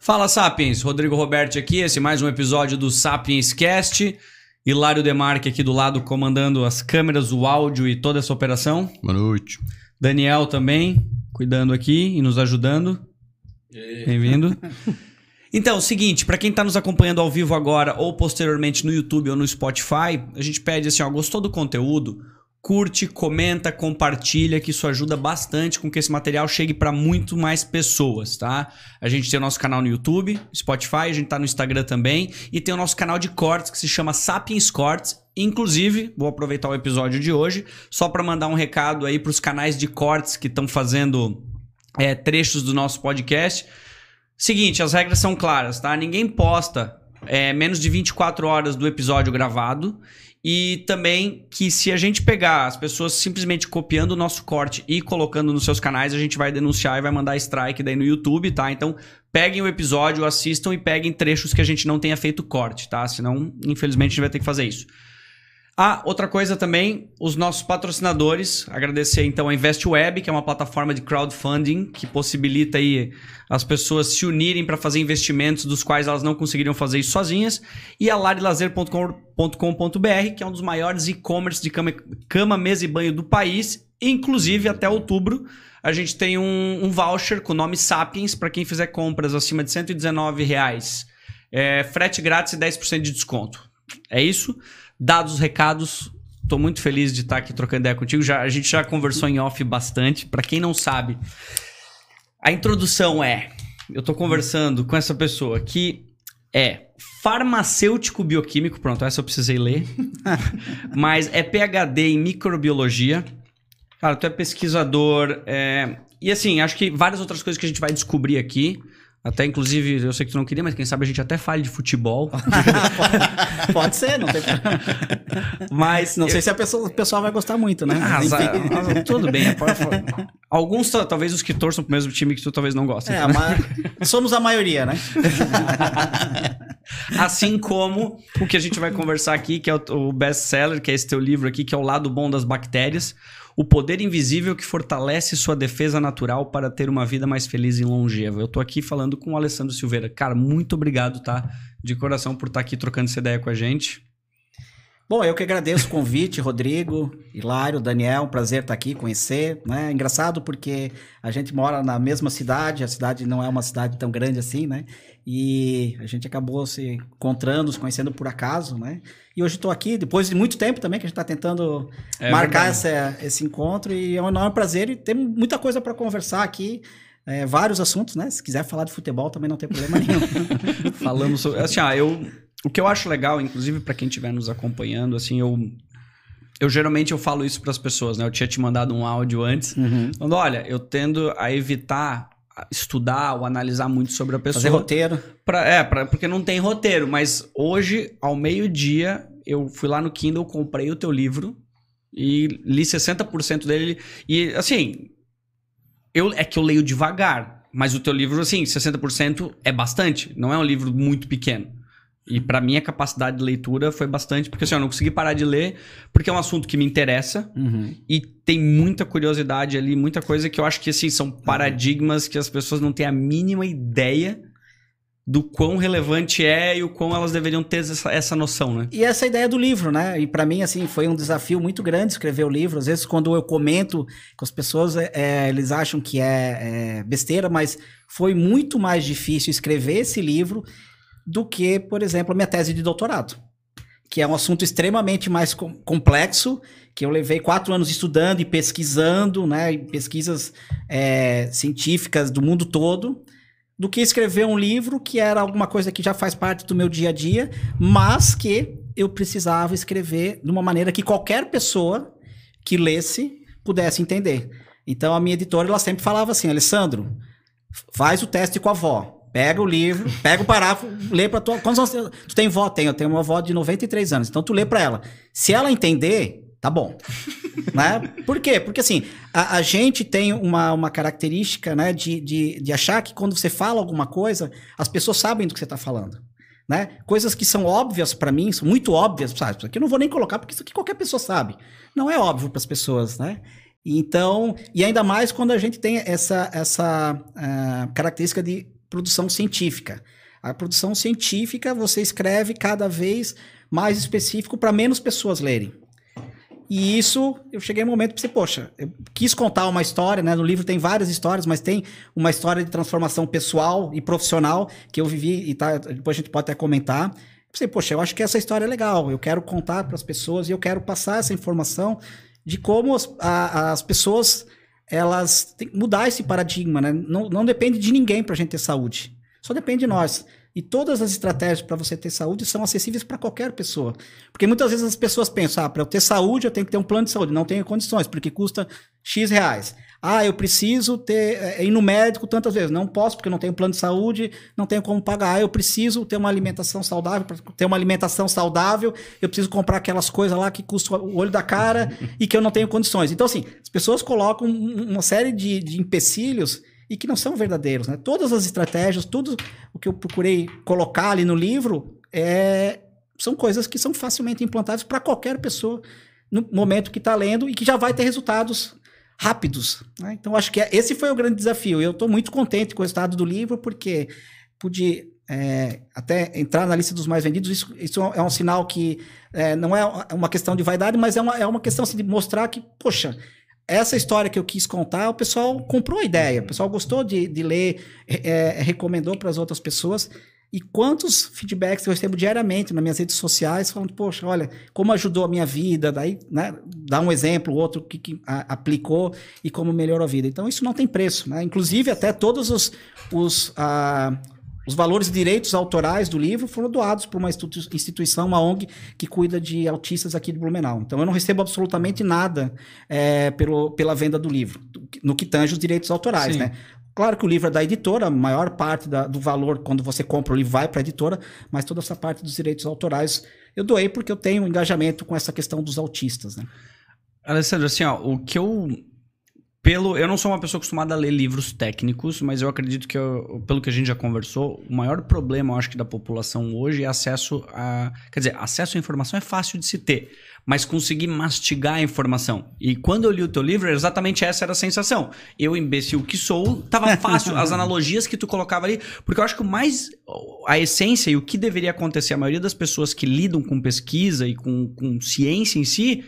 Fala Sapiens, Rodrigo Roberti aqui, esse é mais um episódio do Sapiens Cast. Hilário Demarque aqui do lado comandando as câmeras, o áudio e toda essa operação. Boa noite. Daniel também cuidando aqui e nos ajudando. Bem-vindo. Então, seguinte, para quem tá nos acompanhando ao vivo agora ou posteriormente no YouTube ou no Spotify, a gente pede assim, ó, gostou do conteúdo? Curte, comenta, compartilha, que isso ajuda bastante com que esse material chegue para muito mais pessoas, tá? A gente tem o nosso canal no YouTube, Spotify, a gente tá no Instagram também e tem o nosso canal de cortes que se chama Sapiens Cortes. Inclusive, vou aproveitar o episódio de hoje só para mandar um recado aí para os canais de cortes que estão fazendo é, trechos do nosso podcast. Seguinte, as regras são claras, tá? Ninguém posta é, menos de 24 horas do episódio gravado. E também que se a gente pegar as pessoas simplesmente copiando o nosso corte e colocando nos seus canais, a gente vai denunciar e vai mandar strike daí no YouTube, tá? Então peguem o episódio, assistam e peguem trechos que a gente não tenha feito corte, tá? Senão, infelizmente, a gente vai ter que fazer isso. Ah, outra coisa também, os nossos patrocinadores. Agradecer então a InvestWeb, que é uma plataforma de crowdfunding que possibilita aí as pessoas se unirem para fazer investimentos dos quais elas não conseguiriam fazer isso sozinhas. E a larilazer.com.br, que é um dos maiores e-commerce de cama, cama, mesa e banho do país. Inclusive, até outubro, a gente tem um, um voucher com o nome Sapiens para quem fizer compras acima de 119 reais. É, frete grátis e 10% de desconto. É isso. Dados os recados, tô muito feliz de estar aqui trocando ideia contigo. Já, a gente já conversou em off bastante. Para quem não sabe, a introdução é: eu tô conversando com essa pessoa que é farmacêutico bioquímico, pronto, essa eu precisei ler. Mas é PhD em microbiologia. Cara, tu é pesquisador. É... E assim, acho que várias outras coisas que a gente vai descobrir aqui. Até, inclusive, eu sei que tu não queria, mas quem sabe a gente até fale de futebol. Pode ser, não tem problema. Mas. Não sei se a pessoa, o pessoal vai gostar muito, né? Ah, Mas, za- enfim. tudo bem. é pra- Alguns, ta- talvez os que torçam pro mesmo time que tu talvez não gostem. É, mas somos a maioria, né? Assim como o que a gente vai conversar aqui, que é o, o best-seller, que é esse teu livro aqui, que é O Lado Bom das Bactérias. O poder invisível que fortalece sua defesa natural para ter uma vida mais feliz e longeva. Eu tô aqui falando com o Alessandro Silveira. Cara, muito obrigado, tá? De coração por estar aqui trocando essa ideia com a gente. Bom, eu que agradeço o convite, Rodrigo, Hilário, Daniel, um prazer estar aqui, conhecer, né? Engraçado porque a gente mora na mesma cidade, a cidade não é uma cidade tão grande assim, né? E a gente acabou se encontrando, se conhecendo por acaso, né? E hoje estou aqui, depois de muito tempo também, que a gente está tentando É marcar essa, esse encontro, e é um enorme prazer, e tem muita coisa para conversar aqui, é, vários assuntos, né? Se quiser falar de futebol também não tem problema nenhum. Falamos sobre. Assim, ah, eu. O que eu acho legal, inclusive para quem estiver nos acompanhando, assim, eu. Eu geralmente eu falo isso para as pessoas, né? Eu tinha te mandado um áudio antes. Uhum. Falando, olha, eu tendo a evitar estudar ou analisar muito sobre a pessoa. Fazer roteiro. Pra, é, pra, porque não tem roteiro. Mas hoje, ao meio-dia, eu fui lá no Kindle, comprei o teu livro e li 60% dele. E, assim, eu, é que eu leio devagar. Mas o teu livro, assim, 60% é bastante. Não é um livro muito pequeno. E pra mim a capacidade de leitura foi bastante, porque assim, eu não consegui parar de ler, porque é um assunto que me interessa Uhum. e tem muita curiosidade ali, muita coisa que eu acho que assim são paradigmas que as pessoas não têm a mínima ideia do quão relevante é e o quão elas deveriam ter essa, essa noção, né? E essa ideia do livro, né? E para mim, assim, foi um desafio muito grande escrever o livro. Às vezes, quando eu comento com as pessoas, é, é, eles acham que é, é besteira, mas foi muito mais difícil escrever esse livro do que, por exemplo, a minha tese de doutorado. Que é um assunto extremamente mais com- complexo, que eu levei quatro anos estudando e pesquisando, né? Pesquisas é, científicas do mundo todo do que escrever um livro que era alguma coisa que já faz parte do meu dia a dia, mas que eu precisava escrever de uma maneira que qualquer pessoa que lesse pudesse entender. Então a minha editora ela sempre falava assim, Alessandro, faz o teste com a avó. Pega o livro, pega o parágrafo, lê para tua. Quantos anos tu tem vó? Tenho, eu tenho uma avó de 93 anos. Então tu lê para ela. Se ela entender, tá bom. né? Por quê? Porque assim, a, a gente tem uma, uma característica né, de, de, de achar que quando você fala alguma coisa, as pessoas sabem do que você está falando. Né? Coisas que são óbvias para mim, são muito óbvias, sabe? Isso aqui eu não vou nem colocar, porque isso aqui qualquer pessoa sabe. Não é óbvio para as pessoas, né? Então, e ainda mais quando a gente tem essa, essa ah, característica de produção científica. A produção científica você escreve cada vez mais específico para menos pessoas lerem. E isso, eu cheguei no momento que você, poxa, eu quis contar uma história, né? No livro tem várias histórias, mas tem uma história de transformação pessoal e profissional que eu vivi e tá, depois a gente pode até comentar. Pensei, poxa, eu acho que essa história é legal, eu quero contar para as pessoas e eu quero passar essa informação de como as, a, as pessoas elas têm que mudar esse paradigma, né? Não, não depende de ninguém para a gente ter saúde, só depende de nós. E todas as estratégias para você ter saúde são acessíveis para qualquer pessoa. Porque muitas vezes as pessoas pensam, ah, para eu ter saúde eu tenho que ter um plano de saúde. Não tenho condições, porque custa X reais. Ah, eu preciso ter, é, ir no médico tantas vezes. Não posso, porque não tenho plano de saúde, não tenho como pagar. Ah, eu preciso ter uma alimentação saudável. Para ter uma alimentação saudável, eu preciso comprar aquelas coisas lá que custam o olho da cara e que eu não tenho condições. Então, assim, as pessoas colocam uma série de, de empecilhos e que não são verdadeiros. Né? Todas as estratégias, tudo o que eu procurei colocar ali no livro é, são coisas que são facilmente implantáveis para qualquer pessoa no momento que está lendo e que já vai ter resultados rápidos. Né? Então, acho que é, esse foi o grande desafio. Eu estou muito contente com o resultado do livro, porque pude é, até entrar na lista dos mais vendidos. Isso, isso é um sinal que é, não é uma questão de vaidade, mas é uma, é uma questão assim, de mostrar que, poxa, essa história que eu quis contar, o pessoal comprou a ideia, o pessoal gostou de, de ler, é, recomendou para as outras pessoas. E quantos feedbacks eu recebo diariamente nas minhas redes sociais falando, poxa, olha, como ajudou a minha vida, daí, né, dá um exemplo, outro que, que a, aplicou e como melhorou a vida. Então, isso não tem preço, né? Inclusive, até todos os, os, a, os valores de direitos autorais do livro foram doados por uma instituição, uma ONG, que cuida de autistas aqui de Blumenau. Então eu não recebo absolutamente nada é, pelo, pela venda do livro, no que tange os direitos autorais, Sim. né? Claro que o livro é da editora, a maior parte da, do valor quando você compra o livro vai para a editora, mas toda essa parte dos direitos autorais eu doei porque eu tenho um engajamento com essa questão dos autistas, né? Alessandro, assim, ó, o que eu pelo, eu não sou uma pessoa acostumada a ler livros técnicos, mas eu acredito que, eu, pelo que a gente já conversou, o maior problema, eu acho que da população hoje é acesso a. Quer dizer, acesso à informação é fácil de se ter, mas conseguir mastigar a informação. E quando eu li o teu livro, exatamente essa era a sensação. Eu, imbecil que sou, tava fácil as analogias que tu colocava ali, porque eu acho que o mais. A essência e o que deveria acontecer, a maioria das pessoas que lidam com pesquisa e com, com ciência em si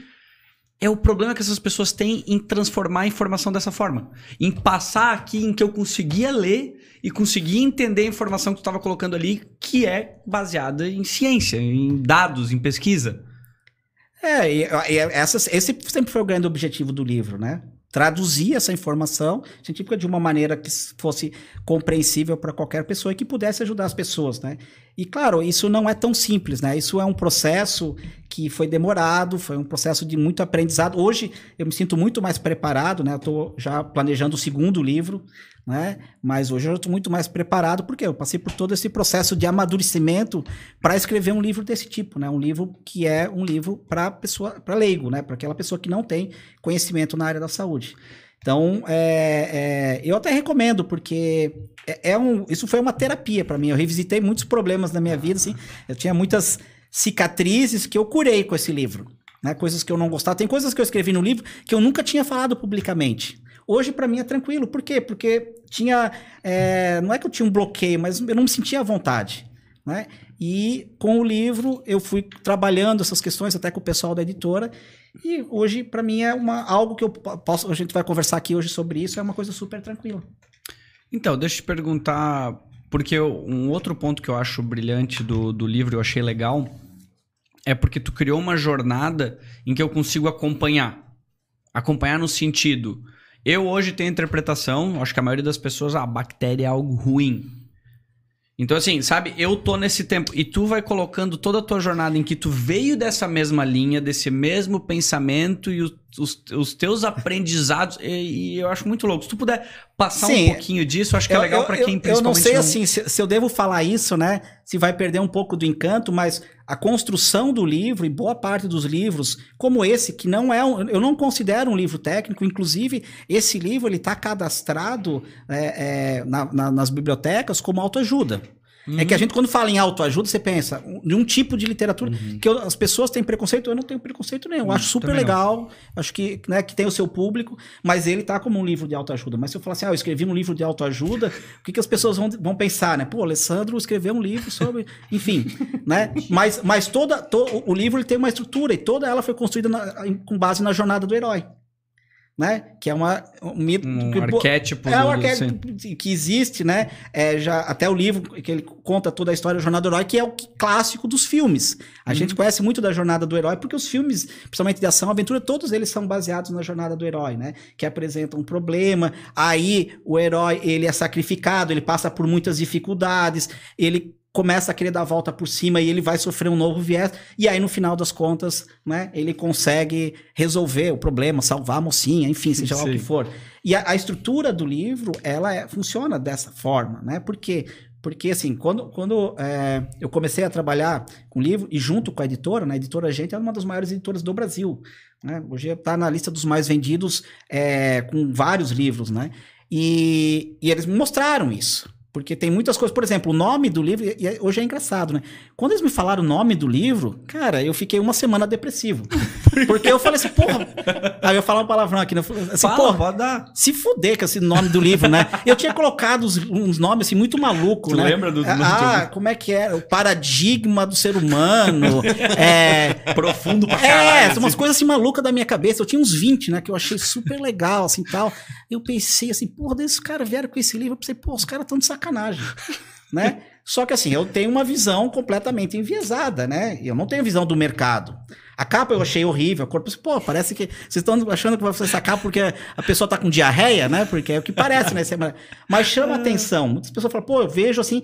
é o problema que essas pessoas têm em transformar a informação dessa forma. Em passar aqui em que eu conseguia ler e conseguia entender a informação que tu estava colocando ali, que é baseada em ciência, em dados, em pesquisa. É, e, e essa, esse sempre foi o grande objetivo do livro, né? traduzir essa informação científica de uma maneira que fosse compreensível para qualquer pessoa e que pudesse ajudar as pessoas, né? E claro, isso não é tão simples, né? Isso é um processo que foi demorado, foi um processo de muito aprendizado. Hoje eu me sinto muito mais preparado, né? Estou já planejando o segundo livro, né? Mas hoje eu estou muito mais preparado porque eu passei por todo esse processo de amadurecimento para escrever um livro desse tipo, né? Um livro que é um livro para pessoa, para leigo, né? Para aquela pessoa que não tem conhecimento na área da saúde. Então, é, é, eu até recomendo, porque é, é um, isso foi uma terapia para mim. Eu revisitei muitos problemas na minha vida, assim. Eu tinha muitas cicatrizes que eu curei com esse livro. Né? Coisas que eu não gostava. Tem coisas que eu escrevi no livro que eu nunca tinha falado publicamente. Hoje, para mim, é tranquilo. Por quê? Porque tinha. É, não é que eu tinha um bloqueio, mas eu não me sentia à vontade. Né? E com o livro eu fui trabalhando essas questões até com o pessoal da editora. E hoje, para mim, é uma, algo que eu posso. A gente vai conversar aqui hoje sobre isso, é uma coisa super tranquila. Então, deixa eu te perguntar, porque eu, um outro ponto que eu acho brilhante do, do livro, eu achei legal, é porque tu criou uma jornada em que eu consigo acompanhar. Acompanhar no sentido eu hoje tenho interpretação, acho que a maioria das pessoas, a ah, bactéria é algo ruim. Então, assim, sabe, eu tô nesse tempo e tu vai colocando toda a tua jornada em que tu veio dessa mesma linha, desse mesmo pensamento e os, os, os teus aprendizados, e, e, eu acho muito louco. Se tu puder passar Sim, um pouquinho disso, acho que é eu, é legal para quem principalmente. Eu não sei não... assim se, se eu devo falar isso, né? Se vai perder um pouco do encanto, mas a construção do livro e boa parte dos livros, como esse, que não é um, eu não considero um livro técnico, inclusive esse livro ele está cadastrado é, é, na, na, nas bibliotecas como autoajuda. Uhum. É que a gente, quando fala em autoajuda, você pensa de um tipo de literatura uhum. que eu, as pessoas têm preconceito, eu não tenho preconceito nenhum. Eu acho uhum. super legal, acho que, né, que tem o seu público, mas ele tá como um livro de autoajuda. Mas se eu falar assim, ah, eu escrevi um livro de autoajuda, o que, que as pessoas vão, vão pensar, né? Pô, Alessandro escreveu um livro sobre. Enfim, né? Mas, mas toda, to, o livro ele tem uma estrutura e toda ela foi construída na, com base na jornada do herói né? Que é uma, um mito. Um que, arquétipo. É um arquétipo que existe, né? É, já, até o livro que ele conta toda a história da Jornada do Herói, que é o clássico dos filmes. A uhum. gente conhece muito da Jornada do Herói, porque os filmes, principalmente de ação, aventura, todos eles são baseados na Jornada do Herói, né? Que apresenta um problema, aí o herói, ele é sacrificado, ele passa por muitas dificuldades, ele começa a querer dar a volta por cima e ele vai sofrer um novo viés. E aí, no final das contas, né, ele consegue resolver o problema, salvar a mocinha, enfim, seja lá o que for. E a, a estrutura do livro, ela é, funciona dessa forma, né? Porque porque, assim, quando, quando é, eu comecei a trabalhar com livro, e junto com a editora, né, a editora Gente é uma das maiores editoras do Brasil. Né? Hoje está na lista dos mais vendidos é, com vários livros, né? E, e eles me mostraram isso. Porque tem muitas coisas, por exemplo, o nome do livro, e hoje é engraçado, né? Quando eles me falaram o nome do livro, cara, eu fiquei uma semana depressivo. Porque eu falei assim, porra. Aí eu falar um palavrão aqui, né? Assim, Fala, porra, pode dar. Se fuder com esse nome do livro, né? Eu tinha colocado uns, uns nomes assim muito malucos, né? Lembra do nome Ah, como é que é? O paradigma do ser humano. é... Profundo pra caralho. É, umas assim. coisas assim malucas da minha cabeça. Eu tinha uns 20, né? Que eu achei super legal, assim tal. Eu pensei assim, porra, desses caras vieram com esse livro. Eu pensei, pô, os caras estão de sacanagem, né? Só que assim, eu tenho uma visão completamente enviesada, né? Eu não tenho visão do mercado. A capa eu achei horrível, a cor, pô, parece que vocês estão achando que vai fazer essa capa porque a pessoa tá com diarreia, né? Porque é o que parece, né? Mas chama atenção. Muitas pessoas falam, pô, eu vejo assim,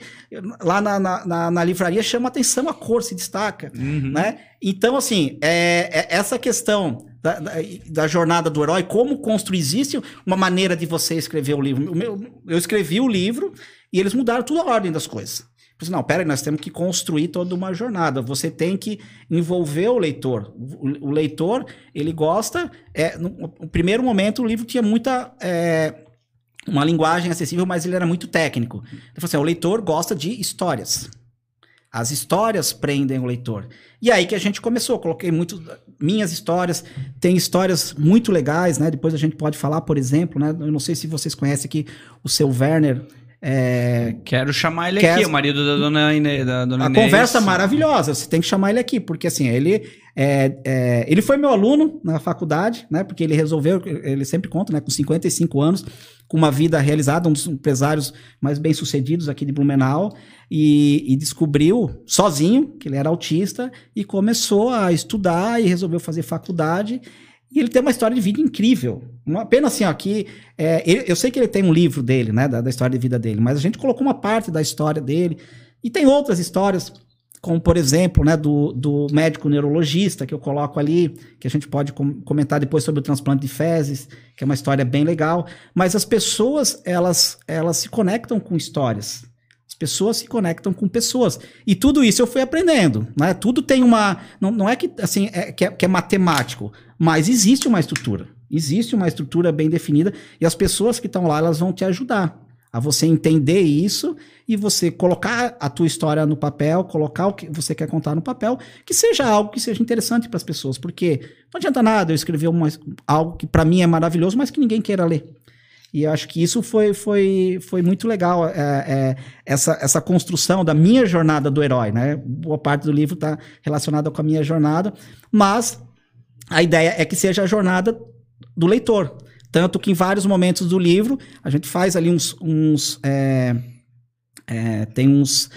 lá na, na, na livraria chama atenção a cor, se destaca, uhum. né? Então, assim, é, é essa questão da, da, da, jornada do herói, como construir, existe uma maneira de você escrever o livro. O meu, eu escrevi o livro e eles mudaram toda a ordem das coisas. Assim, não, pera aí, nós temos que construir toda uma jornada. Você tem que envolver o leitor. O, o leitor, ele gosta. É, no, no, primeiro momento, o livro tinha muita. É, uma linguagem acessível, mas ele era muito técnico. Então, assim, o leitor gosta de histórias. As histórias prendem o leitor. E aí que a gente começou. Coloquei muito minhas histórias. Tem histórias muito legais, né? Depois a gente pode falar, por exemplo, né? Eu não sei se vocês conhecem aqui o seu Werner é, Quero chamar ele quer... aqui, o marido da dona, Ine, da dona A Inês. conversa maravilhosa, você tem que chamar ele aqui, porque assim, ele, é, é, ele foi meu aluno na faculdade, né? Porque ele resolveu, ele sempre conta, né? Com 55 anos, com uma vida realizada, um dos empresários mais bem-sucedidos aqui de Blumenau, e, e, descobriu sozinho que ele era autista e começou a estudar e resolveu fazer faculdade. E ele tem uma história de vida incrível. Uma pena assim, ó, que é, ele, eu sei que ele tem um livro dele, né, da, da, história de vida dele, mas a gente colocou uma parte da história dele. E tem outras histórias, como por exemplo, né, do, do médico neurologista que eu coloco ali, que a gente pode com, comentar depois sobre o transplante de fezes, que é uma história bem legal. Mas as pessoas, elas, elas se conectam com histórias. As pessoas se conectam com pessoas. E tudo isso eu fui aprendendo. Né? Tudo tem uma. Não, não é que assim é, que, é, que é matemático, mas existe uma estrutura. Existe uma estrutura bem definida e as pessoas que estão lá elas vão te ajudar a você entender isso e você colocar a tua história no papel, colocar o que você quer contar no papel, que seja algo que seja interessante para as pessoas, porque não adianta nada eu escrever uma, algo que para mim é maravilhoso, mas que ninguém queira ler. E eu acho que isso foi, foi, foi muito legal, é, é, essa, essa construção da minha jornada do herói, né? Boa parte do livro está relacionada com a minha jornada, mas a ideia é que seja a jornada do leitor. Tanto que em vários momentos do livro, a gente faz ali uns. uns é, é, tem uns,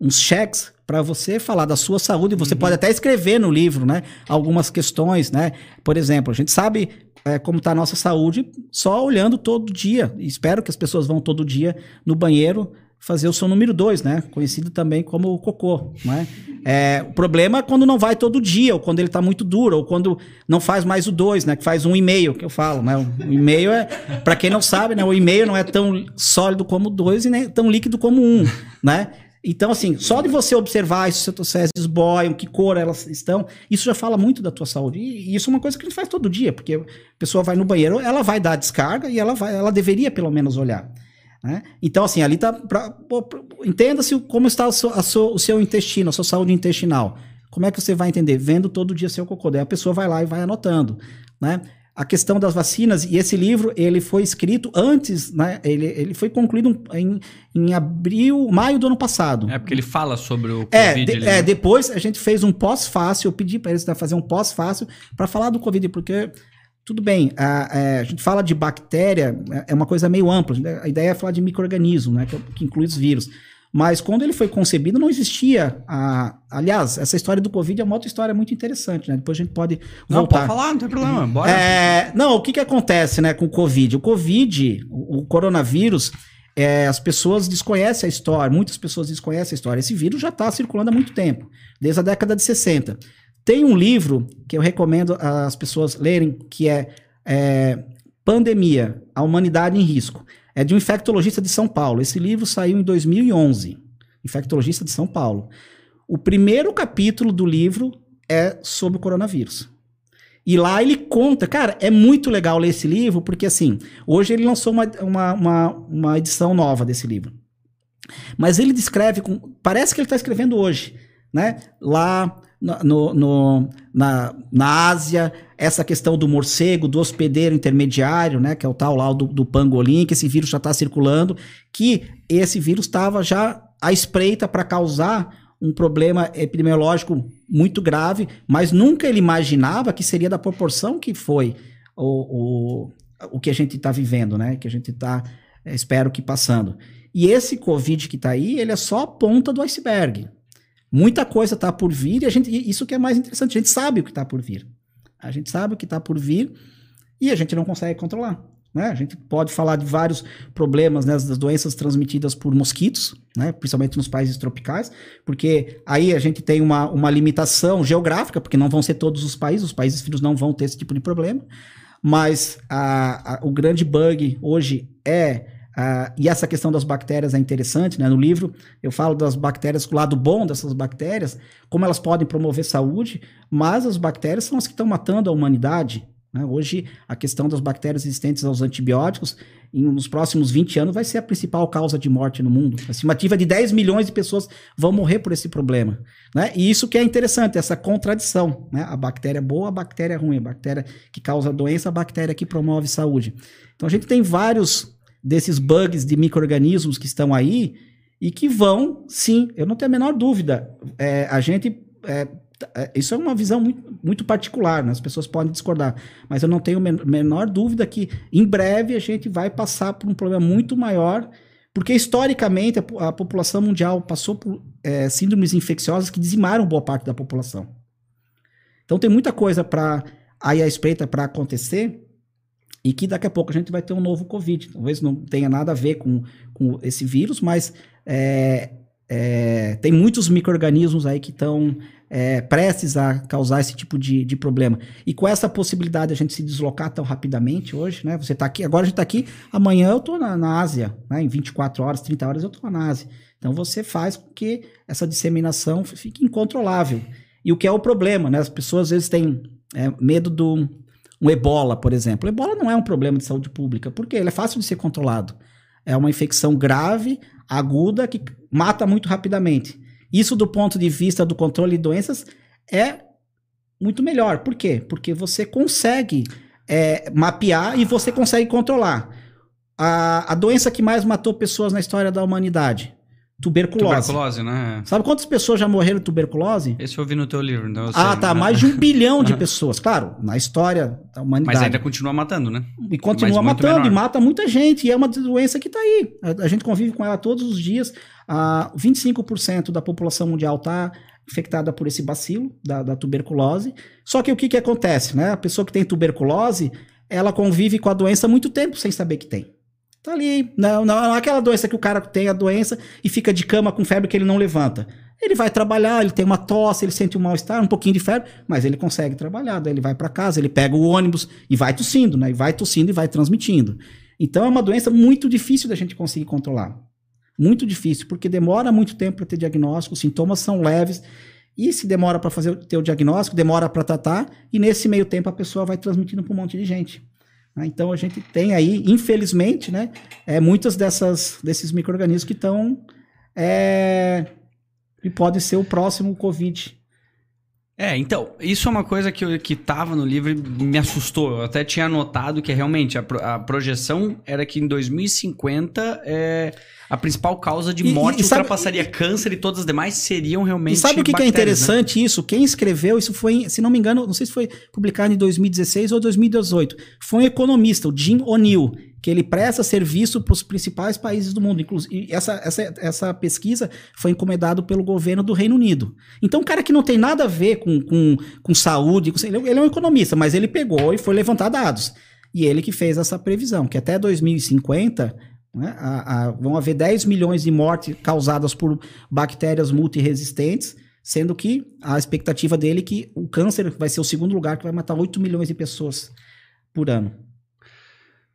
uns cheques para você falar da sua saúde. Você uhum. pode até escrever no livro, né? Algumas questões, né? Por exemplo, a gente sabe é, como está a nossa saúde só olhando todo dia. Espero que as pessoas vão todo dia no banheiro fazer o seu número 2, né? Conhecido também como cocô, né? É, o problema é quando não vai todo dia, ou quando ele está muito duro, ou quando não faz mais o 2, né? Que faz um e-mail, que eu falo, né? O e-mail é, para quem não sabe, né? O e-mail não é tão sólido como o 2 e nem tão líquido como um, né? Então, assim, só de você observar se os seus boiam, que cor elas estão, isso já fala muito da tua saúde. E isso é uma coisa que a gente faz todo dia, porque a pessoa vai no banheiro, ela vai dar descarga e ela vai, ela deveria pelo menos olhar. Né? Então, assim, ali tá. Entenda-se como está o seu, seu, o seu intestino, a sua saúde intestinal. Como é que você vai entender? Vendo todo dia seu cocô. Daí a pessoa vai lá e vai anotando. Né? A questão das vacinas, e esse livro ele foi escrito antes, né? Ele, ele foi concluído em, em abril, maio do ano passado. É porque ele fala sobre o é, Covid. De, é, né? depois a gente fez um pós-fácil, eu pedi para eles fazer um pós-fácil para falar do Covid, porque tudo bem, a, a, é, a, gente fala de bactéria, é, é uma coisa meio ampla, a ideia é falar de micro-organismo, né? Que, que inclui os vírus. Mas quando ele foi concebido, não existia. A... Aliás, essa história do Covid é uma outra história muito interessante, né? Depois a gente pode voltar. Não, pode falar, não tem problema. Bora. É... Não, o que, que acontece né, com o Covid? O Covid, o, coronavírus, é, as pessoas desconhecem a história, muitas pessoas desconhecem a história. Esse vírus já está circulando há muito tempo, desde a década de 60. Tem um livro que eu recomendo as pessoas lerem, que é, é Pandemia, a Humanidade em Risco. É de um infectologista de São Paulo. Esse livro saiu em 2011. Infectologista de São Paulo. O primeiro capítulo do livro é sobre o coronavírus. E lá ele conta, cara, é muito legal ler esse livro, porque assim, hoje ele lançou uma, uma, uma, uma edição nova desse livro. Mas ele descreve, com, parece que ele está escrevendo hoje, né? Lá no, no, na, na Ásia, essa questão do morcego, do hospedeiro intermediário, né, que é o tal lá do, do pangolim, que esse vírus já está circulando, que esse vírus estava já à espreita para causar um problema epidemiológico muito grave, mas nunca ele imaginava que seria da proporção que foi o, o, o que a gente está vivendo, né, que a gente está, eh, espero que passando. E esse Covid que está aí, ele é só a ponta do iceberg. Muita coisa está por vir e a gente, isso que é mais interessante, a gente sabe o que está por vir. A gente sabe o que está por vir e a gente não consegue controlar. Né? A gente pode falar de vários problemas né, das doenças transmitidas por mosquitos, né, principalmente nos países tropicais, porque aí a gente tem uma, uma limitação geográfica, porque não vão ser todos os países, os países filhos não vão ter esse tipo de problema, mas a, a, o grande bug hoje é Uh, e essa questão das bactérias é interessante, né? No livro eu falo das bactérias, o lado bom dessas bactérias, como elas podem promover saúde, mas as bactérias são as que estão matando a humanidade. Né? Hoje, a questão das bactérias resistentes aos antibióticos, em, nos próximos 20 anos, vai ser a principal causa de morte no mundo. A estimativa de 10 milhões de pessoas vão morrer por esse problema. Né? E isso que é interessante, essa contradição. Né? A bactéria boa, a bactéria ruim, a bactéria que causa doença, a bactéria que promove saúde. Então, a gente tem vários desses bugs de micro-organismos que estão aí e que vão, sim, eu não tenho a menor dúvida. É, a gente. É, é isso é uma visão muito, muito particular, né? as pessoas podem discordar, mas eu não tenho a menor dúvida que em breve a gente vai passar por um problema muito maior, porque historicamente a, a população mundial passou por é, síndromes infecciosas que dizimaram boa parte da população. Então tem muita coisa para aí a espreita para acontecer e que daqui a pouco a gente vai ter um novo Covid. Talvez não tenha nada a ver com, com esse vírus, mas é, é, tem muitos micro-organismos aí que estão é, prestes a causar esse tipo de, de problema. E com essa possibilidade de a gente se deslocar tão rapidamente hoje, né? Você está aqui, agora a gente está aqui, amanhã eu estou na, na Ásia, né? em 24 horas, 30 horas eu estou na Ásia. Então você faz com que essa disseminação fique incontrolável. E o que é o problema, né? As pessoas às vezes têm é, medo do, um ebola, por exemplo. O ebola não é um problema de saúde pública, porque ele é fácil de ser controlado. É uma infecção grave, aguda, que mata muito rapidamente. Isso, do ponto de vista do controle de doenças, é muito melhor. Por quê? Porque você consegue é, mapear e você consegue controlar. A, a doença que mais matou pessoas na história da humanidade, Tuberculose. Tuberculose, né? Sabe quantas pessoas já morreram de tuberculose? Esse eu vi no teu livro, então eu sei, Ah, tá. Né? Mais de um bilhão de pessoas. Claro, na história da humanidade. Mas ainda continua matando, né? E continua matando, e mata muita gente. E é uma doença que está aí. A, gente convive com ela todos os dias. Ah, 25% da população mundial está infectada por esse bacilo da, da tuberculose. Só que o que, que acontece, né? A pessoa que tem tuberculose, ela convive com a doença há muito tempo sem saber que tem. Tá ali. Não, não, não é aquela doença que o cara tem a doença e fica de cama com febre que ele não levanta. Ele vai trabalhar, ele tem uma tosse, ele sente um mal-estar, um pouquinho de febre, mas ele consegue trabalhar. Daí ele vai para casa, ele pega o ônibus e vai tossindo, né? E vai tossindo e vai transmitindo. Então é uma doença muito difícil da gente conseguir controlar. Muito difícil, porque demora muito tempo para ter diagnóstico, os sintomas são leves. E se demora para fazer ter o diagnóstico, demora para tratar, e nesse meio tempo a pessoa vai transmitindo para um monte de gente. Né? Então a gente tem aí, infelizmente, né, é, muitas dessas, desses micro-organismos que estão. É, e podem ser o próximo Covid. É, então, isso é uma coisa que, eu, que no livro me assustou. Eu até tinha notado que realmente a, a projeção era que em 2050 é, a principal causa de morte e, e sabe, ultrapassaria e, câncer e todas as demais seriam realmente. E sabe o que, que, é né? interessante né? isso? Quem escreveu, isso foi, se não me engano, não sei se foi publicado em 2016 ou 2018. Foi um economista, o Jim O'Neill, que ele presta serviço para os principais países do mundo. Inclusive, essa, essa, essa pesquisa foi encomendada pelo governo do Reino Unido. Então, um cara que não tem nada a ver com, com, com saúde, com, ele é um economista, mas ele pegou e foi levantar dados. E ele que fez essa previsão, que até 2050 né, a, a, vão haver 10 milhões de mortes causadas por bactérias multiresistentes, sendo que a expectativa dele é que o câncer vai ser o segundo lugar que vai matar 8 milhões de pessoas por ano.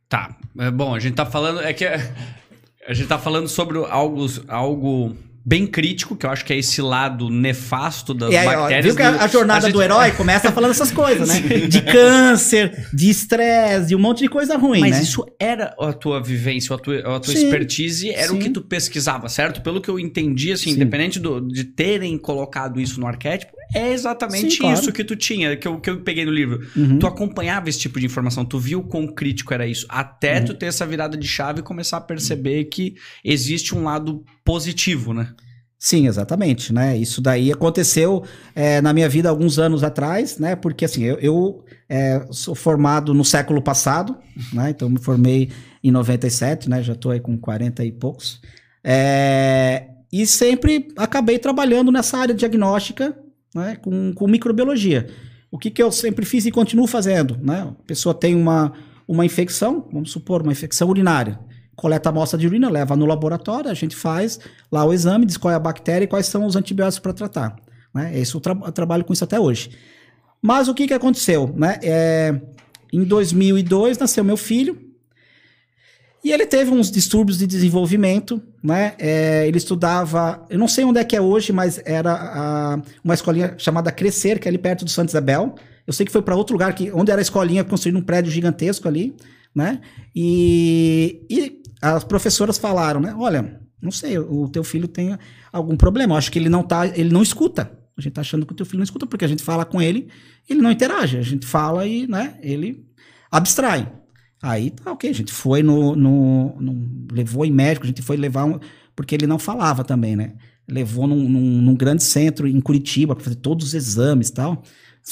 Tá. É, bom, a gente tá falando. É que a gente tá falando sobre algo, algo bem crítico, que eu acho que é esse lado nefasto das aí, bactérias. Viu que a, a jornada a gente... do herói começa falando essas coisas, né? De câncer, de estresse, de um monte de coisa ruim, Mas né? isso era a tua vivência, a tua, a tua sim, expertise, era sim. o que tu pesquisava, certo? Pelo que eu entendi, assim, sim. independente do, de terem colocado isso no arquétipo, é exatamente claro. isso que tu tinha, que eu, que eu peguei no livro. Uhum. Tu acompanhava esse tipo de informação, tu viu quão crítico era isso, até uhum. tu ter essa virada de chave e começar a perceber que existe um lado positivo, né? Sim, exatamente, né? Isso daí aconteceu é, na minha vida alguns anos atrás, né? Porque assim, eu, eu é, sou formado no século passado, né? Então me formei em 97, né? Já estou aí com 40 e poucos. É, e sempre acabei trabalhando nessa área diagnóstica, né? Com, com microbiologia. O que, que eu sempre fiz e continuo fazendo, né? A pessoa tem uma, uma infecção, vamos supor, uma infecção urinária coleta a amostra de urina, leva no laboratório, a gente faz lá o exame, diz qual é a bactéria e quais são os antibióticos para tratar. Né? Isso, eu, tra eu, trabalho com isso até hoje. Mas o que, que aconteceu? Né? É, em 2002 nasceu meu filho e ele teve uns distúrbios de desenvolvimento. Né? É, ele estudava, eu não sei onde é que é hoje, mas era a, uma escolinha chamada Crescer, que é ali perto do Santa Isabel. Eu sei que foi para outro lugar, que, onde era a escolinha, construindo um prédio gigantesco ali. Né? E, e as professoras falaram, né? Olha, não sei, o teu filho tem algum problema. Eu acho que ele não tá, ele não escuta. A gente tá achando que o teu filho não escuta porque a gente fala com ele, ele não interage. A gente fala e, né, ele abstrai. Aí, tá ok, a gente foi no, no, no levou em médico, a gente foi levar um, porque ele não falava também, né? Levou num, num, num grande centro em Curitiba para fazer todos os exames e tal.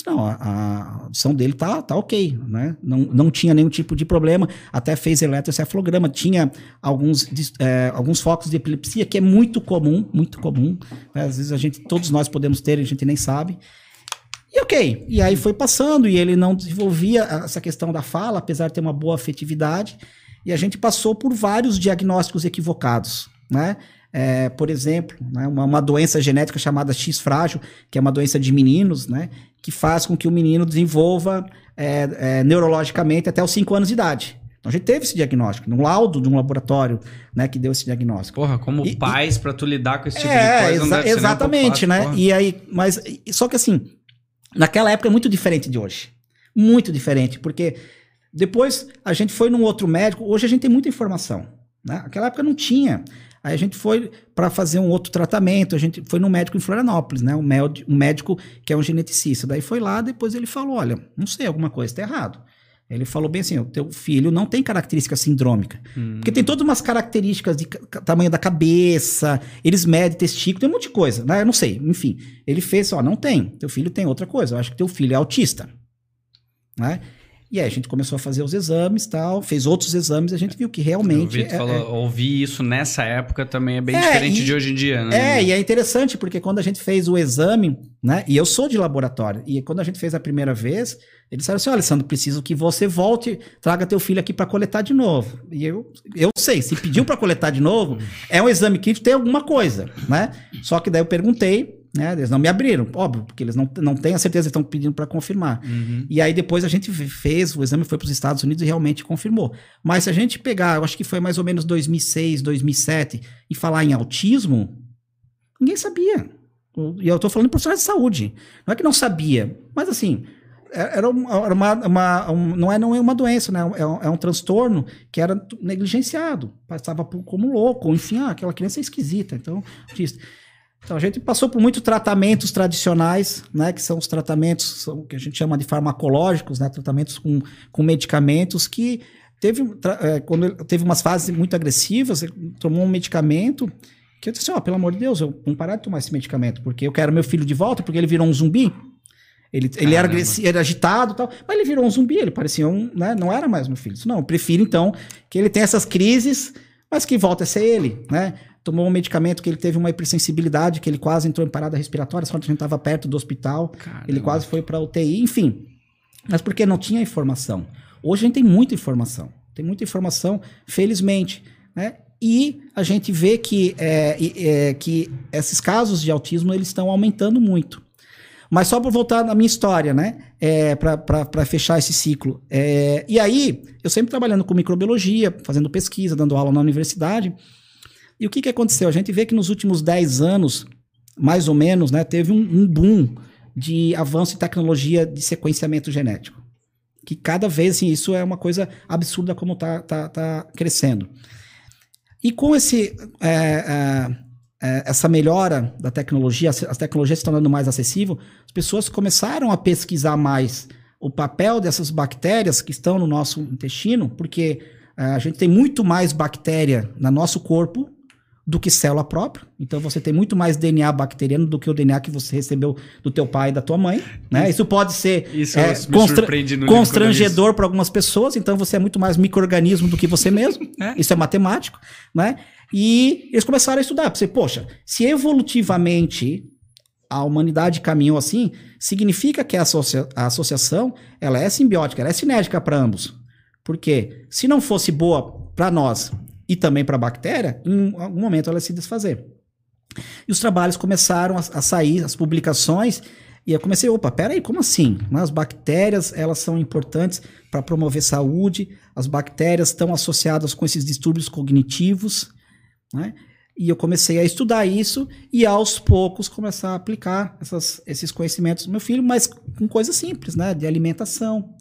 Não, a, a audição dele tá, tá ok, né? Não, não tinha nenhum tipo de problema, até fez eletrocefalograma, tinha alguns, é, alguns focos de epilepsia, que é muito comum, muito comum. Né? Às vezes a gente, todos nós podemos ter, a gente nem sabe. E ok, e aí foi passando, e ele não desenvolvia essa questão da fala, apesar de ter uma boa afetividade, e a gente passou por vários diagnósticos equivocados, né? É, por exemplo, né, uma, uma, doença genética chamada X frágil, que é uma doença de meninos, né, que faz com que o menino desenvolva é, é, neurologicamente até os 5 anos de idade. Então a gente teve esse diagnóstico, num laudo de um laboratório, né, que deu esse diagnóstico. Porra, como e, pais para tu lidar com esse tipo é, de coisa, exa exatamente, né? Porra. E aí, mas só que assim, naquela época é muito diferente de hoje. Muito diferente, porque depois a gente foi num outro médico, hoje a gente tem muita informação, né? Naquela época não tinha. Aí a gente foi para fazer um outro tratamento, a gente foi no médico em Florianópolis, né? Um médico que é um geneticista. Daí foi lá, depois ele falou: olha, não sei, alguma coisa está errado. Ele falou bem assim: o teu filho não tem característica sindrômica. Hum. Porque tem todas umas características de tamanho da cabeça, eles medem testículo, tem um monte de coisa, né? Eu não sei, enfim. Ele fez, ó, não tem. Teu filho tem outra coisa. Eu acho que teu filho é autista. Né? E aí a gente começou a fazer os exames tal, fez outros exames e a gente viu que realmente. Ouvi, é, falou, é... ouvir isso nessa época também é bem é, diferente e, de hoje em dia, né? É, e é interessante porque quando a gente fez o exame, né? E eu sou de laboratório, e quando a gente fez a primeira vez, eles disseram assim: olha, Alessandro, preciso que você volte, traga teu filho aqui para coletar de novo. E eu, eu sei, se pediu para coletar de novo, é um exame que tem alguma coisa, né? Só que daí eu perguntei né? Eles não me abriram, óbvio, porque eles não, não têm a certeza, estão pedindo para confirmar. Uhum. E aí depois a gente fez, o exame foi para os Estados Unidos e realmente confirmou. Mas se a gente pegar, eu acho que foi mais ou menos 2006, 2007, e falar em autismo, ninguém sabia. E eu estou falando de profissionais de saúde. Não é que não sabia, mas assim, é, era uma, uma, uma um, não, é, não é uma doença, né? É um, é um transtorno que era negligenciado, passava por, como louco, enfim, ah, aquela criança é esquisita. Então, então a gente passou por muitos tratamentos tradicionais, né? Que são os tratamentos são, que a gente chama de farmacológicos, né? Tratamentos com, com medicamentos que teve, é, quando teve umas fases muito agressivas, ele tomou um medicamento que eu disse, ó, oh, pelo amor de Deus, eu vou parar de tomar esse medicamento, porque eu quero meu filho de volta, porque ele virou um zumbi. Ele, ele era, era agitado e tal, mas ele virou um zumbi, ele parecia um, né, não era mais meu filho. Não, eu prefiro então que ele tenha essas crises, mas que volte a ser ele, né? Tomou um medicamento que ele teve uma hipersensibilidade, que ele quase entrou em parada respiratória, quando a gente estava perto do hospital, Caramba. ele quase foi para UTI, enfim. Mas porque não tinha informação. Hoje a gente tem muita informação, tem muita informação, felizmente, né? E a gente vê que, é, é, que esses casos de autismo eles estão aumentando muito. Mas só para voltar na minha história, né? É, para fechar esse ciclo. É, e aí, eu sempre trabalhando com microbiologia, fazendo pesquisa, dando aula na universidade. E o que, que aconteceu? A gente vê que nos últimos 10 anos, mais ou menos, né, teve um, um boom de avanço em tecnologia de sequenciamento genético. Que cada vez, assim, isso é uma coisa absurda como está tá, tá crescendo. E com esse. É, é, é, essa melhora da tecnologia, as tecnologias se tornando mais acessível, as pessoas começaram a pesquisar mais o papel dessas bactérias que estão no nosso intestino, porque é, a gente tem muito mais bactéria no nosso corpo do que célula própria. Então você tem muito mais DNA bacteriano do que o DNA que você recebeu do teu pai e da tua mãe. Né? Isso pode ser Isso é, constra constrangedor para algumas pessoas. Então você é muito mais microorganismo do que você mesmo. é. Isso é matemático. Né? E eles começaram a estudar. Você, poxa, se evolutivamente a humanidade caminhou assim, significa que a, associa a associação ela é simbiótica, ela é cinética para ambos. Porque se não fosse boa para nós e também para a bactéria, em algum momento ela se desfazer. E os trabalhos começaram a, a sair, as publicações, e eu comecei, opa, peraí, como assim? As bactérias, elas são importantes para promover saúde, as bactérias estão associadas com esses distúrbios cognitivos, né? E eu comecei a estudar isso e aos poucos começar a aplicar essas, esses conhecimentos no meu filho, mas com coisas simples, né? De alimentação,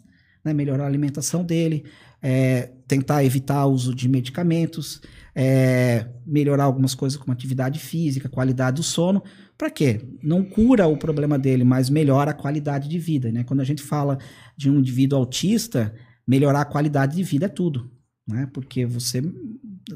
né? melhorar a alimentação dele, é, tentar evitar o uso de medicamentos, é, melhorar algumas coisas como atividade física, qualidade do sono. Para quê? Não cura o problema dele, mas melhora a qualidade de vida. Né? Quando a gente fala de um indivíduo autista, melhorar a qualidade de vida é tudo. Né? Porque você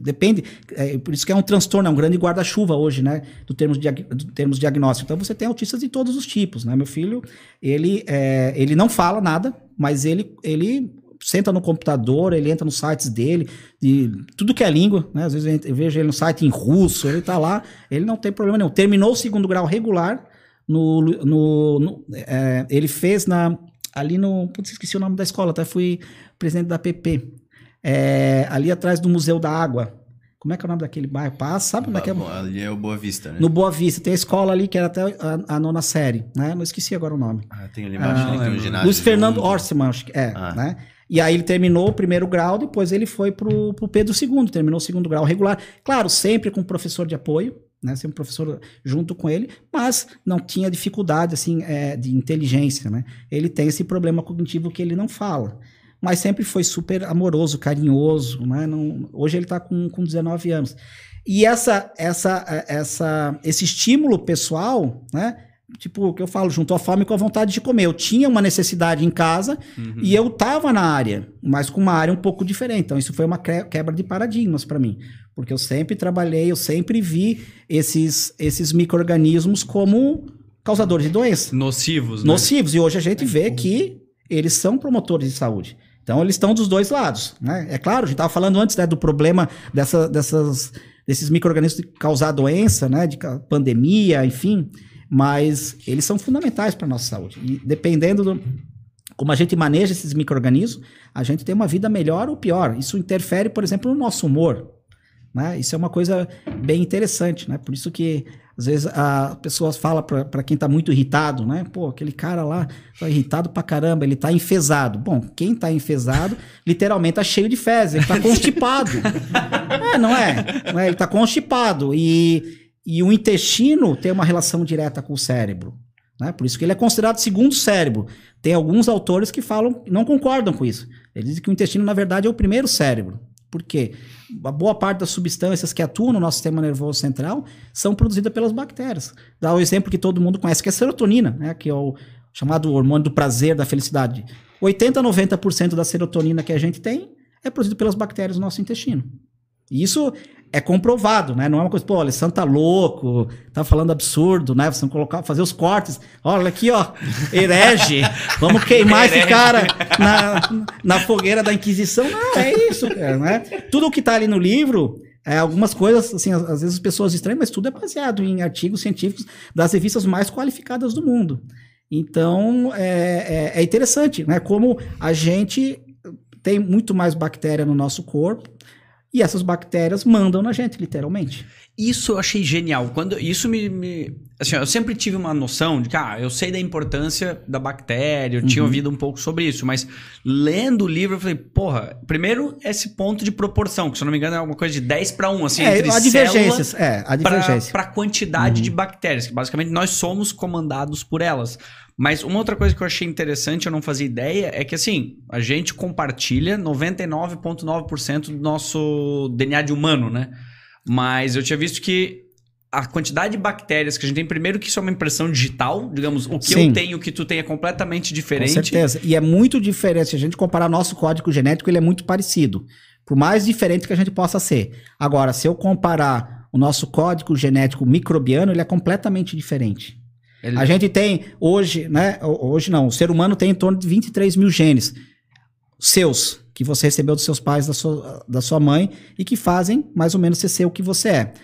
depende, é, por isso que é um transtorno, é um grande guarda-chuva hoje, né, do termos, do termos diagnóstico. Então você tem autistas de todos os tipos, né? Meu filho, ele, é, ele não fala nada, mas ele, ele senta no computador, ele entra nos sites dele, de tudo que é língua, né? Às vezes eu vejo ele no site em russo, ele tá lá, ele não tem problema nenhum. Terminou o segundo grau regular, no, no, no é, ele fez na ali no, putz, esqueci o nome da escola, até fui presidente da PP é, ali atrás do Museu da Água. Como é que é o nome daquele bairro? Passa, sabe onde é que é? Ali é o Boa Vista, né? No Boa Vista. Tem a escola ali que era até a, a nona série, né? Não esqueci agora o nome. Ah, tem ali embaixo, ah, tem um ginásio. Luiz Fernando Orseman, acho que é, ah. né? E aí ele terminou o primeiro grau, depois ele foi pro, pro Pedro II, terminou o segundo grau regular. Claro, sempre com professor de apoio, né? Sempre um professor junto com ele, mas não tinha dificuldade, assim, é, de inteligência, né? Ele tem esse problema cognitivo que ele não fala mas sempre foi super amoroso, carinhoso, né? Não, hoje ele está com, com 19 anos. E essa, essa, essa, esse estímulo pessoal, né? Tipo, o que eu falo, juntou a fome com a vontade de comer. Eu tinha uma necessidade em casa uhum. e eu estava na área, mas com uma área um pouco diferente. Então, isso foi uma quebra de paradigmas para mim. Porque eu sempre trabalhei, eu sempre vi esses, esses micro-organismos como causadores de doença. Nocivos, né? Nocivos. E hoje a gente vê que eles são promotores de saúde. Então eles estão dos dois lados. Né? É claro, a gente estava falando antes né, do problema dessa, dessas, desses micro-organismos de causar doença, né, de pandemia, enfim, mas eles são fundamentais para a nossa saúde. E dependendo do como a gente maneja esses micro-organismos, a gente tem uma vida melhor ou pior. Isso interfere, por exemplo, no nosso humor. Né? Isso é uma coisa bem interessante. Né? Por isso que às vezes a pessoa fala para quem tá muito irritado, né? Pô, aquele cara lá tá irritado pra caramba, ele tá enfesado. Bom, quem tá enfesado, literalmente tá cheio de fezes, ele tá constipado. é, não é? é? Ele tá constipado. E, e o intestino tem uma relação direta com o cérebro. Né? Por isso que ele é considerado segundo cérebro. Tem alguns autores que falam, não concordam com isso. Eles dizem que o intestino, na verdade, é o primeiro cérebro. Por quê? A boa parte das substâncias que atuam no nosso sistema nervoso central são produzidas pelas bactérias. Dá o exemplo que todo mundo conhece, que é a serotonina, né? que é o chamado hormônio do prazer, da felicidade. 80 a 90% da serotonina que a gente tem é produzido pelas bactérias no nosso intestino. E isso é comprovado, né? Não é uma coisa, pô, o Alessandro tá louco, tá falando absurdo, né? Você colocar, fazer os cortes. Olha aqui, ó, herege. Vamos queimar esse cara na, na fogueira da Inquisição. Não, é isso, cara, né? Tudo o que tá ali no livro, é, algumas coisas, assim, às, às vezes as pessoas estranham, mas tudo é baseado em artigos científicos das revistas mais qualificadas do mundo. Então, é, é, é interessante, né? Como a gente tem muito mais bactéria no nosso corpo e essas bactérias mandam na gente, literalmente. Isso eu achei genial. Quando isso me, me, assim, eu sempre tive uma noção de que ah, eu sei da importância da bactéria, eu uhum. tinha ouvido um pouco sobre isso, mas lendo o livro eu falei, porra, primeiro esse ponto de proporção, que se eu não me engano é alguma coisa de 10 para 1, assim, é, entre a divergências, é, a divergência. para a quantidade uhum. de bactérias, que basicamente nós somos comandados por elas. Mas uma outra coisa que eu achei interessante, eu não fazia ideia, é que assim, a gente compartilha 99,9% do nosso DNA de humano, né? Mas eu tinha visto que a quantidade de bactérias que a gente tem, primeiro que isso é uma impressão digital, digamos, o que Sim. eu tenho, o que tu tem é completamente diferente. Com certeza. E é muito diferente. Se a gente comparar nosso código genético, ele é muito parecido. Por mais diferente que a gente possa ser. Agora, se eu comparar o nosso código genético microbiano, ele é completamente diferente. Ele... A gente tem hoje, né? Hoje não, o ser humano tem em torno de 23 mil genes seus, que você recebeu dos seus pais, da sua, da sua mãe, e que fazem mais ou menos você ser o que você é.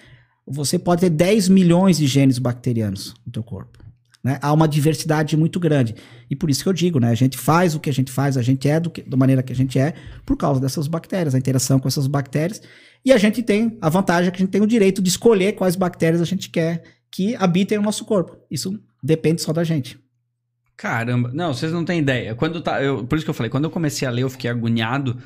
Você pode ter 10 milhões de genes bacterianos no teu corpo. Né? Há uma diversidade muito grande. E por isso que eu digo, né? A gente faz o que a gente faz, a gente é do que, da maneira que a gente é, por causa dessas bactérias, a interação com essas bactérias. E a gente tem a vantagem que a gente tem o direito de escolher quais bactérias a gente quer que habitem no nosso corpo. Isso depende só da gente. Caramba, não, vocês não têm ideia. Quando tá, eu, por isso que eu falei, quando eu comecei a ler, eu fiquei agoniado.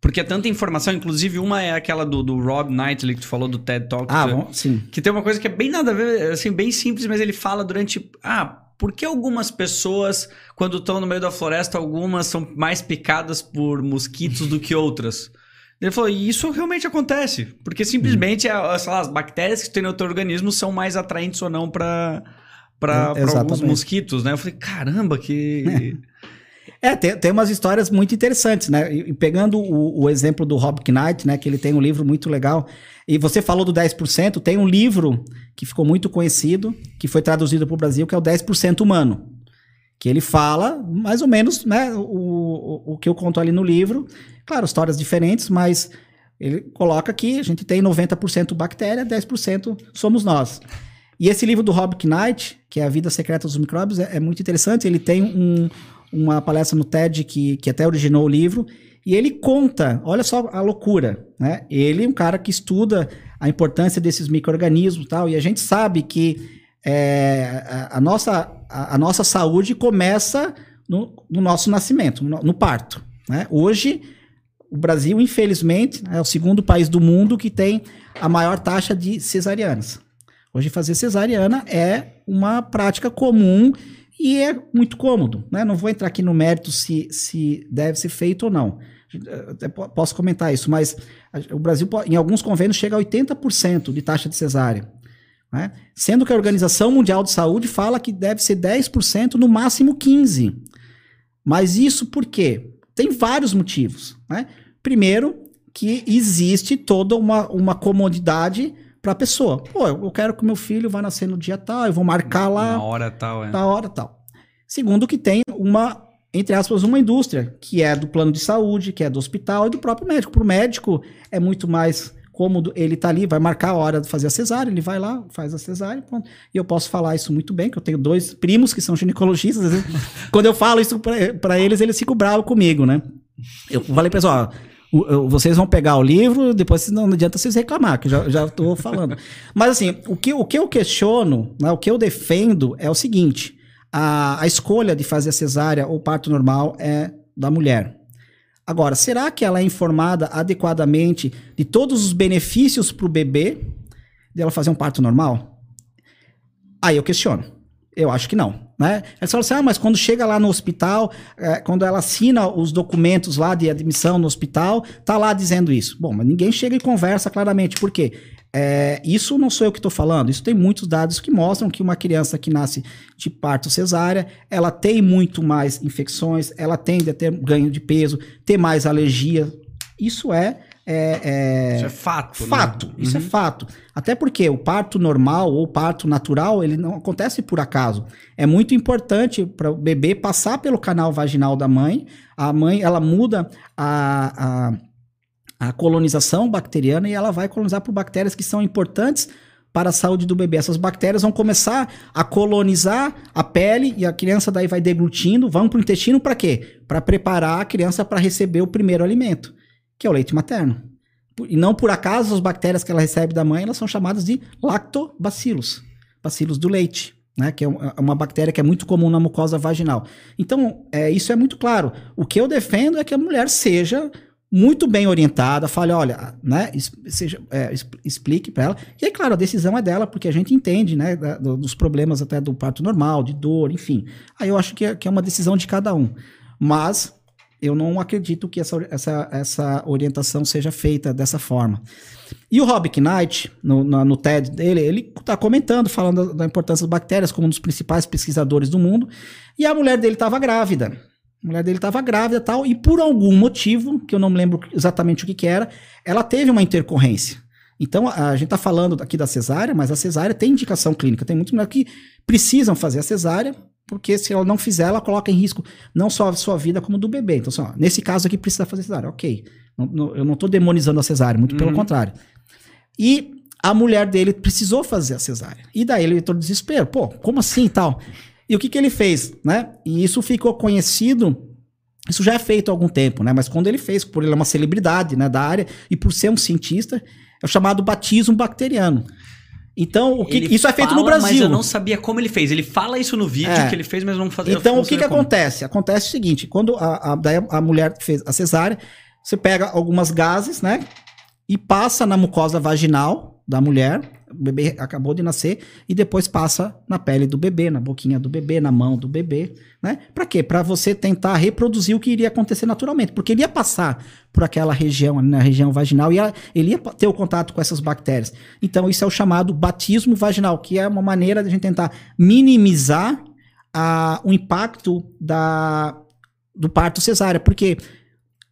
Porque é tanta informação, inclusive uma é aquela do, do Rob Knightley que tu falou do TED Talk. Ah, bom, sim. Que tem uma coisa que é bem nada a ver, assim, bem simples, mas ele fala durante. Ah, por que algumas pessoas, quando estão no meio da floresta, algumas são mais picadas por mosquitos do que outras? Ele falou, e isso realmente acontece. Porque simplesmente hum. lá, as bactérias que tem no teu organismo são mais atraentes ou não para para é, alguns mosquitos, né? Eu falei, caramba, que. É, tem, tem umas histórias muito interessantes, né? E, pegando o, o, exemplo do Rob Knight, né? Que ele tem um livro muito legal. E você falou do 10%, tem um livro que ficou muito conhecido, que foi traduzido para o Brasil, que é o 10% humano. Que ele fala, mais ou menos, né? O, o, o que eu conto ali no livro. Claro, histórias diferentes, mas ele coloca que a gente tem 90% bactéria, 10% somos nós. E esse livro do Rob Knight, que é A Vida Secreta dos Micróbios, é, é muito interessante. Ele tem um, uma palestra no TED que, que até originou o livro, e ele conta, olha só a loucura, né? Ele é um cara que estuda a importância desses micro-organismos e tal, e a gente sabe que é, a, a, nossa, a, a, nossa saúde começa no, no nosso nascimento, no, no parto. Né? Hoje, o Brasil, infelizmente, é o segundo país do mundo que tem a maior taxa de cesarianas. Hoje fazer cesariana é uma prática comum e é muito cômodo. Né? Não vou entrar aqui no mérito se, se deve ser feito ou não. Posso comentar isso, mas o Brasil, em alguns convênios, chega a 80% de taxa de cesárea. Né? Sendo que a Organização Mundial de Saúde fala que deve ser 10%, no máximo 15%. Mas isso por quê? Tem vários motivos. Né? Primeiro, que existe toda uma, uma comodidade para a pessoa. Pô, eu quero que meu filho vá nascer no dia tal, eu vou marcar lá. Na hora tal, é. Na hora tal. Segundo, que tem uma, entre aspas, uma indústria, que é do plano de saúde, que é do hospital e do próprio médico. Para o médico, é muito mais cômodo ele tá ali, vai marcar a hora de fazer a cesárea, ele vai lá, faz a cesárea, pronto. E eu posso falar isso muito bem, que eu tenho dois primos que são ginecologistas. quando eu falo isso para eles, eles ficam bravos comigo, né? Eu falei, pessoal, vocês vão pegar o livro, depois não adianta vocês reclamar, que já, já tô falando. Mas assim, o que, o que eu questiono, né, o que eu defendo é o seguinte: a, a escolha de fazer a cesárea ou parto normal é da mulher. Agora, será que ela é informada adequadamente de todos os benefícios para o bebê dela fazer um parto normal? Aí eu questiono. Eu acho que não. Né? Eles falam assim, ah, mas quando chega lá no hospital, é, quando ela assina os documentos lá de admissão no hospital, tá lá dizendo isso. Bom, mas ninguém chega e conversa claramente. Por quê? É, isso não sou eu que estou falando, isso tem muitos dados que mostram que uma criança que nasce de parto cesárea, ela tem muito mais infecções, ela tende a ter ganho de peso, ter mais alergia. Isso é é, é, isso é fato. Né? Fato, né? isso é uhum. é fato. Até porque o parto normal ou parto natural, ele não acontece por acaso. É muito importante para o bebê passar pelo canal vaginal da mãe. A mãe, ela muda a, a, a colonização bacteriana e ela vai colonizar por bactérias que são importantes para a saúde do bebê. Essas bactérias vão começar a colonizar a pele e a criança daí vai deglutindo, vão para o intestino para quê? Para preparar a criança para receber o primeiro alimento que é o leite materno. E não por acaso as bactérias que ela recebe da mãe, elas são chamadas de lactobacilos, bacilos do leite, né? Que é, é uma bactéria que é muito comum na mucosa vaginal. Então, é, isso é muito claro. O que eu defendo é que a mulher seja muito bem orientada, fale, olha, né, seja, é, explique para ela. E é claro, a decisão é dela, porque a gente entende, né, da, dos problemas até do parto normal, de dor, enfim. Aí eu acho que é, que é uma decisão de cada um. Mas eu não acredito que essa, essa, essa orientação seja feita dessa forma. E o Rob Knight, no, no, no TED dele, ele está comentando, falando da, importância das bactérias como um dos principais pesquisadores do mundo, e a mulher dele estava grávida. A mulher dele estava grávida e tal, e por algum motivo, que eu não me lembro exatamente o que, que era, ela teve uma intercorrência. Então, a, gente está falando aqui da cesárea, mas a cesárea tem indicação clínica. Tem mulheres que precisam fazer a cesárea porque se ela não fizer, ela coloca em risco não só a sua vida, como do bebê. Então, assim, ó, nesse caso aqui precisa fazer cesárea. Ok. Não, não, eu não estou demonizando a cesárea, muito uhum. pelo contrário. E a mulher dele precisou fazer a cesárea. E daí ele entrou no desespero. Pô, como assim e tal? E o que, que ele fez, né? E isso ficou conhecido isso já é feito há algum tempo, né? Mas quando ele fez, por ele é uma celebridade né, da área e por ser um cientista, é o chamado batismo bacteriano. Então, o que, isso é feito fala, no Brasil. Mas eu não sabia como ele fez. Ele fala isso no vídeo é. que ele fez, mas não fazia Então, o que, que acontece? Acontece o seguinte: quando a, a, a mulher fez a cesárea, você pega algumas gases, né? E passa na mucosa vaginal da mulher o bebê acabou de nascer e depois passa na pele do bebê, na boquinha do bebê, na mão do bebê, né? Para quê? Para você tentar reproduzir o que iria acontecer naturalmente, porque ele ia passar por aquela região, na região vaginal, e ele ia ter o contato com essas bactérias. Então isso é o chamado batismo vaginal, que é uma maneira de a gente tentar minimizar a, o impacto da, do parto cesárea, porque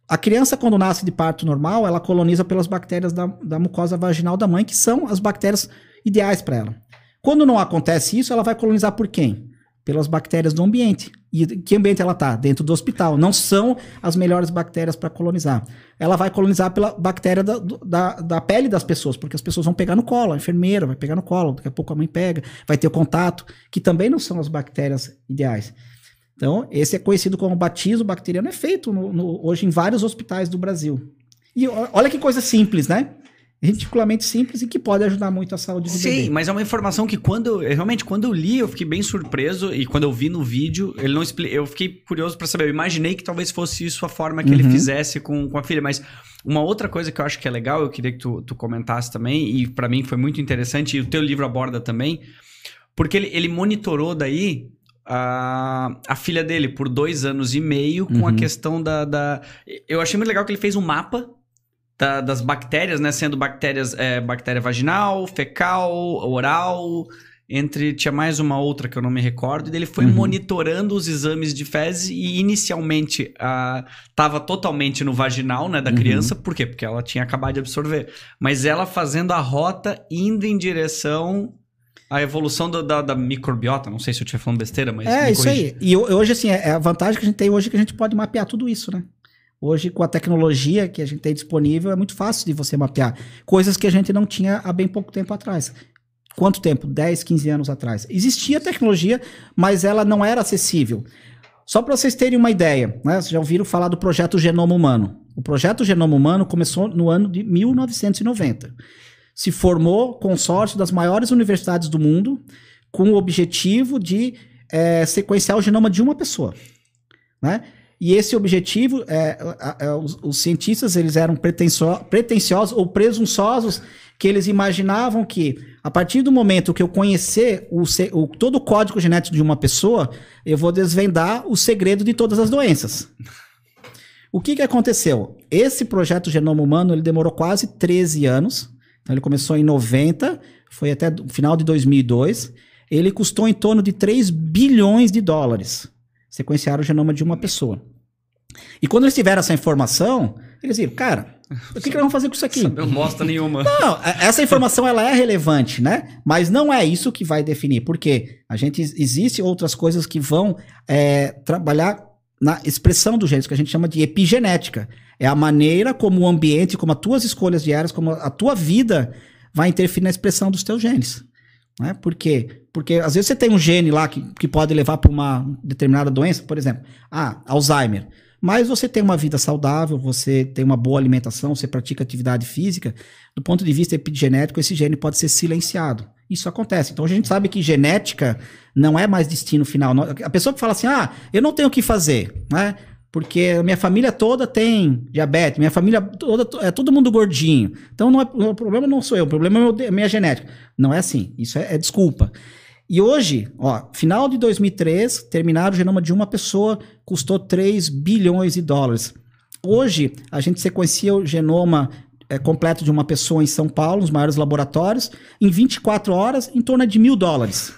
a criança, quando nasce de parto normal, ela coloniza pelas bactérias da, da mucosa vaginal da mãe, que são as bactérias ideais para ela. Quando não acontece isso, ela vai colonizar por quem? Pelas bactérias do ambiente. E que ambiente ela está? Dentro do hospital. Não são as melhores bactérias para colonizar. Ela vai colonizar pela bactéria da, da, da, pele das pessoas, porque as pessoas vão pegar no colo, a enfermeira vai pegar no colo, daqui a pouco a mãe pega, vai ter o contato, que também não são as bactérias ideais. Então, esse é conhecido como batismo bacteriano, é feito no, no, hoje em vários hospitais do Brasil. E olha que coisa simples, né? ridiculamente simples e que pode ajudar muito a saúde do Sim, bebê. Sim, mas é uma informação que quando realmente quando eu li eu fiquei bem surpreso e quando eu vi no vídeo ele não expli... eu fiquei curioso para saber. Eu imaginei que talvez fosse isso a forma que uhum. ele fizesse com, com a filha, mas uma outra coisa que eu acho que é legal, eu queria que tu, tu comentasse também e para mim foi muito interessante e o teu livro aborda também, porque ele, ele monitorou daí a, a filha dele por dois anos e meio com uhum. a questão da, da. Eu achei muito legal que ele fez um mapa da, das bactérias, né? Sendo bactérias, é, bactéria vaginal, fecal, oral, entre. Tinha mais uma outra que eu não me recordo. E ele foi uhum. monitorando os exames de fezes e inicialmente estava totalmente no vaginal, né, da uhum. criança. Por quê? Porque ela tinha acabado de absorver. Mas ela fazendo a rota indo em direção a evolução do, da, da, microbiota, não sei se eu estiver falando besteira, mas. É, isso aí. E hoje, assim, é, é a vantagem que a gente tem hoje é que a gente pode mapear tudo isso, né? Hoje, com a tecnologia que a gente tem disponível, é muito fácil de você mapear. Coisas que a gente não tinha há bem pouco tempo atrás. Quanto tempo? 10, 15 anos atrás. Existia tecnologia, mas ela não era acessível. Só para vocês terem uma ideia, né? Vocês já ouviram falar do projeto Genoma Humano. O projeto Genoma Humano começou no ano de 1990 se formou consórcio das maiores universidades do mundo com o objetivo de é, sequenciar o genoma de uma pessoa. Né? E esse objetivo, é, é, os, os, cientistas eles eram pretensiosos ou presunçosos, que eles imaginavam que a partir do momento que eu conhecer o, o, todo o código genético de uma pessoa, eu vou desvendar o segredo de todas as doenças. O que, que aconteceu? Esse projeto Genoma Humano ele demorou quase 13 anos. Então ele começou em 90, foi até o final de 2002. Ele custou em torno de 3 bilhões de dólares sequenciar o genoma de uma pessoa. E quando eles tiveram essa informação, eles viram, cara, o que, que nós vamos fazer com isso aqui? Não bosta nenhuma. Não, é, essa informação ela é relevante, né? Mas não é isso que vai definir, porque a gente existe outras coisas que vão é, trabalhar na expressão do gênero, que a gente chama de epigenética. É a maneira como o ambiente, como as tuas escolhas diárias, como a tua vida vai interferir na expressão dos teus genes. Né? Por quê? Porque às vezes você tem um gene lá que, que pode levar para uma determinada doença, por exemplo, ah, Alzheimer. Mas você tem uma vida saudável, você tem uma boa alimentação, você pratica atividade física, do ponto de vista epigenético, esse gene pode ser silenciado. Isso acontece. Então a gente sabe que genética não é mais destino final. A pessoa que fala assim, ah, eu não tenho o que fazer, né? Porque minha família toda tem diabetes, minha família toda é todo mundo gordinho. Então não é, o problema não sou eu, o problema é a minha genética. Não é assim. Isso é, é desculpa. E hoje, ó, final de 2003, terminar o genoma de uma pessoa custou 3 bilhões de dólares. Hoje, a gente sequencia o genoma é, completo de uma pessoa em São Paulo, nos maiores laboratórios, em 24 horas, em torno de mil dólares.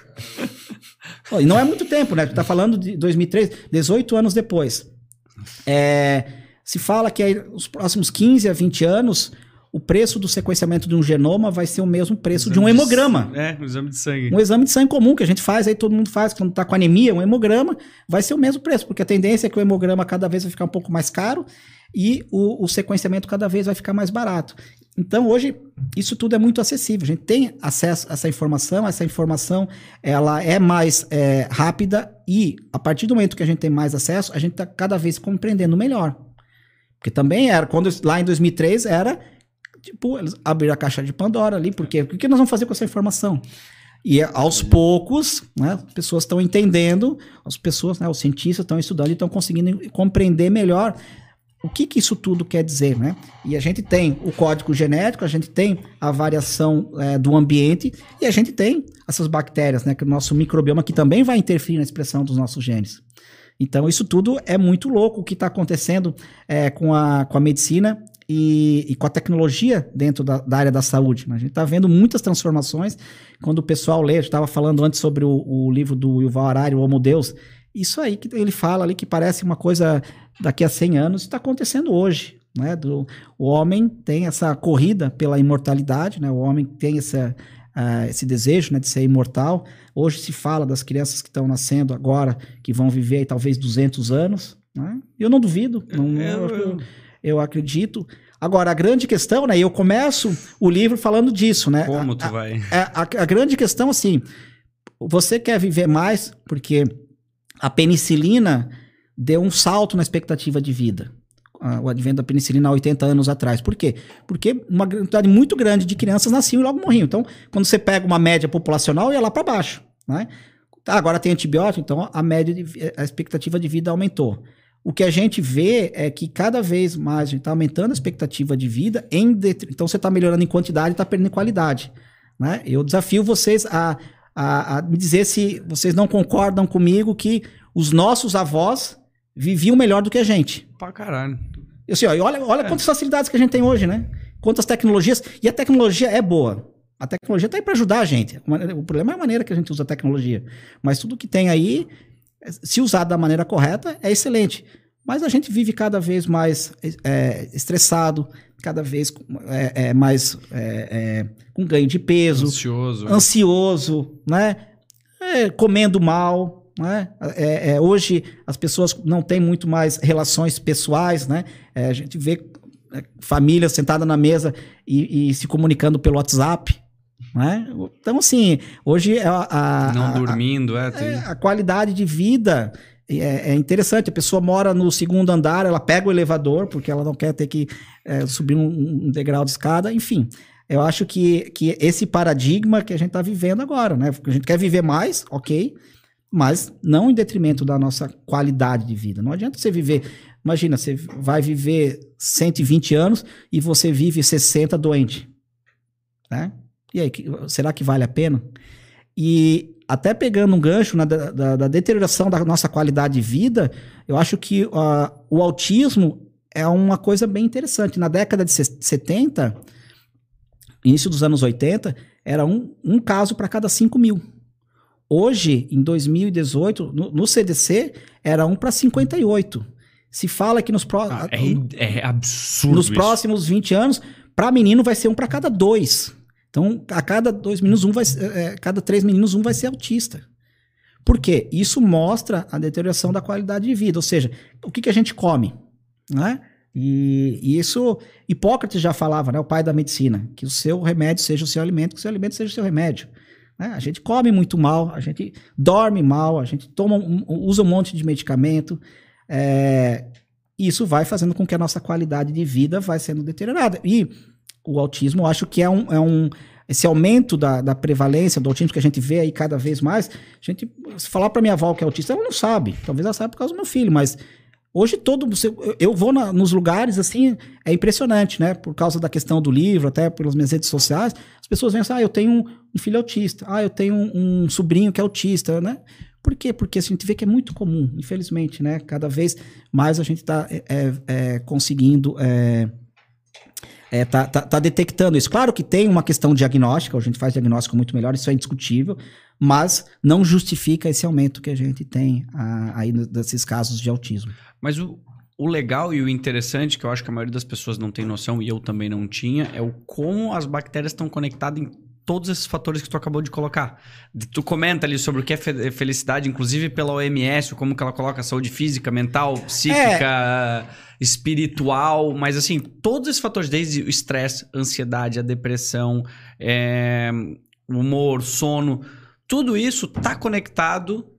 e não é muito tempo, né? Tá falando de 2003, 18 anos depois. É, se fala que aí, os próximos 15 a 20 anos, o preço do sequenciamento de um genoma vai ser o mesmo preço de um hemograma. De, é, um exame de sangue. Um exame de sangue comum que a gente faz, aí todo mundo faz quando está com anemia, um hemograma, vai ser o mesmo preço, porque a tendência é que o hemograma cada vez vai ficar um pouco mais caro e o, o sequenciamento cada vez vai ficar mais barato. Então, hoje, isso tudo é muito acessível. A gente tem acesso a essa informação, essa informação ela é mais é, rápida e, a partir do momento que a gente tem mais acesso, a gente está cada vez compreendendo melhor. Porque também era, quando lá em 2003 era tipo, eles abriram a caixa de Pandora ali, porque o que nós vamos fazer com essa informação? E aos poucos, né, as pessoas estão entendendo, as pessoas, né, os cientistas estão estudando e estão conseguindo compreender melhor o que, que isso tudo quer dizer, né? E a gente tem o código genético, a gente tem a variação é, do ambiente e a gente tem essas bactérias, né? Que o nosso microbioma que também vai interferir na expressão dos nossos genes. Então, isso tudo é muito louco o que está acontecendo é, com, a, com a medicina e, e, com a tecnologia dentro da, da área da saúde. Né? A gente está vendo muitas transformações. Quando o pessoal lê, eu estava falando antes sobre o, o, livro do Yuval Harari, O Homo Deus, isso aí que ele fala ali que parece uma coisa daqui a 100 anos, está acontecendo hoje. Né? Do, o homem tem essa corrida pela imortalidade, né? o homem tem essa, uh, esse desejo né, de ser imortal. Hoje se fala das crianças que estão nascendo agora, que vão viver aí, talvez 200 anos. Né? Eu não duvido. Não, é, eu, eu, eu acredito. Agora, a grande questão, né? Eu começo o livro falando disso, né? Como tu vai? A, é, a, a, grande questão, assim, você quer viver mais porque a penicilina deu um salto na expectativa de vida. O advento da penicilina há 80 anos atrás. Por quê? Porque uma quantidade muito grande de crianças nasciam e logo morriam. Então, quando você pega uma média populacional, ia lá para baixo, né? Tá, agora tem antibiótico, então a média de, a expectativa de vida aumentou. O que a gente vê é que cada vez mais a gente está aumentando a expectativa de vida, em então você está melhorando em quantidade e está perdendo em qualidade. Né? Eu desafio vocês a, a, a, me dizer se vocês não concordam comigo que os nossos avós viviam melhor do que a gente. Pra caralho. Assim, ó, olha, olha é. quantas facilidades que a gente tem hoje, né? Quantas tecnologias. E a tecnologia é boa. A tecnologia está aí para ajudar a gente. O problema é a maneira que a gente usa a tecnologia. Mas tudo que tem aí se usado da maneira correta, é excelente. Mas a gente vive cada vez mais é, estressado, cada vez é, é, mais é, é, com ganho de peso, ansioso, é. ansioso, né? comendo mal, né? hoje as pessoas não têm muito mais relações pessoais, né? a gente vê famílias sentadas na mesa e, e se comunicando pelo WhatsApp, né? Então, assim, hoje a, a não a, dormindo, é, é, a qualidade de vida é, é, interessante. A pessoa mora no segundo andar, ela pega o elevador porque ela não quer ter que é, subir um, um, degrau de escada, enfim. Eu acho que, que esse paradigma que a gente está vivendo agora, né? A gente quer viver mais, ok, mas não em detrimento da nossa qualidade de vida. Não adianta você viver. Imagina, você vai viver 120 anos e você vive 60 doente. Né? E aí, será que vale a pena? E até pegando um gancho na, da, da, deterioração da nossa qualidade de vida, eu acho que uh, o autismo é uma coisa bem interessante. Na década de 70, início dos anos 80, era um, um caso para cada 5 mil. Hoje, em 2018, no, no CDC, era 1 para 58. Se fala que nos, ah, é, é nos próximos 20 anos, para menino vai ser um para cada dois. Então, a cada dois meninos, um vai é, é, cada três meninos, um vai ser autista. Por quê? Isso mostra a deterioração da qualidade de vida. Ou seja, o que, que a gente come, né? E, e, isso, Hipócrates já falava, né, o pai da medicina, que o seu remédio seja o seu alimento, que o seu alimento seja o seu remédio. Né? A gente come muito mal, a gente dorme mal, a gente toma um, usa um monte de medicamento. É, isso vai fazendo com que a nossa qualidade de vida vai sendo deteriorada. E o autismo, eu acho que é um, é um esse aumento da, da prevalência do autismo que a gente vê aí cada vez mais. A gente, se falar para minha avó que é autista, ela não sabe. Talvez ela saiba por causa do meu filho, mas Hoje todo eu vou na, nos lugares assim, é impressionante, né? Por causa da questão do livro, até pelas minhas redes sociais, as pessoas vêm assim: "Ah, eu tenho um, um filho autista. Ah, eu tenho um, um, sobrinho que é autista", né? Por quê? Porque a gente vê que é muito comum, infelizmente, né? Cada vez mais a gente está é, é, é, conseguindo é, é, tá, tá, tá, detectando isso. Claro que tem uma questão diagnóstica, a gente faz diagnóstico muito melhor, isso é indiscutível, mas não justifica esse aumento que a gente tem aí desses casos de autismo. Mas o, o legal e o interessante, que eu acho que a maioria das pessoas não tem noção, e eu também não tinha, é o como as bactérias estão conectadas em todos esses fatores que tu acabou de colocar. Tu comenta ali sobre o que é felicidade, inclusive pela OMS, como que ela coloca saúde física, mental, psíquica, é. espiritual, mas assim, todos esses fatores, desde o estresse, ansiedade, a depressão, é, humor, sono, tudo isso tá conectado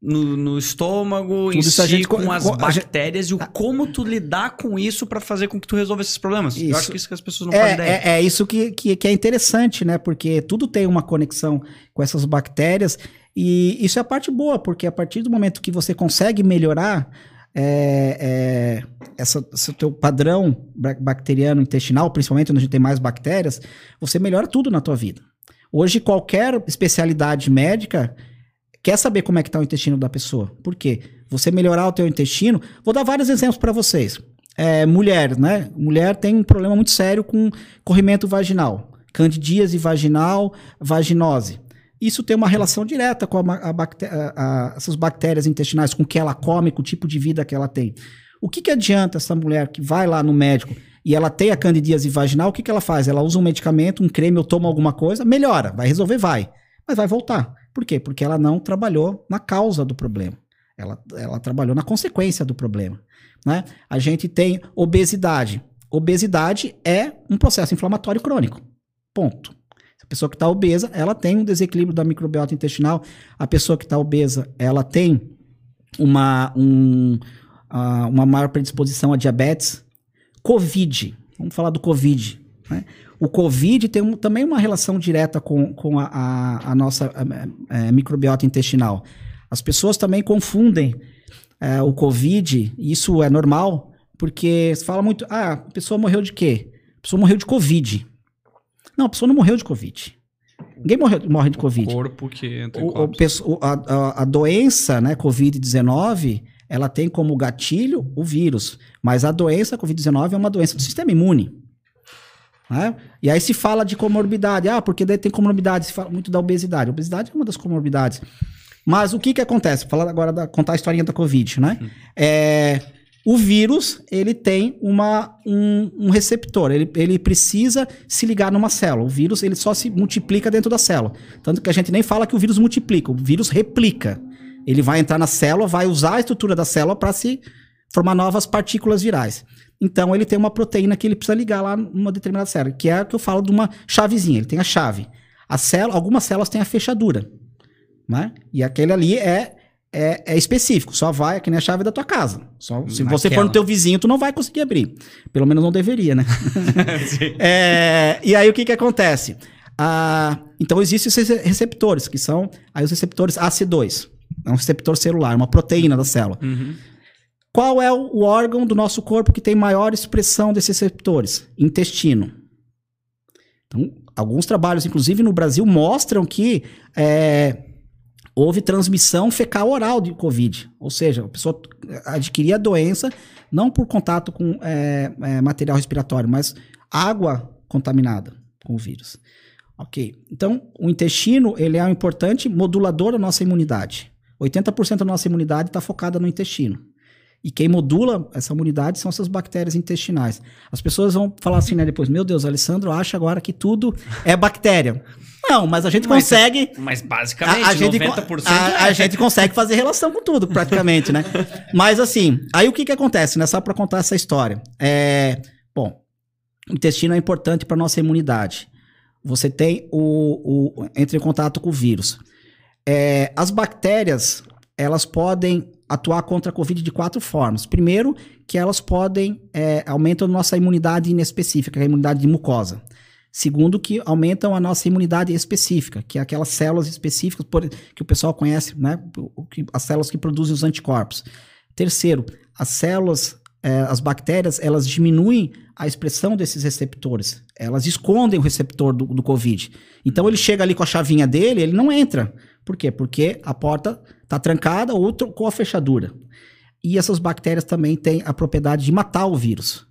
no, no estômago, Tudo em si, gente, com as bactérias gente, e o como tu lidar com isso para fazer com que tu resolva esses problemas. Isso. Eu acho que isso que as pessoas não é, fazem ideia. É, é isso que, que, que, é interessante, né? Porque tudo tem uma conexão com essas bactérias e isso é a parte boa, porque a partir do momento que você consegue melhorar é, é, essa, esse teu padrão bacteriano intestinal, principalmente onde a gente tem mais bactérias, você melhora tudo na tua vida. Hoje, qualquer especialidade médica quer saber como é que está o intestino da pessoa. Por quê? Você melhorar o teu intestino. Vou dar vários exemplos para vocês. É, mulher, né? Mulher tem um problema muito sério com corrimento vaginal, candidíase vaginal, vaginose. Isso tem uma relação direta com a, a, a, essas bactérias intestinais, com o que ela come, com o tipo de vida que ela tem. O que, que adianta essa mulher que vai lá no médico e ela tem a candidíase vaginal, o que, que ela faz? Ela usa um medicamento, um creme ou toma alguma coisa, melhora, vai resolver, vai. Mas vai voltar. Por quê? Porque ela não trabalhou na causa do problema. Ela, ela trabalhou na consequência do problema. Né? A gente tem obesidade. Obesidade é um processo inflamatório crônico. Ponto. A pessoa que está obesa, ela tem um desequilíbrio da microbiota intestinal. A pessoa que está obesa, ela tem uma, um, uma maior predisposição a diabetes. Covid. Vamos falar do Covid. Né? O Covid tem um, também uma relação direta com, com a, a, a nossa a, a microbiota intestinal. As pessoas também confundem é, o Covid, isso é normal, porque se fala muito, ah, a pessoa morreu de quê? A pessoa morreu de Covid. Não, a pessoa não morreu de Covid. Ninguém morre, morre de Covid. O corpo que entra em o, o, a, a, a doença, né, Covid-19, ela tem como gatilho o vírus. Mas a doença, Covid-19, é uma doença do sistema imune. Né? E aí se fala de comorbidade. Ah, porque daí tem comorbidade, se fala muito da obesidade. A obesidade é uma das comorbidades. Mas o que que acontece? Falar agora da contar a historinha da Covid, né? Hum. É, o vírus, ele tem uma, um, um, receptor, ele, ele precisa se ligar numa célula. O vírus, ele só se multiplica dentro da célula. Tanto que a gente nem fala que o vírus multiplica, o vírus replica. Ele vai entrar na célula, vai usar a estrutura da célula para se formar novas partículas virais. Então ele tem uma proteína que ele precisa ligar lá numa determinada célula, que é o que eu falo de uma chavezinha, ele tem a chave. A célula, algumas células têm a fechadura, né? E aquele ali é, é, é específico, só vai aqui na chave da tua casa. Só, se Naquela. você for no teu vizinho, tu não vai conseguir abrir. Pelo menos não deveria, né? é, e aí o que que acontece? Ah, então existem esses receptores, que são aí os receptores AC2. é um receptor celular, uma proteína da célula. Uhum. Qual é o órgão do nosso corpo que tem maior expressão desses receptores? Intestino. Então, alguns trabalhos, inclusive no Brasil, mostram que é, houve transmissão fecal oral de Covid. Ou seja, a pessoa adquiria a doença não por contato com é, é, material respiratório, mas água contaminada com o vírus. Ok. Então, o intestino ele é um importante modulador da nossa imunidade. 80% da nossa imunidade está focada no intestino. E quem modula essa imunidade são essas bactérias intestinais. As pessoas vão falar assim, né, depois, meu Deus, Alessandro acha agora que tudo é bactéria. Não, mas a gente Mas- consegue. Mas basicamente, A, a gente, 90% a, a é. gente consegue fazer relação com tudo, praticamente, né? Mas assim, aí o que que acontece, né? Só para contar essa história. É, bom, o intestino é importante para nossa imunidade. Você tem o, o entra em contato com o vírus. É, as bactérias, elas podem atuar contra a Covid de quatro formas. Primeiro, que elas podem é, aumentam nossa imunidade inespecífica, que é a imunidade de mucosa. Segundo, que aumentam a nossa imunidade específica, que é aquelas células específicas por- que o pessoal conhece, né? As células que produzem os anticorpos. Terceiro, as células, eh, as bactérias, elas diminuem a expressão desses receptores. Elas escondem o receptor do, do Covid. Então ele chega ali com a chavinha dele, ele não entra. Por quê? Porque a porta está trancada ou trocou a fechadura. E essas bactérias também têm a propriedade de matar o vírus.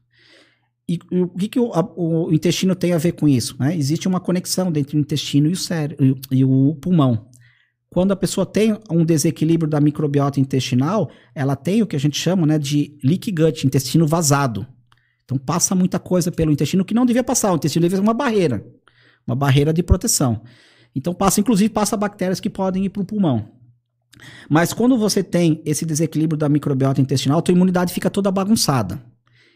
E, e o que, que o, a- o intestino tem a ver com isso? né? Existe uma conexão entre o intestino e o, cérebro, e, o pulmão. Quando a pessoa tem um desequilíbrio da microbiota intestinal, ela tem o que a gente chama né, de leaky gut, intestino vazado. Então passa muita coisa pelo intestino que não devia passar. O intestino devia ser uma barreira, uma barreira de proteção. Então passa, inclusive, passa bactérias que podem ir para o pulmão. Mas quando você tem esse desequilíbrio da microbiota intestinal, a tua imunidade fica toda bagunçada.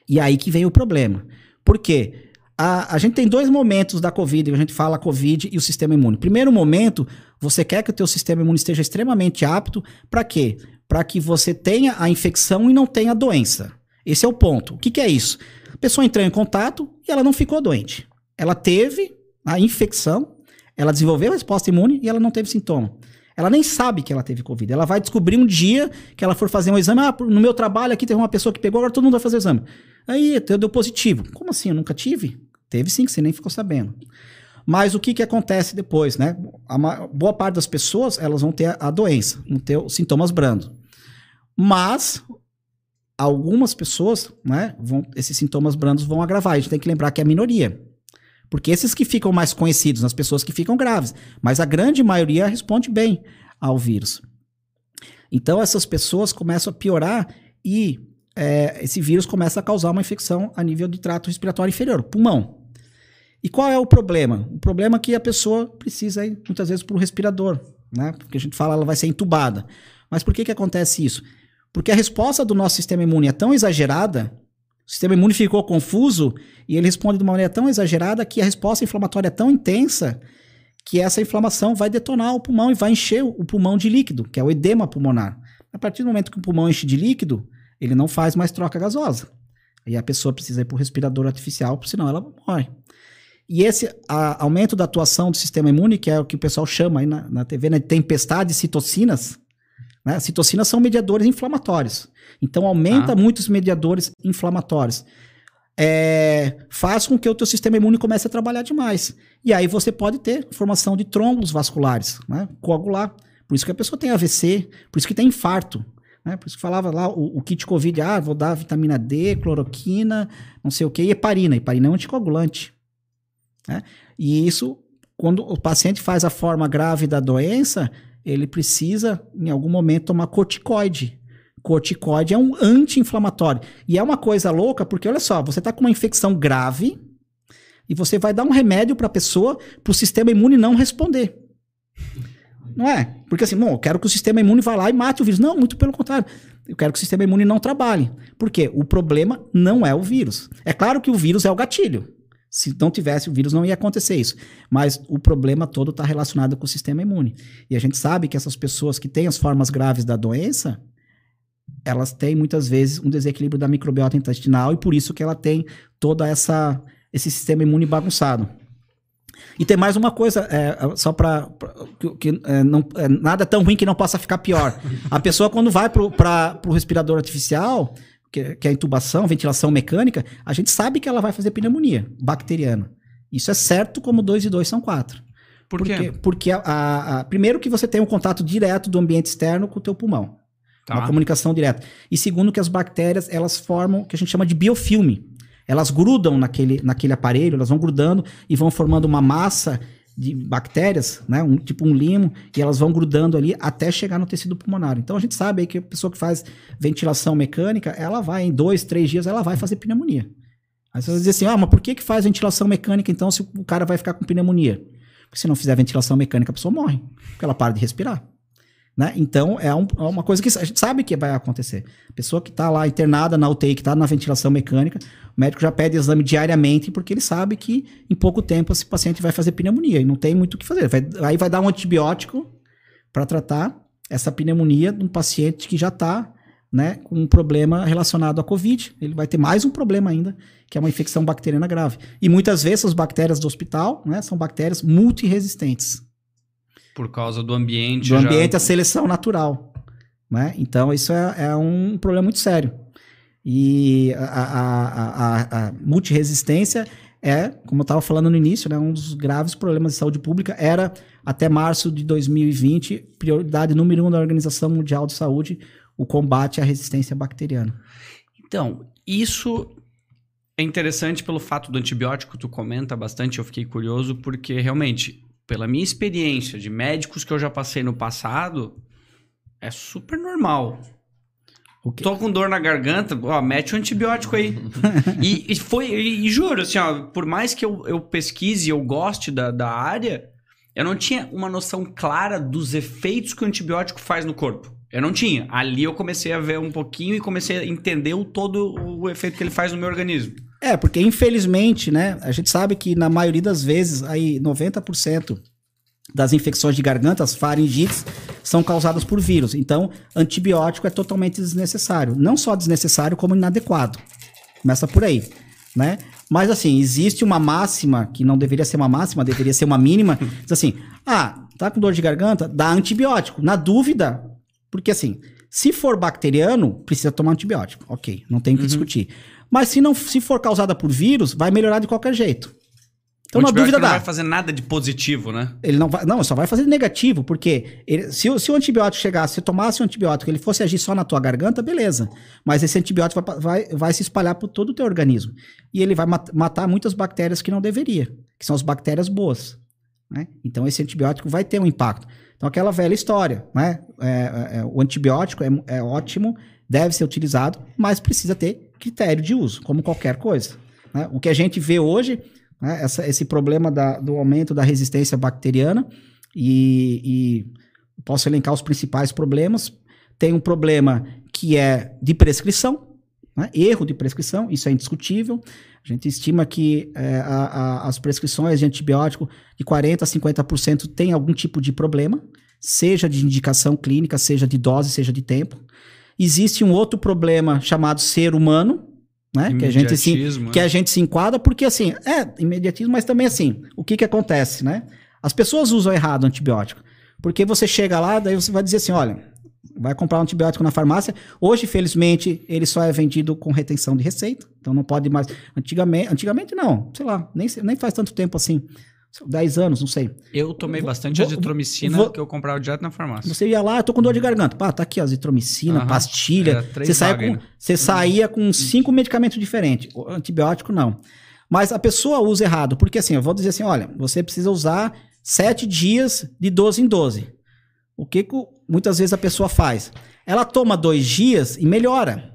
E aí que vem o problema. Por quê? A, a gente tem dois momentos da Covid, a gente fala Covid e o sistema imune. Primeiro momento, você quer que o teu sistema imune esteja extremamente apto para quê? Para que você tenha a infecção e não tenha a doença. Esse é o ponto. O que, que é isso? A pessoa entrou em contato e ela não ficou doente. Ela teve a infecção, ela desenvolveu a resposta imune e ela não teve sintoma. Ela nem sabe que ela teve Covid. Ela vai descobrir um dia que ela for fazer um exame. Ah, no meu trabalho aqui teve uma pessoa que pegou, agora todo mundo vai fazer o exame. Aí deu deu positivo. Como assim? Eu nunca tive? Teve sim, que você nem ficou sabendo. Mas o que, que acontece depois, né? A boa parte das pessoas, elas vão ter a, a doença, vão ter os sintomas brandos. Mas algumas pessoas, né, vão, esses sintomas brandos vão agravar. A gente tem que lembrar que é a minoria. Porque esses que ficam mais conhecidos, as pessoas que ficam graves. Mas a grande maioria responde bem ao vírus. Então essas pessoas começam a piorar e é, esse vírus começa a causar uma infecção a nível de trato respiratório inferior, pulmão. E qual é o problema? O problema é que a pessoa precisa ir muitas vezes para o respirador, né? Porque a gente fala ela vai ser entubada. Mas por que, que acontece isso? Porque a resposta do nosso sistema imune é tão exagerada, o sistema imune ficou confuso e ele responde de uma maneira tão exagerada que a resposta inflamatória é tão intensa que essa inflamação vai detonar o pulmão e vai encher o pulmão de líquido, que é o edema pulmonar. A partir do momento que o pulmão enche de líquido, ele não faz mais troca gasosa. E a pessoa precisa ir para o respirador artificial, senão ela morre. E esse a- aumento da atuação do sistema imune, que é o que o pessoal chama aí na, na TV, né, de tempestade de citocinas, né? Citocinas são mediadores inflamatórios. Então aumenta Ah. muito os mediadores inflamatórios. É, faz com que o teu sistema imune comece a trabalhar demais. E aí você pode ter formação de trombos vasculares, né? coagular. Por isso que a pessoa tem AVC, por isso que tem infarto. Né? Por isso que falava lá o, o kit Covid, ah, vou dar vitamina D, cloroquina, não sei o que, e heparina. Heparina é um anticoagulante. né? E isso, quando o paciente faz a forma grave da doença, ele precisa, em algum momento, tomar corticoide. Corticoide é um anti-inflamatório. E é uma coisa louca, porque olha só, você está com uma infecção grave e você vai dar um remédio para a pessoa para o sistema imune não responder. Não é? Porque assim, bom, eu quero que o sistema imune vá lá e mate o vírus. Não, muito pelo contrário. Eu quero que o sistema imune não trabalhe. Por quê? O problema não é o vírus. É claro que o vírus é o gatilho. Se não tivesse o vírus, não ia acontecer isso. Mas o problema todo está relacionado com o sistema imune. E a gente sabe que essas pessoas que têm as formas graves da doença, elas têm muitas vezes um desequilíbrio da microbiota intestinal e por isso que ela tem toda essa esse sistema imune bagunçado. E tem mais uma coisa, é, só para que, que é, não, é, nada tão ruim que não possa ficar pior. A pessoa quando vai para o respirador artificial, que, que é a intubação, ventilação mecânica, a gente sabe que ela vai fazer pneumonia bacteriana. Isso é certo como 2 e 2 são 4. Por porque, quê? Porque, a, a, a, primeiro que você tem um contato direto do ambiente externo com o teu pulmão. Tá. Uma comunicação direta. E segundo que as bactérias, elas formam o que a gente chama de biofilme. Elas grudam naquele, naquele aparelho, elas vão grudando e vão formando uma massa de bactérias, né, um, tipo um limo, e elas vão grudando ali até chegar no tecido pulmonar. Então a gente sabe aí que a pessoa que faz ventilação mecânica, ela vai em dois, três dias, ela vai fazer pneumonia. Aí você vai dizer assim, ah, mas por que, que faz ventilação mecânica então se o cara vai ficar com pneumonia? Porque se não fizer ventilação mecânica, a pessoa morre, porque ela para de respirar. Né? Então, é, um, é, uma coisa que a gente sabe que vai acontecer. Pessoa que está lá internada na UTI, que está na ventilação mecânica, o médico já pede exame diariamente, porque ele sabe que em pouco tempo esse paciente vai fazer pneumonia e não tem muito o que fazer. Vai, aí vai dar um antibiótico para tratar essa pneumonia de um paciente que já está né, com um problema relacionado à Covid. Ele vai ter mais um problema ainda, que é uma infecção bacteriana grave. E muitas vezes as bactérias do hospital né, são bactérias multiresistentes. Por causa do ambiente. Do já... ambiente, a seleção natural. Né? Então, isso é, é um problema muito sério. E a, a, a, a multiresistência é, como eu estava falando no início, né, um dos graves problemas de saúde pública era, até março de 2020, prioridade número um da Organização Mundial de Saúde, o combate à resistência bacteriana. Então, isso é interessante pelo fato do antibiótico, tu comenta bastante, eu fiquei curioso, porque realmente pela minha experiência de médicos que eu já passei no passado, é super normal. Tô com dor na garganta, ó, mete o um antibiótico aí. e, e, foi, e, e, juro, assim, ó, por mais que eu, eu pesquise, eu goste da, da área, eu não tinha uma noção clara dos efeitos que o antibiótico faz no corpo. Eu não tinha. Ali eu comecei a ver um pouquinho e comecei a entender o todo o efeito que ele faz no meu organismo. É, porque infelizmente, né, a gente sabe que na maioria das vezes, aí 90% das infecções de garganta, as faringites, são causadas por vírus. Então, antibiótico é totalmente desnecessário. Não só desnecessário, como inadequado. Começa por aí, né? Mas assim, existe uma máxima, que não deveria ser uma máxima, deveria ser uma mínima, diz assim, ah, tá com dor de garganta? Dá antibiótico. Na dúvida, porque assim, se for bacteriano, precisa tomar antibiótico. Ok, não tem o que uhum. discutir. Mas se não se for causada por vírus, vai melhorar de qualquer jeito. Então, na dúvida não dá. não vai fazer nada de positivo, né? Ele não vai, não, só vai fazer negativo, porque ele, se, se, o antibiótico chegasse, se tomasse um antibiótico, ele fosse agir só na tua garganta, beleza. Mas esse antibiótico vai, vai, vai se espalhar por todo o teu organismo. E ele vai matar muitas bactérias que não deveria, que são as bactérias boas. Né? Então esse antibiótico vai ter um impacto. Então, aquela velha história, né? É, é, é, o antibiótico é, é, ótimo, deve ser utilizado, mas precisa ter critério de uso, como qualquer coisa. Né? O que a gente vê hoje, né? Essa, esse problema da, do aumento da resistência bacteriana, e, e posso elencar os principais problemas. Tem um problema que é de prescrição, né? erro de prescrição, isso é indiscutível. A gente estima que é, a, a, as prescrições de antibiótico de 40% a 50% tem algum tipo de problema, seja de indicação clínica, seja de dose, seja de tempo. Existe um outro problema chamado ser humano, né? Que a gente se, que a gente se enquadra porque assim, é imediatismo, mas também assim, o que que acontece, né? As pessoas usam errado o antibiótico. Porque você chega lá, daí você vai dizer assim, olha, vai comprar um antibiótico na farmácia. Hoje, felizmente, ele só é vendido com retenção de receita. Então não pode mais. Antigamente, antigamente não, sei lá, nem, nem faz tanto tempo assim. 10 anos, não sei. Eu tomei bastante vou, azitromicina vou, que eu comprava direto na farmácia. Você ia lá, eu tô com dor de garganta. Pá, tá aqui azitromicina, pastilha. Você, saia com, você saía com cinco medicamentos diferentes. O antibiótico, não. Mas a pessoa usa errado, porque assim, eu vou dizer assim: olha, você precisa usar sete dias de 12 em 12. O que, que muitas vezes a pessoa faz? Ela toma dois dias e melhora.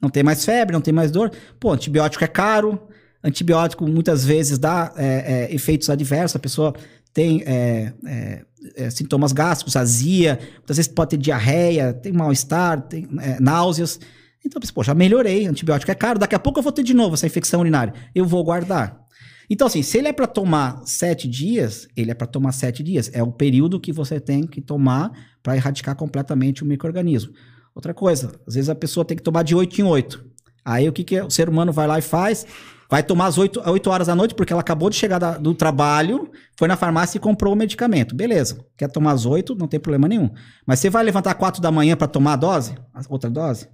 Não tem mais febre, não tem mais dor. Pô, antibiótico é caro. Antibiótico muitas vezes dá é, é, efeitos adversos. A pessoa tem é, é, é sintomas gástricos, azia, muitas vezes pode ter diarreia, tem mal-estar, tem náuseas. Então, pô, já melhorei, antibiótico é caro, daqui a pouco eu vou ter de novo essa infecção urinária. Eu vou guardar. Então, assim, se ele é para tomar sete dias, ele é para tomar sete dias. É o período que você tem que tomar para erradicar completamente o microorganismo. Outra coisa, às vezes a pessoa tem que tomar de oito em oito. Aí o que, que o ser humano vai lá e faz? Vai tomar às 8, 8 horas da noite, porque ela acabou de chegar da, do trabalho, foi na farmácia e comprou o medicamento. Beleza. Quer tomar às 8, não tem problema nenhum. Mas você vai levantar 4 da manhã para tomar a dose? A outra dose?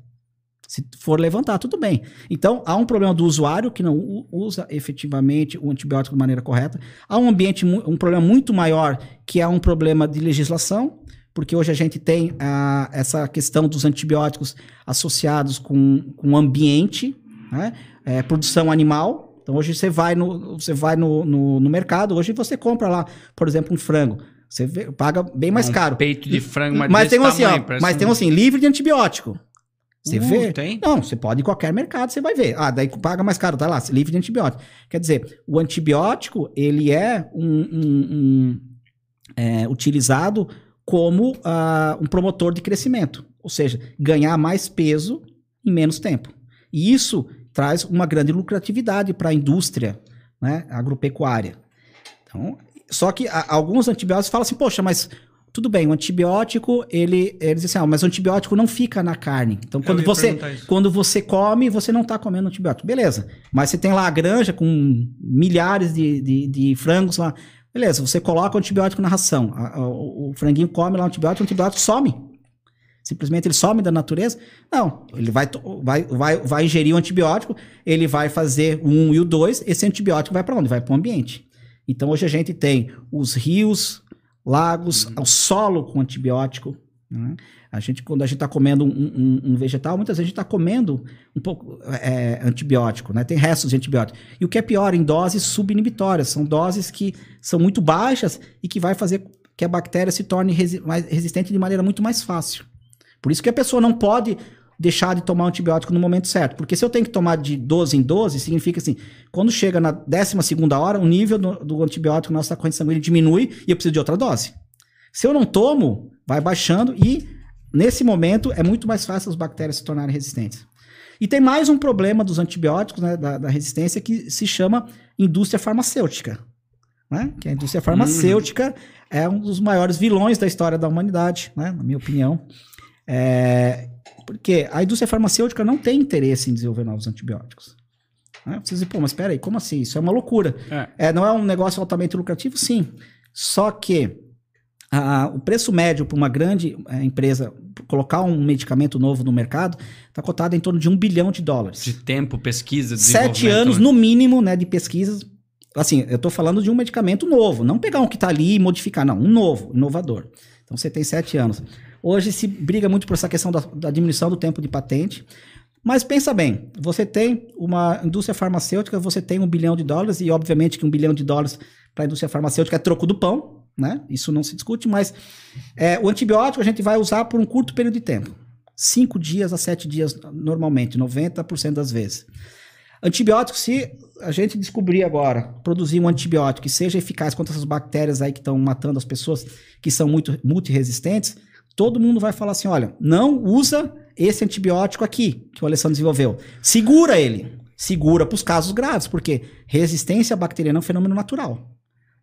Se for levantar, tudo bem. Então, há um problema do usuário que não usa efetivamente o antibiótico de maneira correta. Há um ambiente, um problema muito maior, que é um problema de legislação, porque hoje a gente tem ah, essa questão dos antibióticos associados com, com o ambiente, né? é, produção animal. Então, hoje você vai, no, você vai no, no, no mercado, hoje você compra lá, por exemplo, um frango. Você vê, paga bem mais um caro. Peito de frango, mas, mas tem um assim, ó, mas um... tem um assim, livre de antibiótico. Você uh, vê? Tem? Não, você pode em qualquer mercado, você vai ver. Ah, daí paga mais caro, tá lá, livre de antibiótico. Quer dizer, o antibiótico, ele é um é, utilizado como uh, um promotor de crescimento. Ou seja, ganhar mais peso em menos tempo. E isso traz uma grande lucratividade para a indústria né, agropecuária. Então, só que a, alguns antibióticos falam assim, poxa, mas tudo bem, o antibiótico, ele, ele diz assim, ah, mas o antibiótico não fica na carne. Então, quando você, quando você come, você não está comendo antibiótico. Beleza. Mas você tem lá a granja com milhares de, de, de frangos lá. Beleza, você coloca o antibiótico na ração. A, a, o, o franguinho come lá o antibiótico, o antibiótico some. Simplesmente ele some da natureza? Não, ele vai, vai, vai, vai ingerir o antibiótico, ele vai fazer o 1 e o 2, esse antibiótico vai para onde? Vai para o ambiente. Então hoje a gente tem os rios, lagos, uhum. o solo com antibiótico. Né? A gente, quando a gente está comendo um, um, um, vegetal, muitas vezes a gente está comendo um pouco é, antibiótico, né? Tem restos de antibiótico. E o que é pior, em doses subinibitórias, são doses que são muito baixas e que vai fazer que a bactéria se torne resi mais resistente de maneira muito mais fácil. Por isso que a pessoa não pode deixar de tomar antibiótico no momento certo. Porque se eu tenho que tomar de 12 em 12, significa assim, quando chega na 12 hora, o nível do, do antibiótico na nossa corrente sanguínea diminui e eu preciso de outra dose. Se eu não tomo, vai baixando e nesse momento é muito mais fácil as bactérias se tornarem resistentes. E tem mais um problema dos antibióticos, né, da, da resistência, que se chama indústria farmacêutica. Né? Que a indústria farmacêutica uhum. é um dos maiores vilões da história da humanidade, né, na minha opinião. É, porque a indústria farmacêutica não tem interesse em desenvolver novos antibióticos. Né? Você diz, pô, mas espera aí, como assim? Isso é uma loucura. É. é não é um negócio altamente lucrativo? Sim. Só que a, o preço médio para uma grande é, empresa colocar um medicamento novo no mercado está cotado em torno de um bilhão de dólares. De tempo, pesquisa, Sete anos, né? no mínimo, né, de pesquisas. Assim, eu estou falando de um medicamento novo, não pegar um que está ali e modificar, não, um novo, inovador. Então você tem sete anos. Hoje se briga muito por essa questão da, da diminuição do tempo de patente. Mas pensa bem, você tem uma indústria farmacêutica, você tem um bilhão de dólares, e obviamente que um bilhão de dólares para a indústria farmacêutica é troco do pão, né? Isso não se discute, mas é, o antibiótico a gente vai usar por um curto período de tempo. Cinco dias a sete dias normalmente, 90% das vezes. Antibiótico, se a gente descobrir agora, produzir um antibiótico que seja eficaz contra essas bactérias aí que estão matando as pessoas, que são muito multiresistentes, todo mundo vai falar assim: olha, não usa esse antibiótico aqui que o Alessandro desenvolveu. Segura ele. Segura para os casos graves, porque resistência bacteriana é um fenômeno natural.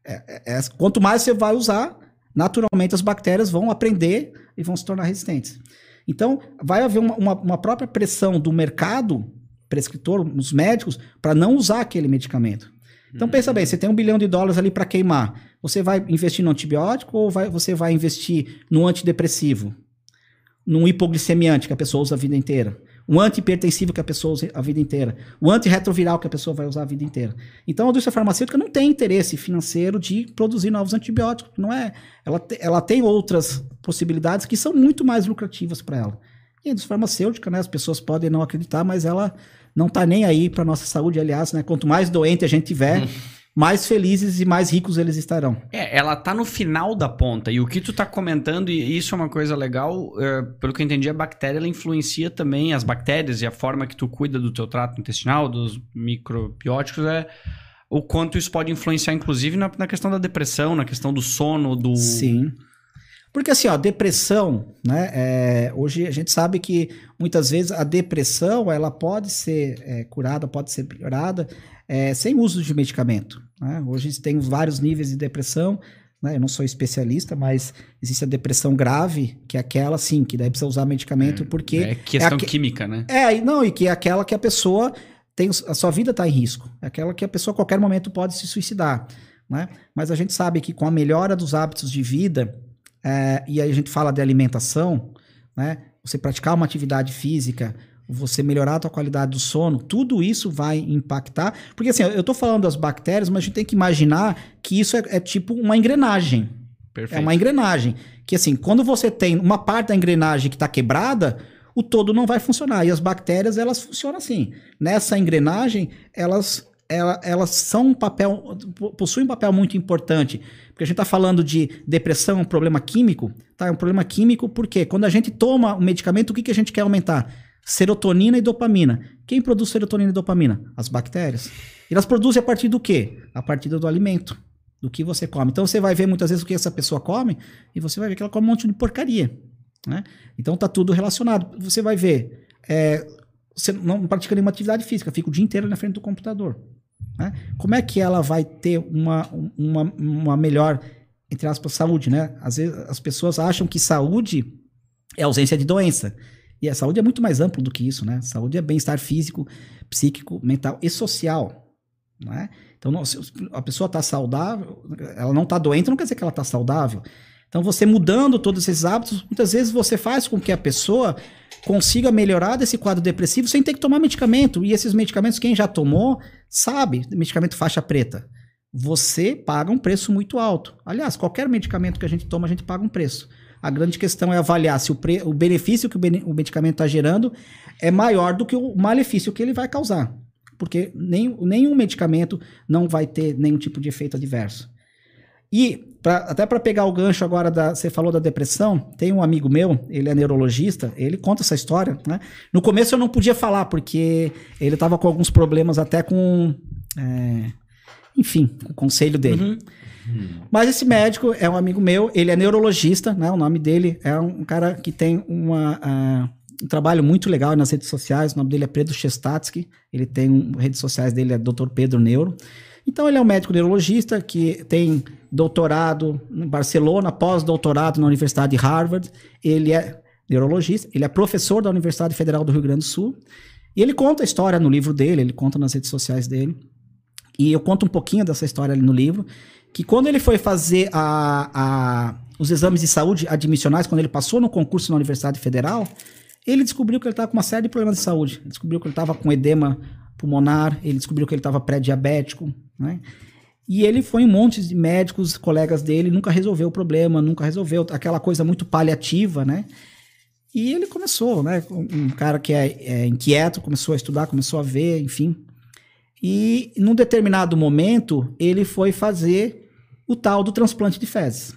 É, é, é, quanto mais você vai usar, naturalmente as bactérias vão aprender e vão se tornar resistentes. Então, vai haver uma, uma, uma própria pressão do mercado, prescritor, os médicos, para não usar aquele medicamento. Então, pensa bem: você tem um bilhão de dólares ali para queimar. Você vai investir no antibiótico ou vai, você vai investir no antidepressivo? Num hipoglicemiante que a pessoa usa a vida inteira? Um antihipertensivo que a pessoa usa a vida inteira? O antirretroviral que a pessoa vai usar a vida inteira? Então, a indústria farmacêutica não tem interesse financeiro de produzir novos antibióticos. Não é, ela, te, ela tem outras possibilidades que são muito mais lucrativas para ela. E a indústria farmacêutica, né, as pessoas podem não acreditar, mas ela não está nem aí para nossa saúde, aliás, né? Quanto mais doente a gente tiver, mais felizes e mais ricos eles estarão. É, ela tá no final da ponta. E o que tu tá comentando, e isso é uma coisa legal, é, pelo que eu entendi, a bactéria ela influencia também as bactérias e a forma que tu cuida do teu trato intestinal, dos microbióticos, é o quanto isso pode influenciar, inclusive, na, na questão da depressão, na questão do sono, do. Sim. Porque assim, ó, depressão, né? É, hoje a gente sabe que muitas vezes a depressão ela pode ser é, curada, pode ser piorada é, sem uso de medicamento. Né? Hoje tem vários níveis de depressão, né? Eu não sou especialista, mas existe a depressão grave, que é aquela, sim, que daí precisa usar medicamento É, porque... É questão aque- química, né? É, e não, e que é aquela que a pessoa tem, a sua vida está em risco. É aquela que a pessoa a qualquer momento pode se suicidar, né? Mas a gente sabe que com a melhora dos hábitos de vida, é, e aí a gente fala de alimentação, né? Você praticar uma atividade física, você melhorar a tua qualidade do sono, tudo isso vai impactar. Porque assim, eu tô falando das bactérias, mas a gente tem que imaginar que isso é, é tipo uma engrenagem. Perfeito. É uma engrenagem. Que assim, quando você tem uma parte da engrenagem que está quebrada, o todo não vai funcionar. E as bactérias, elas funcionam assim. Nessa engrenagem, elas, ela- elas são um papel, possuem um papel muito importante. Porque a gente está falando de depressão, um problema químico. Tá? É um problema químico porque quando a gente toma um medicamento, o que, que a gente quer aumentar? Serotonina e dopamina. Quem produz serotonina e dopamina? As bactérias. E elas produzem a partir do quê? A partir do alimento do que você come. Então você vai ver muitas vezes o que essa pessoa come e você vai ver que ela come um monte de porcaria. Né? Então tá tudo relacionado. Você vai ver, é, você não pratica nenhuma atividade física, fica o dia inteiro na frente do computador. Né? Como é que ela vai ter uma, uma, uma melhor, entre aspas, saúde? Né? Às vezes as pessoas acham que saúde é ausência de doença. E a saúde é muito mais amplo do que isso, né? Saúde é bem-estar físico, psíquico, mental e social. Né? Então, se a pessoa está saudável, ela não está doente, não quer dizer que ela está saudável. Então, você mudando todos esses hábitos, muitas vezes você faz com que a pessoa consiga melhorar desse quadro depressivo sem ter que tomar medicamento. E esses medicamentos, quem já tomou, sabe, medicamento faixa preta. Você paga um preço muito alto. Aliás, qualquer medicamento que a gente toma, a gente paga um preço. A grande questão é avaliar se o, o benefício que o, o medicamento está gerando é maior do que o malefício que ele vai causar. Porque nem, nenhum medicamento não vai ter nenhum tipo de efeito adverso. E, pra- até para pegar o gancho agora, da, você falou da depressão, tem um amigo meu, ele é neurologista, ele conta essa história. Né? No começo eu não podia falar, porque ele estava com alguns problemas até com. é, enfim, com o conselho dele. Mas esse médico é um amigo meu, ele é neurologista, né? O nome dele é um cara que tem uma, ah, um trabalho muito legal nas redes sociais. O nome dele é Pedro Chestatsky. Ele tem um, redes sociais dele é Dr. Pedro Neuro. Então ele é um médico neurologista que tem doutorado em Barcelona, pós-doutorado na Universidade de Harvard. Ele é neurologista, ele é professor da Universidade Federal do Rio Grande do Sul. E ele conta a história no livro dele, ele conta nas redes sociais dele. E eu conto um pouquinho dessa história ali no livro, que quando ele foi fazer a, a- os exames de saúde admissionais, quando ele passou no concurso na Universidade Federal, ele descobriu que ele estava com uma série de problemas de saúde. Ele descobriu que ele estava com edema pulmonar, ele descobriu que ele estava pré-diabético, né? E ele foi um monte de médicos, colegas dele, nunca resolveu o problema, nunca resolveu aquela coisa muito paliativa, né? E ele começou, né? Um cara que é, é inquieto, começou a estudar, começou a ver, enfim. E num determinado momento, ele foi fazer o tal do transplante de fezes.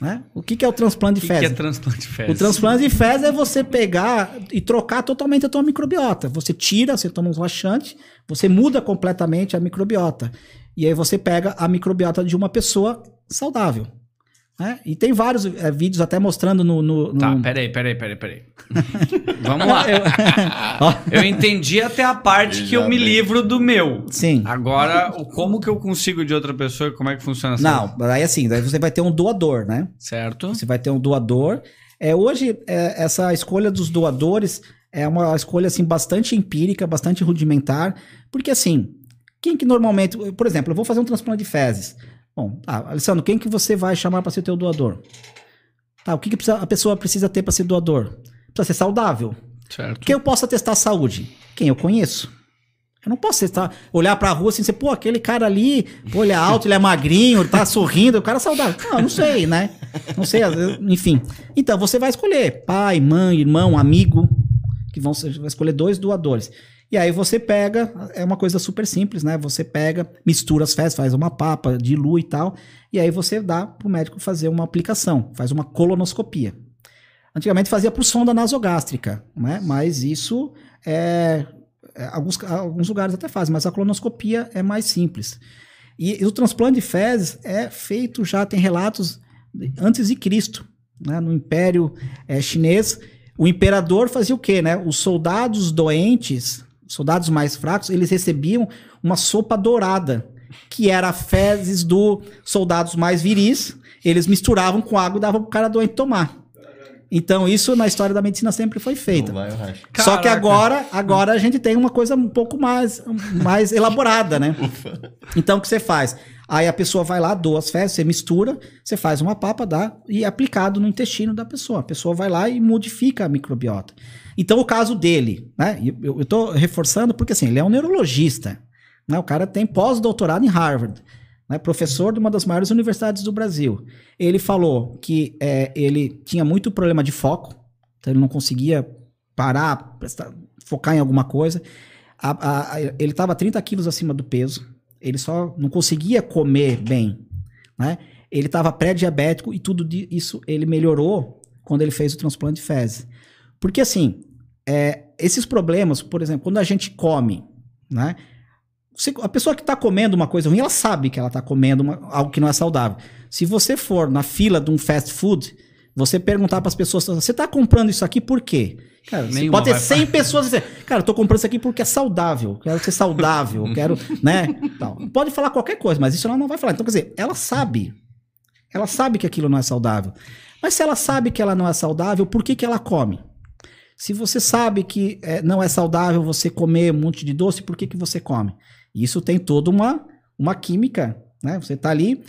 Né? O que, que é o transplante O de que, que fezes? é transplante de fezes? O transplante de fezes é você pegar e trocar totalmente a tua microbiota. Você tira, você toma um laxante, você muda completamente a microbiota. E aí você pega a microbiota de uma pessoa saudável. Né? E tem vários eh, vídeos até mostrando no... no, no- Tá, peraí, peraí, peraí, peraí. Vamos lá. Eu entendi até a parte que eu me livro do meu. Sim. Agora, o como que eu consigo de outra pessoa? Como é que funciona essa Não, daí assim, daí você vai ter um doador, né? Certo? Você vai ter um doador. É, hoje, é, essa escolha dos doadores é uma escolha assim, bastante empírica, bastante rudimentar, porque assim, quem que normalmente. Por exemplo, eu vou fazer um transplante de fezes. Bom, tá, Alessandro, quem que você vai chamar para ser teu doador? Tá, o que, que precisa- a pessoa precisa ter para ser doador? Precisa ser saudável. Certo. Quem eu posso atestar a saúde? Quem eu conheço. Eu não posso testar, olhar pra rua assim e dizer, pô, aquele cara ali, pô, ele é alto, ele é magrinho, ele tá sorrindo, o cara é saudável. Não, não sei, né? Não sei, enfim. Então, você vai escolher pai, mãe, irmão, amigo, que vão ser, vai escolher dois doadores. E aí você pega, é uma coisa super simples, né? Você pega, mistura as fezes, faz uma papa, dilui e tal, e aí você dá pro médico fazer uma aplicação, faz uma colonoscopia. Antigamente fazia por sonda nasogástrica, né? Mas isso é, é, alguns, alguns lugares até fazem, mas a colonoscopia é mais simples. E, e o transplante de fezes é feito já, tem relatos antes de Cristo, né? No Império eh, Chinês, o imperador fazia o quê, né? Os soldados doentes, soldados mais fracos, eles recebiam uma sopa dourada. que era fezes dos soldados mais viris, eles misturavam com água e davam pro cara doente tomar. Então, isso na história da medicina sempre foi feito. Vai, Só que agora, agora a gente tem uma coisa um pouco mais, mais elaborada, né? Ufa. Então, o que você faz? Aí a pessoa vai lá, doa as fezes, você mistura, você faz uma papa, dá e é aplicado no intestino da pessoa. A pessoa vai lá e modifica a microbiota. Então, o caso dele, né? Eu, tô reforçando porque assim, ele é um neurologista. Né? O cara tem pós-doutorado em Harvard né, professor de uma das maiores universidades do Brasil. Ele falou que é, ele tinha muito problema de foco, então ele não conseguia parar, prestar, focar em alguma coisa. A, a, ele estava 30 quilos acima do peso, ele só não conseguia comer bem. Né? Ele estava pré-diabético e tudo isso ele melhorou quando ele fez o transplante de fezes. Porque assim, é, esses problemas, por exemplo, quando a gente come, né? a pessoa que está comendo uma coisa ruim, ela sabe que ela está comendo uma, algo que não é saudável. Se você for na fila de um fast food, você perguntar para as pessoas, você está comprando isso aqui por quê? Cara, pode ter 100 pessoas dizer, cara, eu tô comprando isso aqui porque é saudável, quero ser saudável, quero, né? Pode falar qualquer coisa, mas isso ela não vai falar. Então, quer dizer, ela sabe. Ela sabe que aquilo não é saudável. Mas se ela sabe que ela não é saudável, por que, que ela come? Se você sabe que é, não é saudável você comer um monte de doce, por que, que você come? Isso tem toda uma, uma química, né? Você está ali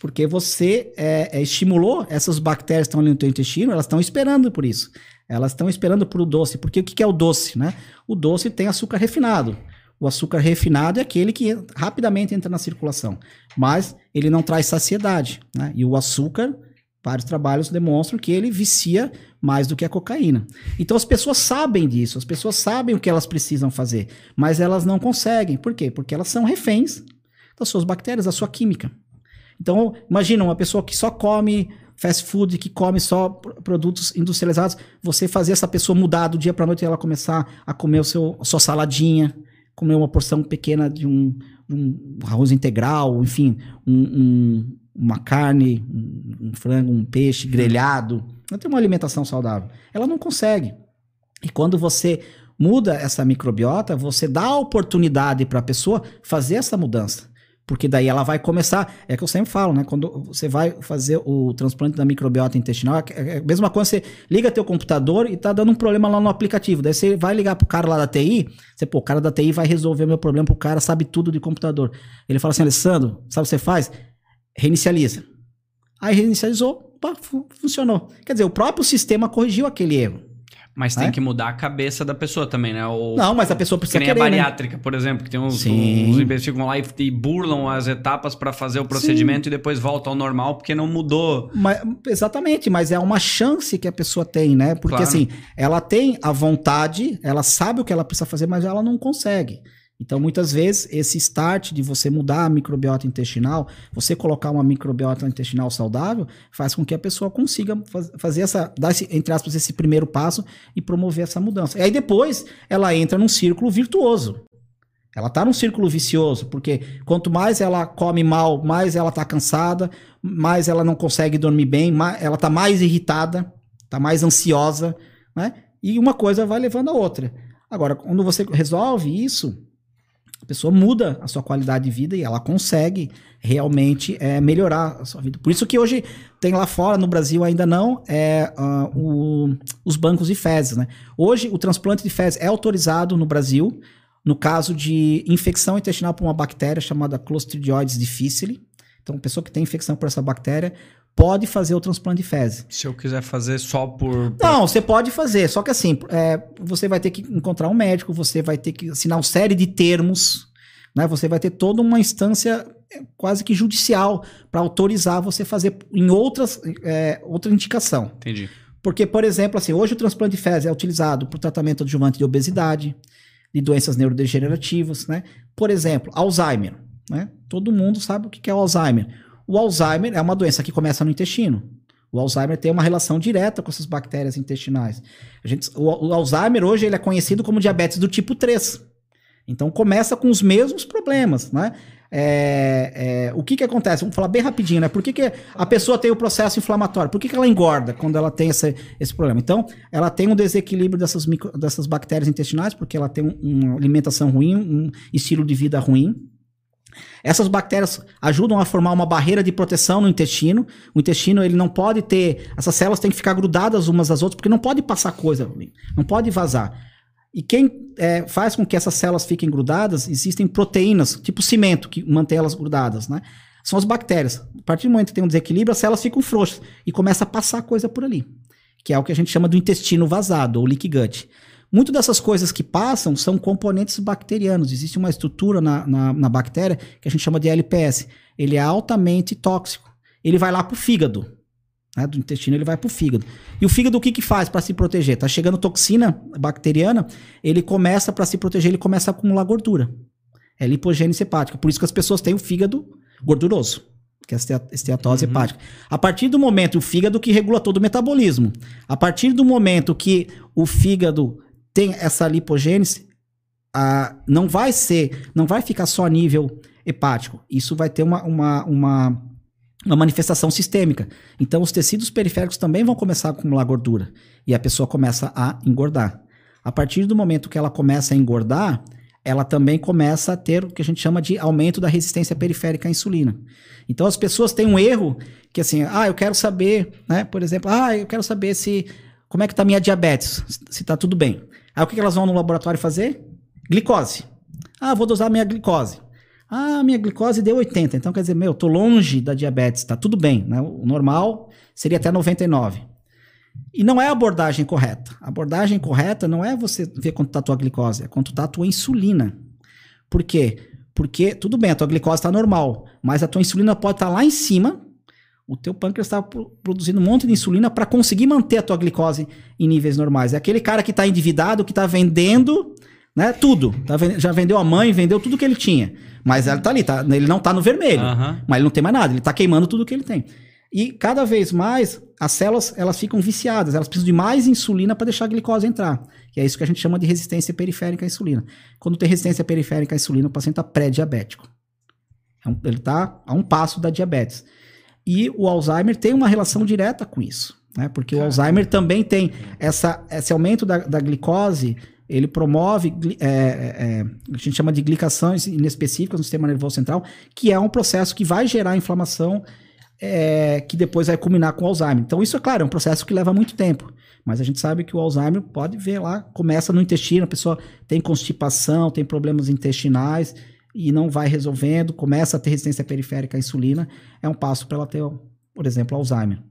porque você é, é, estimulou essas bactérias que estão ali no teu intestino, elas estão esperando por isso. Elas estão esperando por o doce. Porque o que, que é o doce, né? O doce tem açúcar refinado. O açúcar refinado é aquele que rapidamente entra na circulação, mas ele não traz saciedade, né? E o açúcar, vários trabalhos demonstram que ele vicia mais do que a cocaína. Então as pessoas sabem disso, as pessoas sabem o que elas precisam fazer, mas elas não conseguem. Por quê? Porque elas são reféns das suas bactérias, da sua química. Então, imagina uma pessoa que só come fast food, que come só produtos industrializados, você fazer essa pessoa mudar do dia para noite e ela começar a comer o seu, a sua saladinha, comer uma porção pequena de um, um arroz integral, enfim, um, um, uma carne, um, frango, um peixe grelhado, não tem uma alimentação saudável. Ela não consegue. E quando você muda essa microbiota, você dá a oportunidade para a pessoa fazer essa mudança. Porque daí ela vai começar, é que eu sempre falo, né? Quando você vai fazer o transplante da microbiota intestinal, é, é a mesma coisa, você liga teu computador e tá dando um problema lá no aplicativo. Daí você vai ligar pro cara lá da TI, você, pô, o cara da TI vai resolver o meu problema, o cara sabe tudo de computador. Ele fala assim, Alessandro, sabe o que você faz? Reinicializa. Aí reinicializou, opa, funcionou. Quer dizer, o próprio sistema corrigiu aquele erro. Mas tem é? que mudar a cabeça da pessoa também, né? O, não, mas a pessoa precisa que nem querer, a né? bariátrica, né? por exemplo, que tem uns, Sim. uns investigadores lá e, e, burlam as etapas para fazer o procedimento Sim. e depois volta ao normal porque não mudou. Mas, exatamente, mas é uma chance que a pessoa tem, né? Porque claro. assim, ela tem a vontade, ela sabe o que ela precisa fazer, mas ela não consegue. Então, muitas vezes, esse start de você mudar a microbiota intestinal, você colocar uma microbiota intestinal saudável, faz com que a pessoa consiga faz, fazer essa, dar esse, entre aspas, esse primeiro passo e promover essa mudança. E aí depois ela entra num círculo virtuoso. Ela está num círculo vicioso, porque quanto mais ela come mal, mais ela está cansada, mais ela não consegue dormir bem, mais, ela está mais irritada, está mais ansiosa, né? E uma coisa vai levando a outra. Agora, quando você resolve isso, a pessoa muda a sua qualidade de vida e ela consegue realmente é, melhorar a sua vida. Por isso que hoje tem lá fora, no Brasil ainda não, é, uh, o, os bancos de fezes. Né? Hoje o transplante de fezes é autorizado no Brasil no caso de infecção intestinal por uma bactéria chamada Clostridioides difficile. Então, pessoa que tem infecção por essa bactéria pode fazer o transplante de fezes. Se eu quiser fazer só por. Não, você pode fazer, só que assim, é, você vai ter que encontrar um médico, você vai ter que assinar uma série de termos, né? Você vai ter toda uma instância é, quase que judicial para autorizar você fazer em outras, é, outra indicação. Entendi. Porque, por exemplo, assim, hoje o transplante de fezes é utilizado para o tratamento adjuvante de obesidade, de doenças neurodegenerativas, né? Por exemplo, Alzheimer, né? Todo mundo sabe o que é o Alzheimer. O Alzheimer é uma doença que começa no intestino. O Alzheimer tem uma relação direta com essas bactérias intestinais. A gente, o, o, Alzheimer hoje ele é conhecido como diabetes do tipo 3. Então começa com os mesmos problemas, né? É, é, o que que acontece? Vamos falar bem rapidinho, né? Por que, que a pessoa tem o processo inflamatório? Por que, que ela engorda quando ela tem esse, esse problema? Então, ela tem um desequilíbrio dessas, micro, dessas bactérias intestinais, porque ela tem um, uma alimentação ruim, um estilo de vida ruim, Essas bactérias ajudam a formar uma barreira de proteção no intestino. O intestino ele não pode ter, essas células têm que ficar grudadas umas às outras porque não pode passar coisa, não pode vazar. E quem é, faz com que essas células fiquem grudadas, existem proteínas, tipo cimento, que mantém elas grudadas, né? São as bactérias. A partir do momento que tem um desequilíbrio, as células ficam frouxas e começa a passar coisa por ali, que é o que a gente chama do intestino vazado, ou leaky gut. Muito dessas coisas que passam são componentes bacterianos. Existe uma estrutura na, na, na bactéria que a gente chama de LPS. Ele é altamente tóxico. Ele vai lá para o fígado. Né? Do intestino ele vai para o fígado. E o fígado o que, que faz para se proteger? Tá chegando toxina bacteriana, ele começa para se proteger, ele começa a acumular gordura. É lipogênese hepática. Por isso que as pessoas têm o fígado gorduroso, que é a esteatose uhum. hepática. A partir do momento, o fígado que regula todo o metabolismo. A partir do momento que o fígado tem essa lipogênese, a, não vai ser, não vai ficar só a nível hepático. Isso vai ter uma, uma, uma, uma manifestação sistêmica. Então, os tecidos periféricos também vão começar a acumular gordura. E a pessoa começa a engordar. A partir do momento que ela começa a engordar, ela também começa a ter o que a gente chama de aumento da resistência periférica à insulina. Então as pessoas têm um erro que assim, ah, eu quero saber, né, por exemplo, ah, eu quero saber se como é que tá minha diabetes, se tá tudo bem. Aí o que, elas vão no laboratório fazer? Glicose. Ah, vou dosar minha glicose. Ah, minha glicose deu 80. Então quer dizer, meu, tô longe da diabetes, tá tudo bem. Né? O normal seria até 99. E não é a abordagem correta. A abordagem correta não é você ver quanto está a tua glicose, é quanto está a tua insulina. Por quê? Porque, tudo bem, a tua glicose está normal, mas a tua insulina pode estar tá lá em cima o teu pâncreas está produzindo um monte de insulina para conseguir manter a tua glicose em níveis normais. É aquele cara que está endividado, que está vendendo né, tudo. Tá vend... Já vendeu a mãe, vendeu tudo que ele tinha. Mas ele está ali, tá... ele não está no vermelho. Uhum. Mas ele não tem mais nada, ele está queimando tudo que ele tem. E cada vez mais as células elas ficam viciadas, elas precisam de mais insulina para deixar a glicose entrar. E é isso que a gente chama de resistência periférica à insulina. Quando tem resistência periférica à insulina, o paciente está pré-diabético. É ele está a um passo da diabetes. E o Alzheimer tem uma relação direta com isso, né? Porque Caramba. o Alzheimer também tem essa, esse aumento da, da glicose, ele promove, é, é, é, a gente chama de glicações inespecíficas no sistema nervoso central, que é um processo que vai gerar inflamação é, que depois vai culminar com o Alzheimer. Então, isso é claro, é um processo que leva muito tempo. Mas a gente sabe que o Alzheimer pode ver lá, começa no intestino, a pessoa tem constipação, tem problemas intestinais, e não vai resolvendo, começa a ter resistência periférica à insulina, é um passo para ela ter, por exemplo, Alzheimer.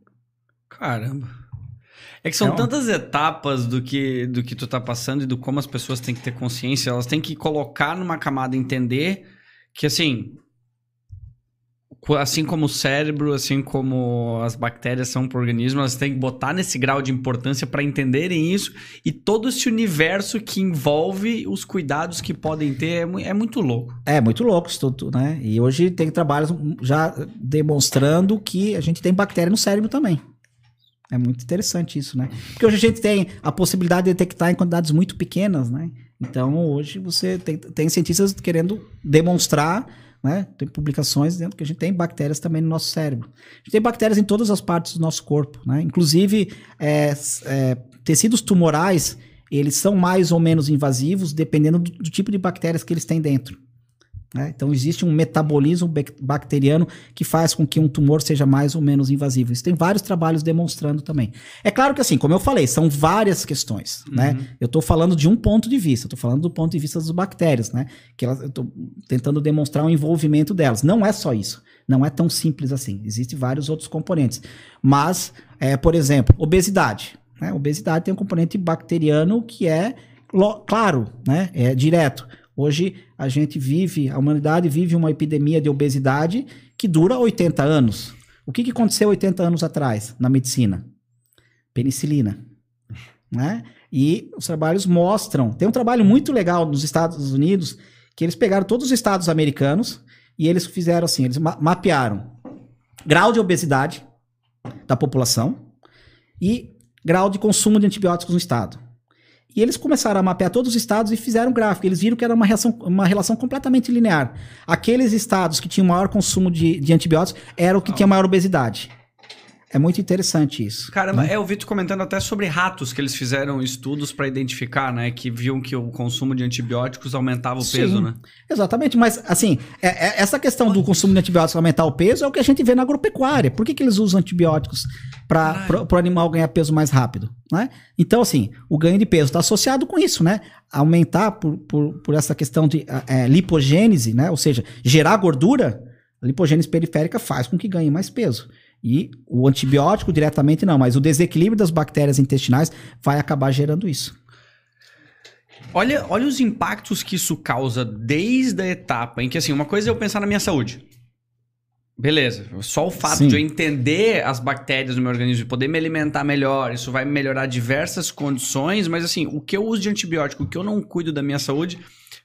Caramba. É que são então, tantas etapas do que, do que tu tá passando e do como as pessoas têm que ter consciência, elas têm que colocar numa camada entender que assim, assim como o cérebro, assim como as bactérias são para o organismo, elas têm que botar nesse grau de importância para entenderem isso e todo esse universo que envolve os cuidados que podem ter é, é muito louco. É muito louco isso tudo, né? E hoje tem trabalhos já demonstrando que a gente tem bactéria no cérebro também. É muito interessante isso, né? Porque hoje a gente tem a possibilidade de detectar em quantidades muito pequenas, né? Então hoje você tem, tem cientistas querendo demonstrar né? Tem publicações dizendo que a gente tem bactérias também no nosso cérebro. A gente tem bactérias em todas as partes do nosso corpo, né? Inclusive, é, é, tecidos tumorais, eles são mais ou menos invasivos, dependendo do, do tipo de bactérias que eles têm dentro. Né? Então, existe um metabolismo bacteriano que faz com que um tumor seja mais ou menos invasivo. Isso tem vários trabalhos demonstrando também. É claro que, assim, como eu falei, são várias questões. Uhum. Né? Eu estou falando de um ponto de vista, estou falando do ponto de vista das bactérias, né? que elas, eu estou tentando demonstrar o envolvimento delas. Não é só isso. Não é tão simples assim. Existem vários outros componentes. Mas, é, por exemplo, obesidade. Né? Obesidade tem um componente bacteriano que é, claro, né? é direto. Hoje a gente vive, a humanidade vive uma epidemia de obesidade que dura 80 anos. O que, que aconteceu 80 anos atrás na medicina? Penicilina. Né? E os trabalhos mostram. Tem um trabalho muito legal nos Estados Unidos que eles pegaram todos os estados americanos e eles fizeram assim: eles ma mapearam grau de obesidade da população e grau de consumo de antibióticos no estado. E eles começaram a mapear todos os estados e fizeram gráfico. Eles viram que era uma, reação, uma relação completamente linear. Aqueles estados que tinham maior consumo de, de antibióticos eram o que tinha maior obesidade. É muito interessante isso. Caramba, né? é, eu vi tu comentando até sobre ratos que eles fizeram estudos para identificar, né? Que viam que o consumo de antibióticos aumentava o Sim, peso, né? Exatamente, mas assim, é, é, essa questão do consumo de antibióticos aumentar o peso é o que a gente vê na agropecuária. Por que, que eles usam antibióticos para o animal ganhar peso mais rápido? Né? Então, assim, o ganho de peso está associado com isso, né? Aumentar por, por, por essa questão de é, lipogênese, né? Ou seja, gerar gordura, a lipogênese periférica faz com que ganhe mais peso. E o antibiótico diretamente não, mas o desequilíbrio das bactérias intestinais vai acabar gerando isso. Olha, olha os impactos que isso causa desde a etapa em que, assim, uma coisa é eu pensar na minha saúde. Beleza, só o fato Sim. de eu entender as bactérias no meu organismo e poder me alimentar melhor, isso vai melhorar diversas condições, mas assim, o que eu uso de antibiótico, o que eu não cuido da minha saúde,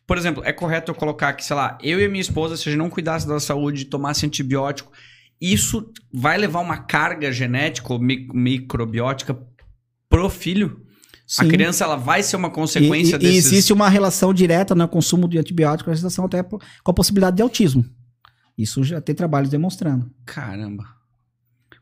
por exemplo, é correto eu colocar que, sei lá, eu e a minha esposa, se a gente não cuidasse da saúde, tomasse antibiótico, isso vai levar uma carga genética ou microbiótica pro filho? Sim. A criança ela vai ser uma consequência e, e, desses... E existe uma relação direta no consumo de antibióticos, a gestação até com a possibilidade de autismo. Isso já tem trabalhos demonstrando. Caramba.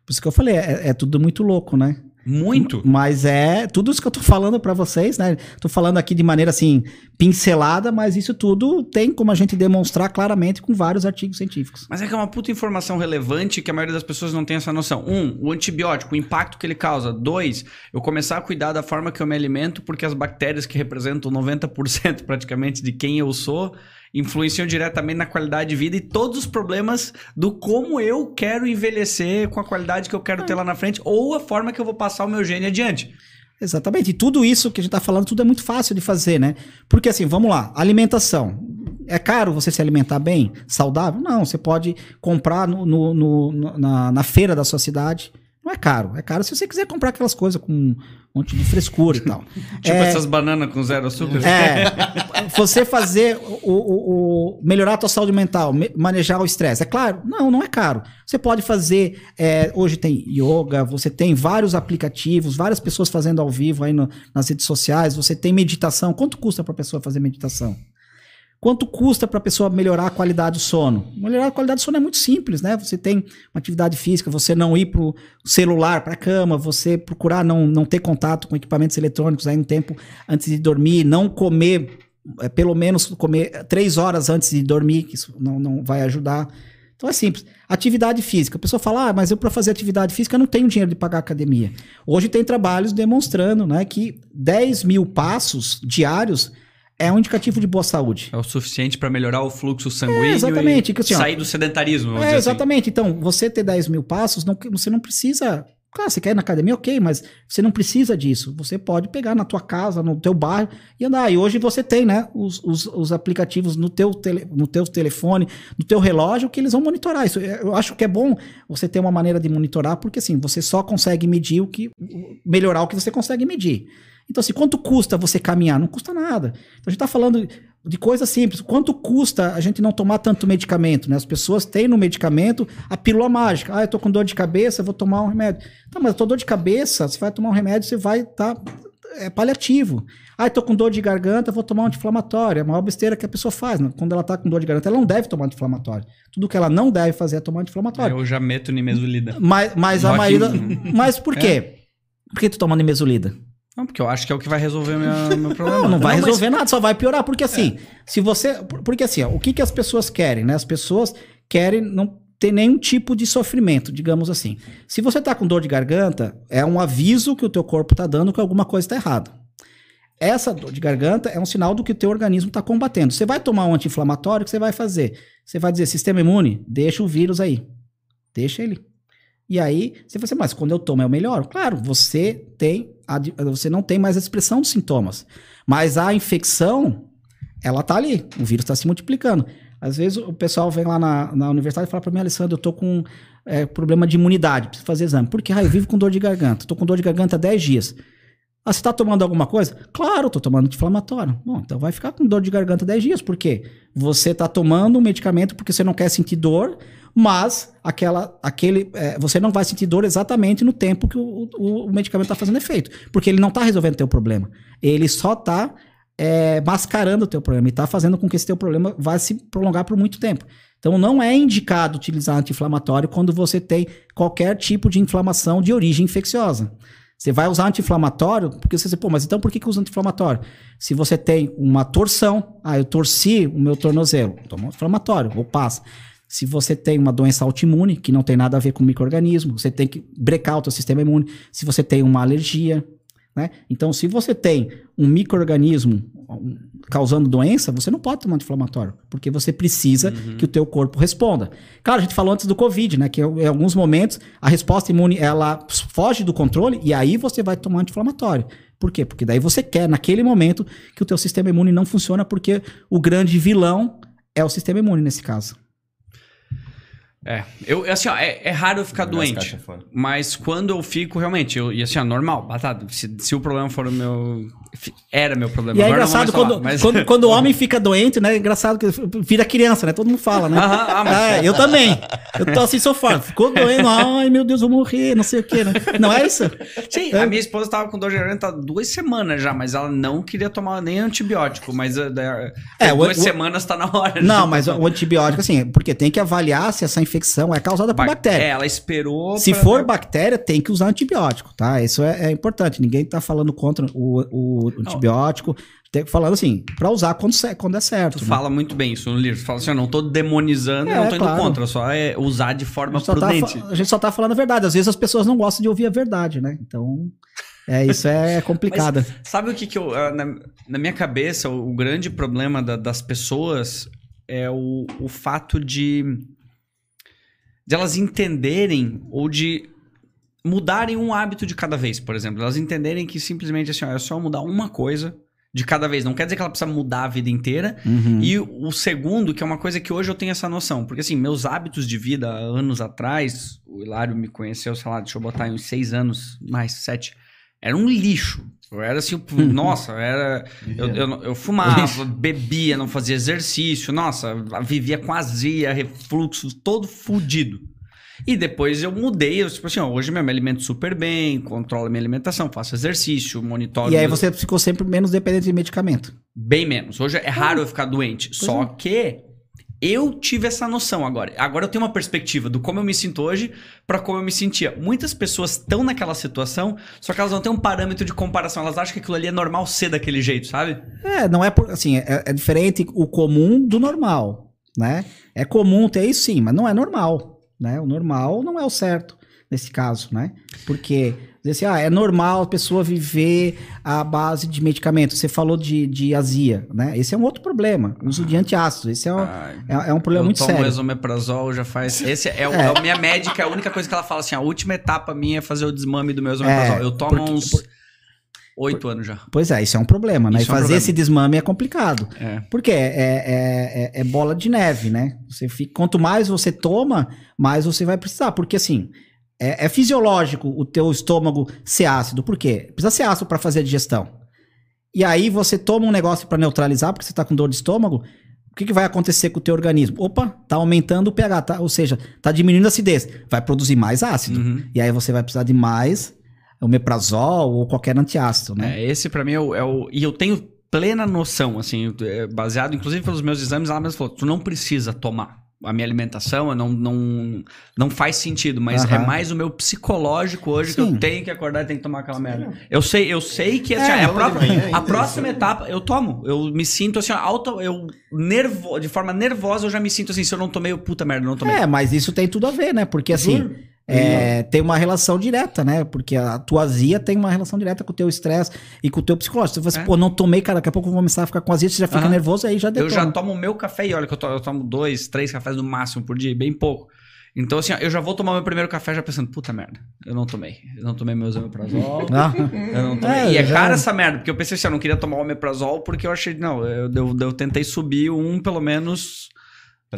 Por isso que eu falei, é, é tudo muito louco, né? Muito. Mas é tudo isso que eu tô falando para vocês, né? Tô falando aqui de maneira assim, pincelada, mas isso tudo tem como a gente demonstrar claramente com vários artigos científicos. Mas é que é uma puta informação relevante que a maioria das pessoas não tem essa noção. Um, o antibiótico, o impacto que ele causa. Dois, eu começar a cuidar da forma que eu me alimento, porque as bactérias que representam 90% praticamente de quem eu sou influenciam diretamente na qualidade de vida e todos os problemas do como eu quero envelhecer com a qualidade que eu quero ter lá na frente ou a forma que eu vou passar o meu gene adiante. Exatamente. E tudo isso que a gente está falando, tudo é muito fácil de fazer, né? Porque assim, vamos lá, alimentação. É caro você se alimentar bem, saudável? Não, você pode comprar no, no, no na, na feira da sua cidade não é caro. É caro se você quiser comprar aquelas coisas com um monte de frescura e tal. tipo é, essas bananas com zero açúcar. É. você fazer o, o, o, melhorar a tua saúde mental, manejar o estresse. É claro? Não, não é caro. Você pode fazer. É, hoje tem yoga, você tem vários aplicativos, várias pessoas fazendo ao vivo aí no, nas redes sociais. Você tem meditação. Quanto custa para a pessoa fazer meditação? Quanto custa para a pessoa melhorar a qualidade do sono? Melhorar a qualidade do sono é muito simples, né? Você tem uma atividade física, você não ir para o celular, para a cama, você procurar não, não ter contato com equipamentos eletrônicos aí no tempo antes de dormir, não comer, é, pelo menos comer três horas antes de dormir, que isso não, não vai ajudar. Então é simples. Atividade física. A pessoa fala, ah, mas eu para fazer atividade física não tenho dinheiro de pagar academia. Hoje tem trabalhos demonstrando né, que 10 mil passos diários é um indicativo de boa saúde. É o suficiente para melhorar o fluxo sanguíneo é, exatamente, e assim, sair do sedentarismo. É, assim. exatamente. Assim. Então, você ter 10 mil passos, não, você não precisa. Claro, você quer ir na academia, ok, mas você não precisa disso. Você pode pegar na tua casa, no teu bairro e andar. E hoje você tem, né, os, os, os aplicativos no teu, tele, no teu telefone, no teu relógio, que eles vão monitorar isso. Eu acho que é bom você ter uma maneira de monitorar, porque assim, você só consegue medir o que. melhorar o que você consegue medir. Então, assim, quanto custa você caminhar? Não custa nada. Então, a gente está falando de coisas simples. Quanto custa a gente não tomar tanto medicamento? Né? As pessoas têm no medicamento a pílula mágica. Ah, eu tô com dor de cabeça, vou tomar um remédio. Tá, mas eu tô dor de cabeça, você vai tomar um remédio, você vai estar tá, é paliativo. Ah, eu tô com dor de garganta, vou tomar um anti-inflamatório. É a maior besteira que a pessoa faz. Né? Quando ela tá com dor de garganta, ela não deve tomar anti-inflamatório. Tudo que ela não deve fazer é tomar anti-inflamatório. Eu já meto nimesulida. Mas, mas a maioria... Mas por quê? É. Por que tu toma nimesulida? Não, porque eu acho que é o que vai resolver o meu, meu problema. Não, não vai não, resolver mas... nada, só vai piorar. Porque assim, é. se você. Porque assim, ó, o que, que as pessoas querem, né? As pessoas querem não ter nenhum tipo de sofrimento, digamos assim. Se você tá com dor de garganta, é um aviso que o teu corpo tá dando que alguma coisa está errada. Essa dor de garganta é um sinal do que o teu organismo está combatendo. Você vai tomar um anti-inflamatório, o que você vai fazer? Você vai dizer, sistema imune, deixa o vírus aí. Deixa ele. E aí, você vai dizer, mas quando eu tomo é o melhor? Claro, você tem você não tem mais a expressão dos sintomas. Mas a infecção, ela tá ali. O vírus está se multiplicando. Às vezes o pessoal vem lá na, na universidade e fala para mim, Alessandro, eu tô com é, problema de imunidade, preciso fazer exame. Por que? Ah, eu vivo com dor de garganta. Tô com dor de garganta há 10 dias. Ah, você está tomando alguma coisa? Claro, estou tomando anti-inflamatório. Bom, então vai ficar com dor de garganta 10 dias. Por quê? Você está tomando um medicamento porque você não quer sentir dor, mas aquela, aquele, é, você não vai sentir dor exatamente no tempo que o, o, o medicamento está fazendo efeito. Porque ele não está resolvendo o teu problema. Ele só está é, mascarando o teu problema e está fazendo com que esse teu problema vá se prolongar por muito tempo. Então não é indicado utilizar anti-inflamatório quando você tem qualquer tipo de inflamação de origem infecciosa. Você vai usar anti-inflamatório, porque você, pô, mas então por que, que usa anti-inflamatório? Se você tem uma torção, ah, eu torci o meu tornozelo, toma anti-inflamatório, ou passa. Se você tem uma doença autoimune, que não tem nada a ver com microorganismo, você tem que brecar o seu sistema imune. Se você tem uma alergia, né? Então, se você tem um microorganismo causando doença, você não pode tomar anti-inflamatório, porque você precisa uhum. que o teu corpo responda. Claro, a gente falou antes do Covid, né? Que em alguns momentos a resposta imune ela foge do controle e aí você vai tomar anti-inflamatório. Por quê? Porque daí você quer, naquele momento, que o teu sistema imune não funciona, porque o grande vilão é o sistema imune nesse caso. É, eu, assim, ó, é, é raro eu ficar doente. Mas quando eu fico, realmente, eu, e assim, ó, normal, batata. Se, se o problema for o meu. Era meu problema. E é engraçado quando, falar, mas... quando, quando, o homem fica doente, né? É engraçado que vira criança, né? Todo mundo fala, né? ah, mas... é, eu também. Eu tô assim, sofrendo. Ficou doendo, ai meu Deus, vou morrer, não sei o quê, né? Não é isso? Sim, é. a minha esposa tava com dor de garganta há duas semanas já, mas ela não queria tomar nem antibiótico. Mas é, é, duas o, semanas tá na hora. Não, mas o antibiótico, assim, porque tem que avaliar se essa infecção infecção é causada por ba bactéria. É, ela esperou. Se pra... for bactéria, tem que usar antibiótico, tá? Isso é, é importante. Ninguém tá falando contra o, o antibiótico. Tem falando assim, para usar quando, quando é certo. Tu né? fala muito bem isso no livro. Tu fala assim, eu não tô demonizando, é, eu não tô claro. indo contra, só é usar de forma a tá prudente. Tá, a gente só tá falando a verdade. Às vezes as pessoas não gostam de ouvir a verdade, né? Então, é, isso é complicado. Mas, sabe o que que eu... Ah, na, na minha cabeça, o, o grande problema da, das pessoas é o, o fato de de elas entenderem ou de mudarem um hábito de cada vez, por exemplo. Elas entenderem que simplesmente assim, ó, é só mudar uma coisa de cada vez. Não quer dizer que ela precisa mudar a vida inteira. Uhum. E o segundo, que é uma coisa que hoje eu tenho essa noção. Porque assim, meus hábitos de vida anos atrás, o Hilário me conheceu, sei lá, deixa eu botar uns seis anos, mais sete, era um lixo. Eu era assim, nossa, era. Eu, eu, eu, fumava, bebia, não fazia exercício, nossa, vivia com azia, refluxo, todo fudido. E depois eu mudei, eu, tipo assim, ó, hoje eu me alimento super bem, controlo a minha alimentação, faço exercício, monitoro. E aí você ficou sempre menos dependente de medicamento. Bem menos. Hoje é raro eu ficar doente. Pois Só é. que eu tive essa noção agora. Agora eu tenho uma perspectiva do como eu me sinto hoje para como eu me sentia. Muitas pessoas estão naquela situação, só que elas não têm um parâmetro de comparação. Elas acham que aquilo ali é normal ser daquele jeito, sabe? É, não é por, assim, é, é diferente o comum do normal, né? É comum ter isso sim, mas não é normal, né? O normal não é o certo nesse caso, né? Porque dizer assim, ah, é normal a pessoa viver à base de medicamentos. Você falou de, de azia, né? Esse é um outro problema. O uso de antiácidos. Esse é um, é, é, um problema muito sério. Eu tomo esomeprazol já faz... Esse é, o, é. a minha médica, a única coisa que ela fala assim, a última etapa minha é fazer o desmame do meu esomeprazol. É, eu tomo porque, uns... Por... Oito anos já. Pois é, isso é um problema, né? Isso e fazer é um esse desmame é complicado. É. Porque é, é, é, é, bola de neve, né? Você fica, quanto mais você toma, mais você vai precisar. Porque assim, é, é, fisiológico o teu estômago ser ácido. Por quê? Precisa ser ácido para fazer a digestão. E aí você toma um negócio para neutralizar, porque você está com dor de estômago. O que, que, vai acontecer com o teu organismo? Opa, tá aumentando o pH, tá? ou seja, tá diminuindo a acidez. Vai produzir mais ácido. Uhum. E aí você vai precisar de mais omeprazol ou qualquer antiácido, né? É, esse para mim é o, é o, E eu tenho plena noção, assim, é, baseado inclusive pelos meus exames, ela mesma falou, tu não precisa tomar a minha alimentação não, não, não faz sentido, mas uhum. é mais o meu psicológico hoje Sim. que eu tenho que acordar e tenho que tomar aquela merda. Eu sei, eu sei que assim, é, a, própria, a próxima etapa eu tomo. Eu me sinto assim, alto, eu nervo, de forma nervosa eu já me sinto assim, se eu não tomei, eu, puta merda, não tomei. É, mas isso tem tudo a ver, né? Porque assim, Juro. É, tem uma relação direta, né? Porque a tua azia tem uma relação direta com o teu estresse e com o teu psicológico. Você fala assim, é. pô, não tomei, cara, daqui a pouco eu vou começar a ficar com azia, você já fica uhum. nervoso, aí já detona. Eu já tomo o meu café e olha que eu, to, eu tomo dois, três cafés no máximo por dia, bem pouco. Então, assim, eu já vou tomar meu primeiro café já pensando, puta merda, eu não tomei. Eu não tomei meu omeprazol. Ah. eu não tomei. É, e é já... cara essa merda, porque eu pensei assim, eu não queria tomar o omeprazol porque eu achei, não, eu, eu, eu tentei subir um, pelo menos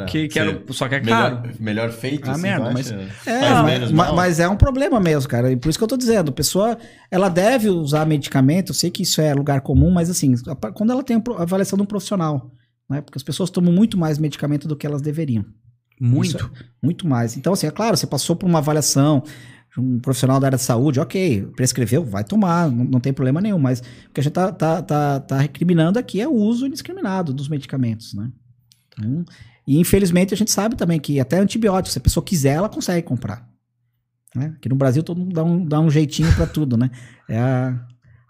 que, que era, só que é caro. Melhor, melhor feito, ah, assim, merda, mas, é, menos mas, mas, é um problema mesmo, cara. E por isso que eu tô dizendo, a pessoa, ela deve usar medicamento, eu sei que isso é lugar comum, mas assim, quando ela tem a avaliação de um profissional, né? Porque as pessoas tomam muito mais medicamento do que elas deveriam. Muito? É, muito mais. Então, assim, é claro, você passou por uma avaliação, um profissional da área de saúde, ok, prescreveu, vai tomar, não, não tem problema nenhum, mas o que a gente tá, tá, tá, tá recriminando aqui é o uso indiscriminado dos medicamentos, né? Então, e infelizmente a gente sabe também que até antibióticos, se a pessoa quiser, ela consegue comprar. Né? Aqui no Brasil todo mundo dá um, dá um jeitinho para tudo, né? É a,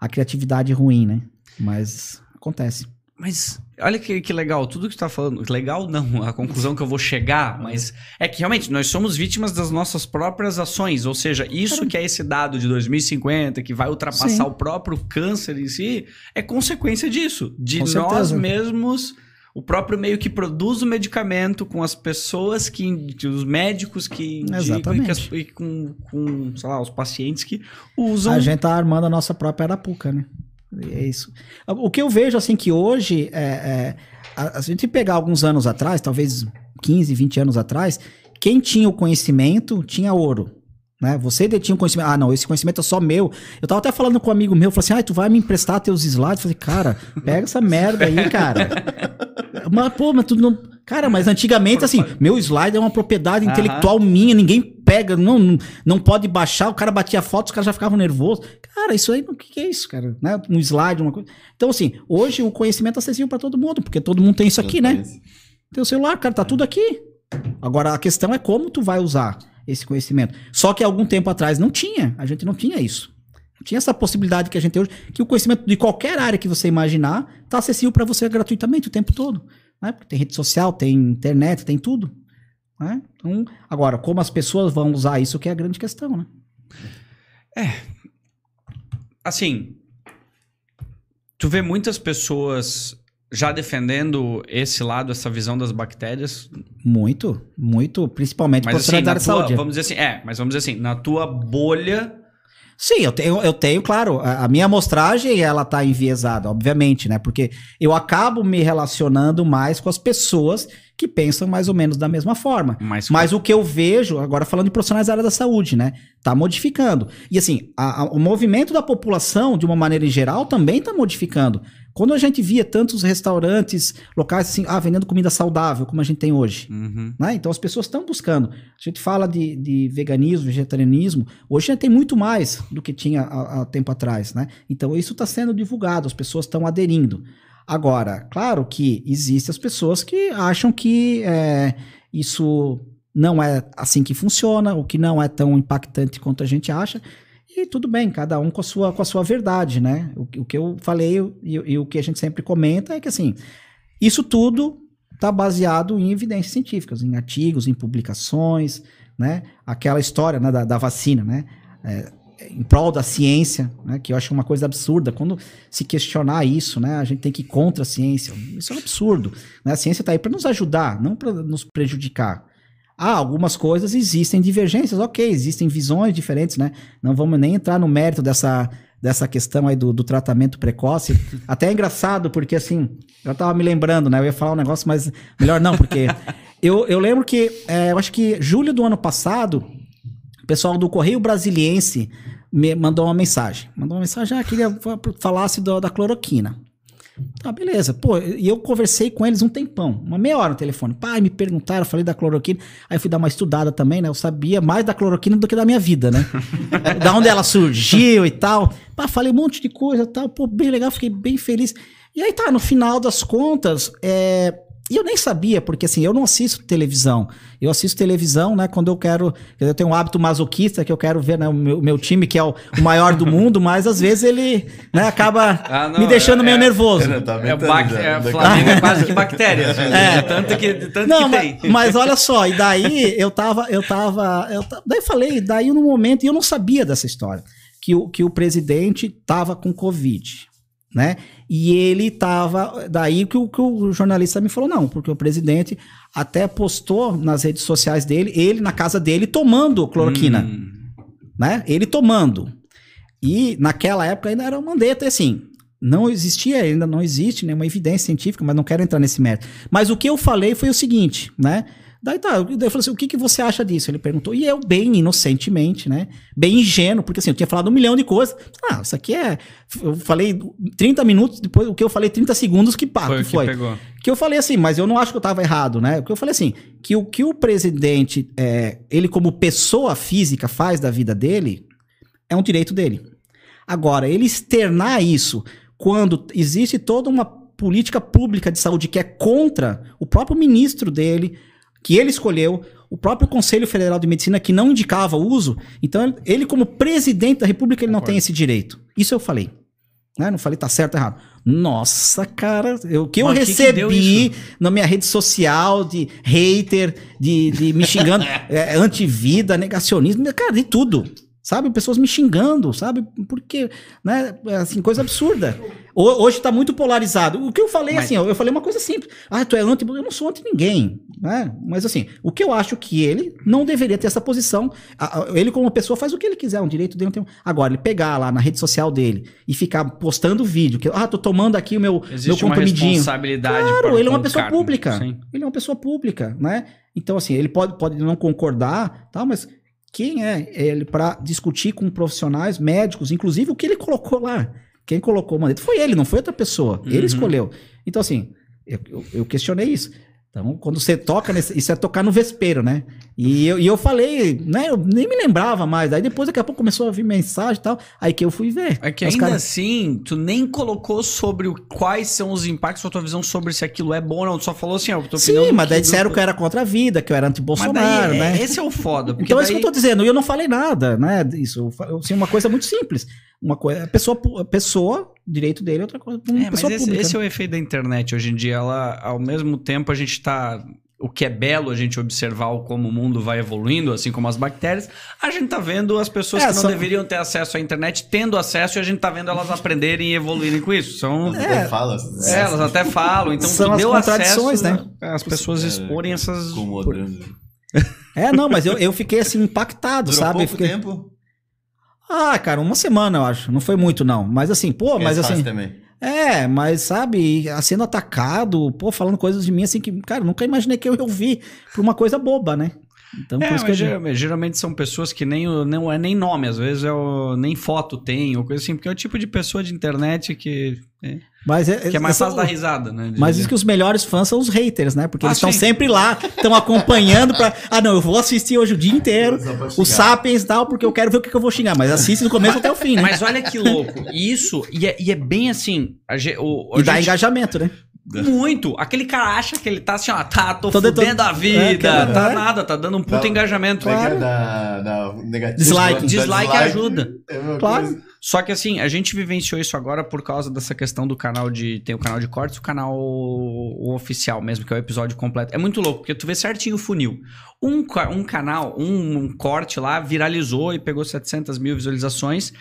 a criatividade ruim, né? Mas acontece. Mas olha que, que legal, tudo que você está falando. Legal não, a conclusão que eu vou chegar, mas é que realmente nós somos vítimas das nossas próprias ações. Ou seja, isso que é esse dado de 2050, que vai ultrapassar Sim. o próprio câncer em si, é consequência disso. De Com nós certeza. mesmos o próprio meio que produz o medicamento com as pessoas que, os médicos que indicam e, que as, e com, com, sei lá, os pacientes que usam. A gente tá armando a nossa própria arapuca, né? É isso. O que eu vejo, assim, que hoje, é, é, a, a gente pegar alguns anos atrás, talvez 15, 20 anos atrás, quem tinha o conhecimento tinha ouro. Né? Você detinha o conhecimento. Ah, não, esse conhecimento é só meu. Eu tava até falando com um amigo meu, falou assim: ah, tu vai me emprestar teus slides? Eu falei, cara, pega essa merda aí, cara. mas, pô, mas tu não. Cara, mas antigamente, assim, meu slide é uma propriedade intelectual minha, ninguém pega, não, não, não pode baixar, o cara batia foto, os caras já ficavam nervosos. Cara, isso aí, o que, que é isso, cara? Né? Um slide, uma coisa. Então, assim, hoje o conhecimento é acessível para todo mundo, porque todo mundo tem isso aqui, né? Tem o celular, cara, tá tudo aqui. Agora, a questão é como tu vai usar esse conhecimento. Só que algum tempo atrás não tinha, a gente não tinha isso. Não tinha essa possibilidade que a gente tem hoje, que o conhecimento de qualquer área que você imaginar está acessível para você gratuitamente o tempo todo. Né? Porque tem rede social, tem internet, tem tudo. Né? Então, agora, como as pessoas vão usar isso que é a grande questão, né? É. Assim, tu vê muitas pessoas já defendendo esse lado, essa visão das bactérias? Muito, muito, principalmente mas, assim, da saúde. Vamos dizer assim, é, mas vamos dizer assim, na tua bolha Sim, eu tenho, eu tenho, claro, a, a minha amostragem ela tá enviesada, obviamente, né? Porque eu acabo me relacionando mais com as pessoas que pensam mais ou menos da mesma forma. Mas, Mas o que eu vejo, agora falando de profissionais da área da saúde, né? Tá modificando. E assim, a, a, o movimento da população, de uma maneira em geral, também tá modificando. Quando a gente via tantos restaurantes, locais assim, ah, vendendo comida saudável, como a gente tem hoje. Uhum. Né? Então as pessoas estão buscando. A gente fala de, de veganismo, vegetarianismo, hoje já tem muito mais do que tinha há, há tempo atrás. Né? Então isso está sendo divulgado, as pessoas estão aderindo. Agora, claro que existem as pessoas que acham que é, isso não é assim que funciona, o que não é tão impactante quanto a gente acha. E tudo bem, cada um com a sua, com a sua verdade, né? O, o que eu falei e, e, o que a gente sempre comenta é que, assim, isso tudo está baseado em evidências científicas, em artigos, em publicações, né? Aquela história né, da, da vacina, né? É, em prol da ciência, né? Que eu acho uma coisa absurda. Quando se questionar isso, né? A gente tem que ir contra a ciência. Isso é um absurdo. Né? A ciência está aí para nos ajudar, não para nos prejudicar. Ah, algumas coisas existem divergências, ok, existem visões diferentes, né? Não vamos nem entrar no mérito dessa, dessa questão aí do, do tratamento precoce. Até é engraçado, porque assim, eu tava me lembrando, né? Eu ia falar um negócio, mas melhor não, porque eu, eu lembro que, é, eu acho que julho do ano passado, o pessoal do Correio Brasiliense me mandou uma mensagem. Mandou uma mensagem, ah, queria falasse do, da cloroquina. Tá, beleza. Pô, e eu conversei com eles um tempão, uma meia hora no telefone. Pai, me perguntaram, falei da cloroquina. Aí eu fui dar uma estudada também, né? Eu sabia mais da cloroquina do que da minha vida, né? da onde ela surgiu e tal. Pá, falei um monte de coisa e tal. Pô, bem legal, fiquei bem feliz. E aí tá, no final das contas, é, e eu nem sabia, porque assim, eu não assisto televisão. Eu assisto televisão, né, quando eu quero. Eu tenho um hábito masoquista que eu quero ver né, o meu, meu time, que é o, o, maior do mundo, mas às vezes ele né, acaba ah, não, me deixando é, meio é, nervoso. Tá é, bac, é, Flamengo é quase que bactérias. É, tanto que, tanto não, que mas, tem. Mas olha só, e daí eu tava. Eu tava eu, daí falei, daí no momento, e eu não sabia dessa história, que o, que o presidente tava com Covid né? E ele tava. Daí que o, que o jornalista me falou, não, porque o presidente até postou nas redes sociais dele, ele na casa dele tomando cloroquina. Hum. Né? Ele tomando. E naquela época ainda era um mandeta, assim. Não existia, ainda não existe nenhuma evidência científica, mas não quero entrar nesse mérito. Mas o que eu falei foi o seguinte, né? Daí tá, daí eu falei assim, o que, que você acha disso? Ele perguntou, e eu bem inocentemente, né? Bem ingênuo, porque assim, eu tinha falado um milhão de coisas. Ah, isso aqui é... Eu falei 30 minutos, depois o que eu falei 30 segundos, que pá, foi. Que, foi. Pegou. que eu falei assim, mas eu não acho que eu tava errado, né? Porque eu falei assim, que o que o presidente, é, ele como pessoa física faz da vida dele, é um direito dele. Agora, ele externar isso quando existe toda uma política pública de saúde que é contra o próprio ministro dele, que ele escolheu, o próprio Conselho Federal de Medicina que não indicava o uso. Então, ele como presidente da República, ele não tem esse direito. Isso eu falei. Né? Não falei tá certo ou errado. Nossa, cara, o que eu Mas recebi que na minha rede social de hater, de, de me xingando, é, antivida, negacionismo, cara, de tudo. Sabe? Pessoas me xingando, sabe? Porque, né? Assim, coisa absurda. Hoje está muito polarizado. O que eu falei, Mas... assim, eu falei uma coisa simples. Ah, tu é anti... Eu não sou anti ninguém, né? Mas, assim, o que eu acho que ele não deveria ter essa posição. Ele, como pessoa, faz o que ele quiser, um direito dele. Tem... Agora, ele pegar lá na rede social dele e ficar postando vídeo, que, ah, tô tomando aqui o meu, Existe meu comprimidinho. responsabilidade claro, ele é uma pessoa pública. Sim. Ele é uma pessoa pública, né? Então, assim, ele pode, pode não concordar, tal, mas quem é ele para discutir com profissionais médicos, inclusive o que ele colocou lá. Quem colocou o mandato foi ele, não foi outra pessoa. Uhum. Ele escolheu. Então, assim, eu, eu, questionei isso. Então, quando você toca, nesse, isso é tocar no vespeiro, né? E eu, e eu falei, né? Eu nem me lembrava mais. Aí depois, daqui a pouco, começou a vir mensagem e tal. Aí que eu fui ver. É que ainda cara... assim, tu nem colocou sobre o, quais são os impactos da tua visão sobre se aquilo é bom ou não. Tu só falou assim, ó, tua Sim, mas daí disseram que eu era contra a vida, que eu era anti-Bolsonaro, né? É, esse é o foda. Então daí... é isso que eu tô dizendo. E eu não falei nada, né? Isso, assim, uma coisa muito simples. Uma coisa, a pessoa, a pessoa, direito dele é outra coisa. Uma é, pessoa mas esse, esse, é o efeito da internet hoje em dia. Ela, ao mesmo tempo, a gente está o que é belo a gente observar como o mundo vai evoluindo, assim como as bactérias, a gente tá vendo as pessoas é, que não só... deveriam ter acesso à internet tendo acesso e a gente tá vendo elas aprenderem e evoluírem com isso. São... É, fala, é, elas até falam. Então, São tu deu acesso né? as pessoas exporem essas... É, não, mas eu, eu fiquei assim impactado, Durou sabe? pouco fiquei... tempo? Ah, cara, uma semana, eu acho. Não foi muito, não. Mas assim, pô, mas assim. Também. É, mas sabe, sendo atacado, pô, falando coisas de mim assim que, cara, nunca imaginei que eu ia ouvir por uma coisa boba, né? Então, é, mas geralmente, geralmente, são pessoas que nem não é nem nome, às vezes é o, nem foto tem, ou coisa assim, porque é o tipo de pessoa de internet que. É, mas é, que é mais fácil dar risada, né? Mas diz que os melhores fãs são os haters, né? Porque ah, eles estão sempre lá, estão acompanhando pra. Ah, não, eu vou assistir hoje o dia inteiro, o Sapiens e tal, porque eu quero ver o que, que eu vou xingar. Mas assiste do começo até o fim, né? Mas olha que louco. Isso, e é, e é bem assim. A, o, a e gente... dá engajamento, né? Muito. Aquele cara acha que ele tá assim, ó, tá, tô, tô fudendo tô... a vida, é, tá é. nada, tá dando um puta engajamento. Claro. Da, da dislike. Dislike ajuda. É claro. Só que assim, a gente vivenciou isso agora por causa dessa questão do canal de. Tem o canal de cortes o canal o oficial mesmo, que é o episódio completo. É muito louco, porque tu vê certinho o funil. Um, um canal, um, um corte lá viralizou e pegou 700 mil visualizações.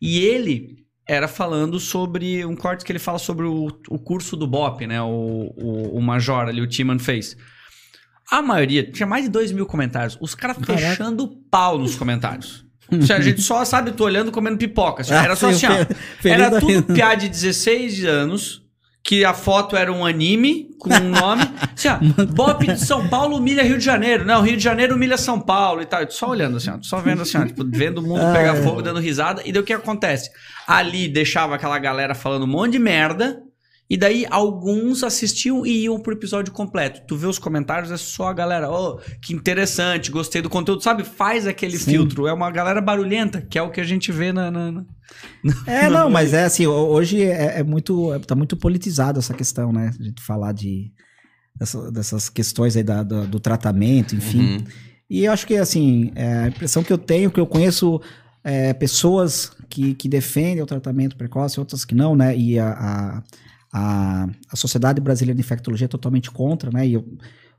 E ele era falando sobre um corte que ele fala sobre o, o curso do BOP, né? O, o, o Major ali, o Timan fez. A maioria, tinha mais de 2 mil comentários. Os caras fechando pau nos comentários. a gente só sabe, tô olhando comendo pipoca. Assim, era só assim, ó. Era tudo piá de 16 anos que a foto era um anime com um nome. Assim, ó, Bop de São Paulo humilha Rio de Janeiro. Não, Rio de Janeiro humilha São Paulo e tal. Só olhando assim, ó, só vendo assim, ó, tipo, vendo o mundo pegar fogo, dando risada. E daí o que acontece? Ali deixava aquela galera falando um monte de merda. E daí alguns assistiam e iam pro episódio completo. Tu vê os comentários, é só a galera, oh, que interessante, gostei do conteúdo, sabe? Faz aquele Sim. filtro. É uma galera barulhenta, que é o que a gente vê na. na, na é, não, mas é assim, hoje é, é muito. É, tá muito politizado essa questão, né? A gente falar de. Dessa, dessas questões aí da, do, do tratamento, enfim. Uhum. E eu acho que, assim, é, a impressão que eu tenho, que eu conheço é, pessoas que, que defendem o tratamento precoce, outras que não, né? E a, a a, a Sociedade Brasileira de Infectologia é totalmente contra, né? E eu,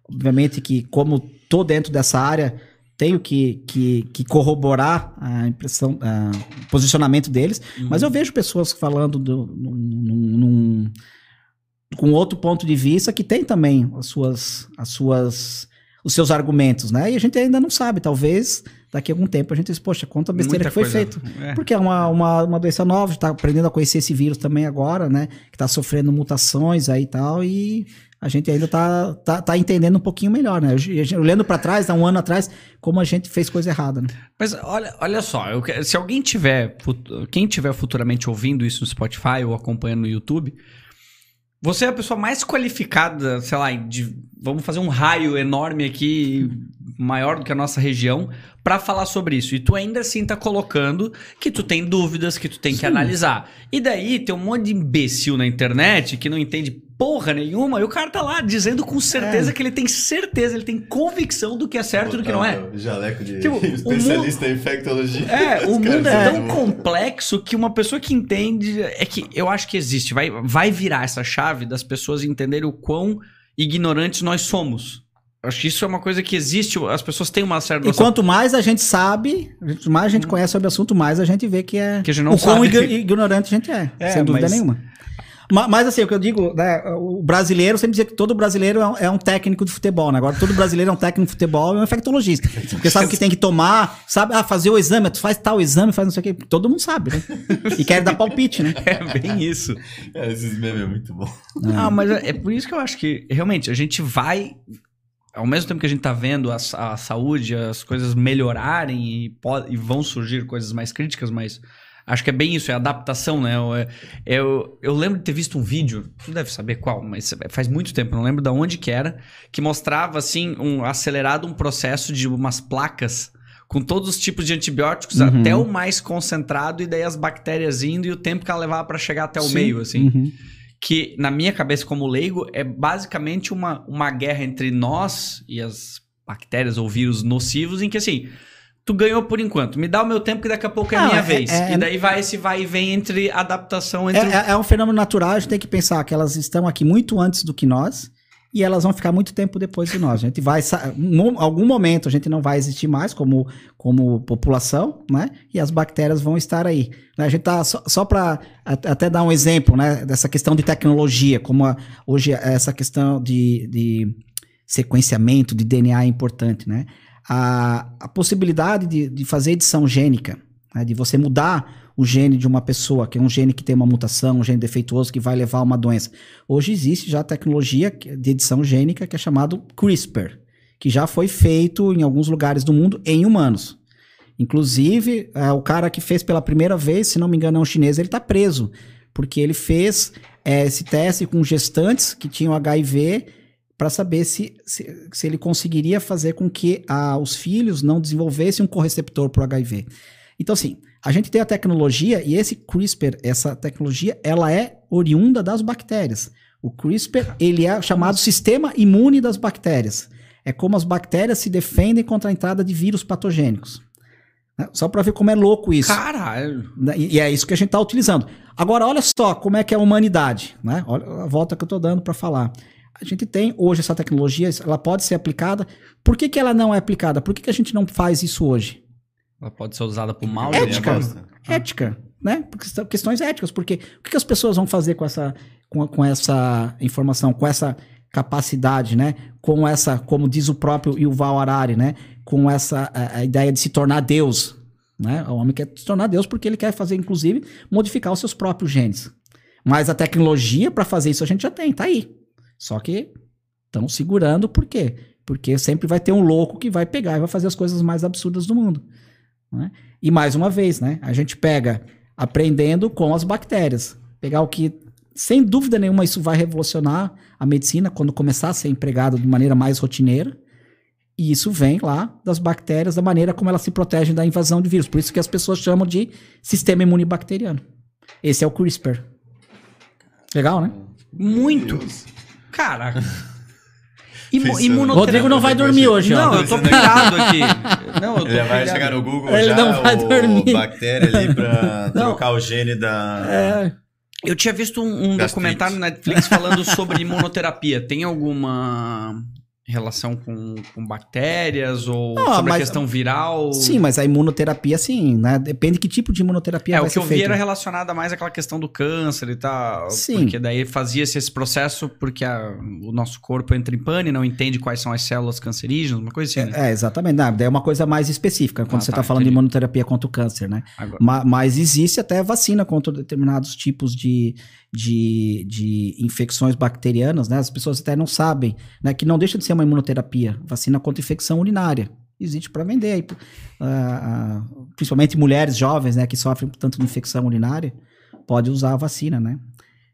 obviamente que, como tô dentro dessa área, tenho que, que, que corroborar a impressão, o posicionamento deles, uhum. mas eu vejo pessoas falando do, num, num, com outro ponto de vista que tem também as suas, as suas, os seus argumentos, né? E a gente ainda não sabe, talvez daqui a algum tempo a gente diz, poxa, quanta besteira Muita que foi coisa, feito. É. Porque é uma, uma, uma doença nova, está aprendendo a conhecer esse vírus também agora, né? Que está sofrendo mutações aí e tal, e a gente ainda está tá, tá entendendo um pouquinho melhor, né? Olhando para trás, há um ano atrás, como a gente fez coisa errada, né? Mas olha, olha só, eu, se alguém tiver, quem tiver futuramente ouvindo isso no Spotify ou acompanhando no YouTube, você é a pessoa mais qualificada, sei lá, de, vamos fazer um raio enorme aqui, maior do que a nossa região, para falar sobre isso. E tu ainda assim tá colocando que tu tem dúvidas, que tu tem Sim. que analisar. E daí tem um monte de imbecil na internet que não entende porra nenhuma, e o cara tá lá dizendo com certeza é. que ele tem certeza, ele tem convicção do que é certo e do que não é. Jaleco de tipo, especialista mundo, em infectologia. É, o mundo é tão complexo que uma pessoa que entende. É que eu acho que existe, vai, vai virar essa chave das pessoas entenderem o quão ignorantes nós somos. Acho que isso é uma coisa que existe, as pessoas têm uma certa. E quanto mais a gente sabe, mais a gente conhece sobre o assunto, mais a gente vê que é. Que a gente não o quão sabe. ignorante a gente é, é sem dúvida mas... nenhuma. Mas, mas, assim, o que eu digo, né, o brasileiro, sempre dizia que todo brasileiro é um, é um, técnico de futebol, né? Agora, todo brasileiro é um técnico de futebol e um infectologista. Porque sabe o que tem que tomar, sabe, ah, fazer o exame, tu faz tal exame, faz não sei o quê. Todo mundo sabe, né? E quer dar palpite, né? É bem isso. É, esses memes é muito bom. Não, mas é, é por isso que eu acho que, realmente, a gente vai ao mesmo tempo que a gente está vendo a, a, saúde, as coisas melhorarem e, pode, e, vão surgir coisas mais críticas, mas Acho que é bem isso, é adaptação, né? Eu, é, eu, eu lembro de ter visto um vídeo, tu deve saber qual, mas faz muito tempo, não lembro de onde que era, que mostrava, assim, um acelerado um processo de umas placas com todos os tipos de antibióticos, uhum. até o mais concentrado, e daí as bactérias indo e o tempo que ela levava para chegar até o Sim. meio, assim. Uhum. Que, na minha cabeça, como leigo, é basicamente uma, uma guerra entre nós e as bactérias ou vírus nocivos, em que, assim, tu ganhou por enquanto. Me dá o meu tempo que daqui a pouco é a minha é, vez. É, e daí vai esse vai e vem entre adaptação entre. É, é, um fenômeno natural, a gente tem que pensar que elas estão aqui muito antes do que nós. E elas vão ficar muito tempo depois de nós. A gente vai. Em algum momento a gente não vai existir mais como, como população, né? E as bactérias vão estar aí. A gente tá. Só, só para até dar um exemplo, né? Dessa questão de tecnologia, como a, hoje essa questão de, de sequenciamento de DNA é importante, né? A, a possibilidade de, de fazer edição gênica, né, de você mudar o gene de uma pessoa, que é um gene que tem uma mutação, um gene defeituoso que vai levar a uma doença. Hoje existe já tecnologia de edição gênica que é chamado CRISPR, que já foi feito em alguns lugares do mundo em humanos. Inclusive, é, o cara que fez pela primeira vez, se não me engano é um chinês, ele está preso, porque ele fez é, esse teste com gestantes que tinham HIV para saber se, se, se, ele conseguiria fazer com que ah, os filhos não desenvolvessem um correceptor para o HIV. Então, assim, a gente tem a tecnologia e esse CRISPR, essa tecnologia, ela é oriunda das bactérias. O CRISPR, ele é chamado sistema imune das bactérias. É como as bactérias se defendem contra a entrada de vírus patogênicos. Né? Só para ver como é louco isso. Caralho! Né? E, é isso que a gente está utilizando. Agora, olha só como é que é a humanidade. Né? Olha a volta que eu estou dando para falar a gente tem hoje essa tecnologia, ela pode ser aplicada. Por que, que ela não é aplicada? Por que, que a gente não faz isso hoje? Ela pode ser usada por mal ética, ética, né? Porque são questões éticas. Porque o que, que as pessoas vão fazer com essa, com, com essa informação, com essa capacidade, né? Com essa, como diz o próprio Yuval Harari, né? Com essa a, a ideia de se tornar Deus, né? O homem quer se tornar Deus porque ele quer fazer, inclusive, modificar os seus próprios genes. Mas a tecnologia para fazer isso a gente já tem, tá aí. Só que estão segurando por quê? Porque sempre vai ter um louco que vai pegar e vai fazer as coisas mais absurdas do mundo. Né? E mais uma vez, né? A gente pega aprendendo com as bactérias. Pegar o que, sem dúvida nenhuma, isso vai revolucionar a medicina quando começar a ser empregado de maneira mais rotineira. E isso vem lá das bactérias, da maneira como elas se protegem da invasão de vírus. Por isso que as pessoas chamam de sistema imune bacteriano. Esse é o CRISPR. Legal, né? Muito. Cara. imunoterapia. Rodrigo não vai dormir hoje, ó. Não, eu tô pegado aqui. Não, eu tô Ele vai chegar no Google Ele já, não vai dormir. bactéria ali pra não. trocar o gene da... É. Eu tinha visto um, um documentário na Netflix falando sobre imunoterapia. Tem alguma relação com, com bactérias ou não, sobre mas, a questão viral? Sim, mas a imunoterapia, sim, né? Depende que tipo de imunoterapia é, vai o que eu vi era relacionada mais àquela questão do câncer e tal. Sim. Porque daí fazia-se esse processo porque a, o nosso corpo entra em pane, não entende quais são as células cancerígenas, uma coisa assim. Né? É, exatamente. Não, daí é uma coisa mais específica quando ah, você está tá, falando entendi. de imunoterapia contra o câncer, né? Mas, mas existe até vacina contra determinados tipos de, de, de infecções bacterianas, né? As pessoas até não sabem, né? Que não deixa de ser uma imunoterapia, vacina contra infecção urinária. Existe para vender aí, uh, principalmente mulheres jovens, né? Que sofrem tanto de infecção urinária, pode usar a vacina, né?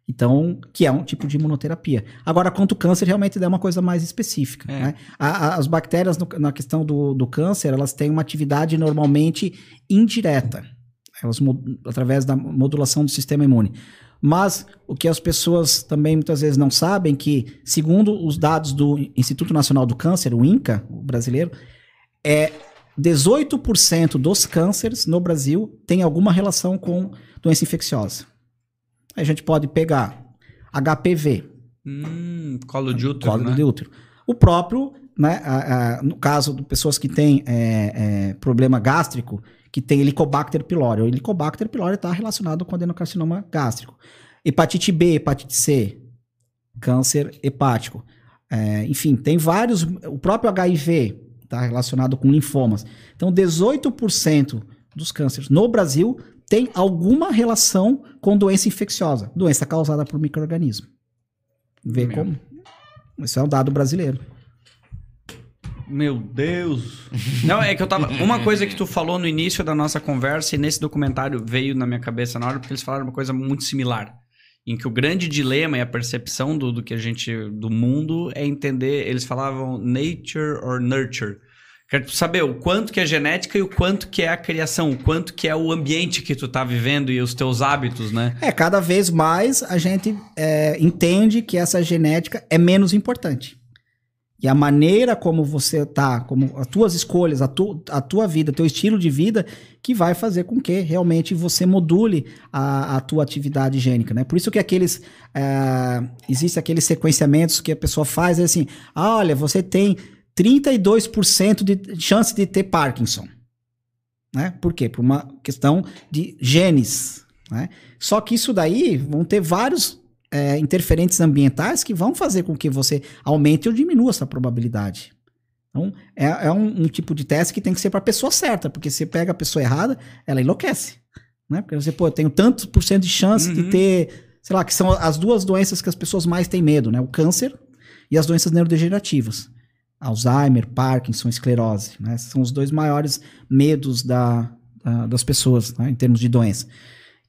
Então, que é um tipo de imunoterapia. Agora, quanto o câncer, realmente é uma coisa mais específica. É. Né? A, a, as bactérias, no, na questão do, do câncer, elas têm uma atividade normalmente indireta, elas, através da modulação do sistema imune. Mas o que as pessoas também muitas vezes não sabem que, segundo os dados do Instituto Nacional do Câncer, o INCA, o brasileiro, é 18% dos cânceres no Brasil tem alguma relação com doença infecciosa. Aí a gente pode pegar HPV. Hum, colo de útero, colo né? de útero. O próprio, né, a, a, no caso de pessoas que têm é, é, problema gástrico, que tem Helicobacter pylori. O Helicobacter pylori está relacionado com adenocarcinoma gástrico. Hepatite B, hepatite C, câncer hepático. É, enfim, tem vários. O próprio HIV está relacionado com linfomas. Então, 18% dos cânceres no Brasil tem alguma relação com doença infecciosa, doença causada por microorganismo. Vê como. Isso é um dado brasileiro. Meu Deus. Não, é que eu tava. Uma coisa que tu falou no início da nossa conversa e nesse documentário veio na minha cabeça na hora, porque eles falaram uma coisa muito similar. Em que o grande dilema e a percepção do, do que a gente. do mundo é entender. Eles falavam nature or nurture. Quero saber o quanto que é genética e o quanto que é a criação, o quanto que é o ambiente que tu tá vivendo e os teus hábitos, né? É, cada vez mais a gente é, entende que essa genética é menos importante. E a maneira como você tá, como as tuas escolhas, a, tu, a tua vida, teu estilo de vida, que vai fazer com que realmente você module a, a tua atividade gênica, né? Por isso que aqueles, é, existe aqueles sequenciamentos que a pessoa faz, é assim, ah, olha, você tem 32% de chance de ter Parkinson. Né? Por quê? Por uma questão de genes. Né? Só que isso daí vão ter vários é, interferentes ambientais que vão fazer com que você aumente ou diminua essa probabilidade. Então, é, é um, um, tipo de teste que tem que ser para a pessoa certa, porque se pega a pessoa errada, ela enlouquece. Né? Porque você, pô, eu tenho tantos por cento de chance uhum. de ter, sei lá, que são as duas doenças que as pessoas mais têm medo, né? O câncer e as doenças neurodegenerativas. Alzheimer, Parkinson, esclerose. Né? São os dois maiores medos da, da, das pessoas né? em termos de doença.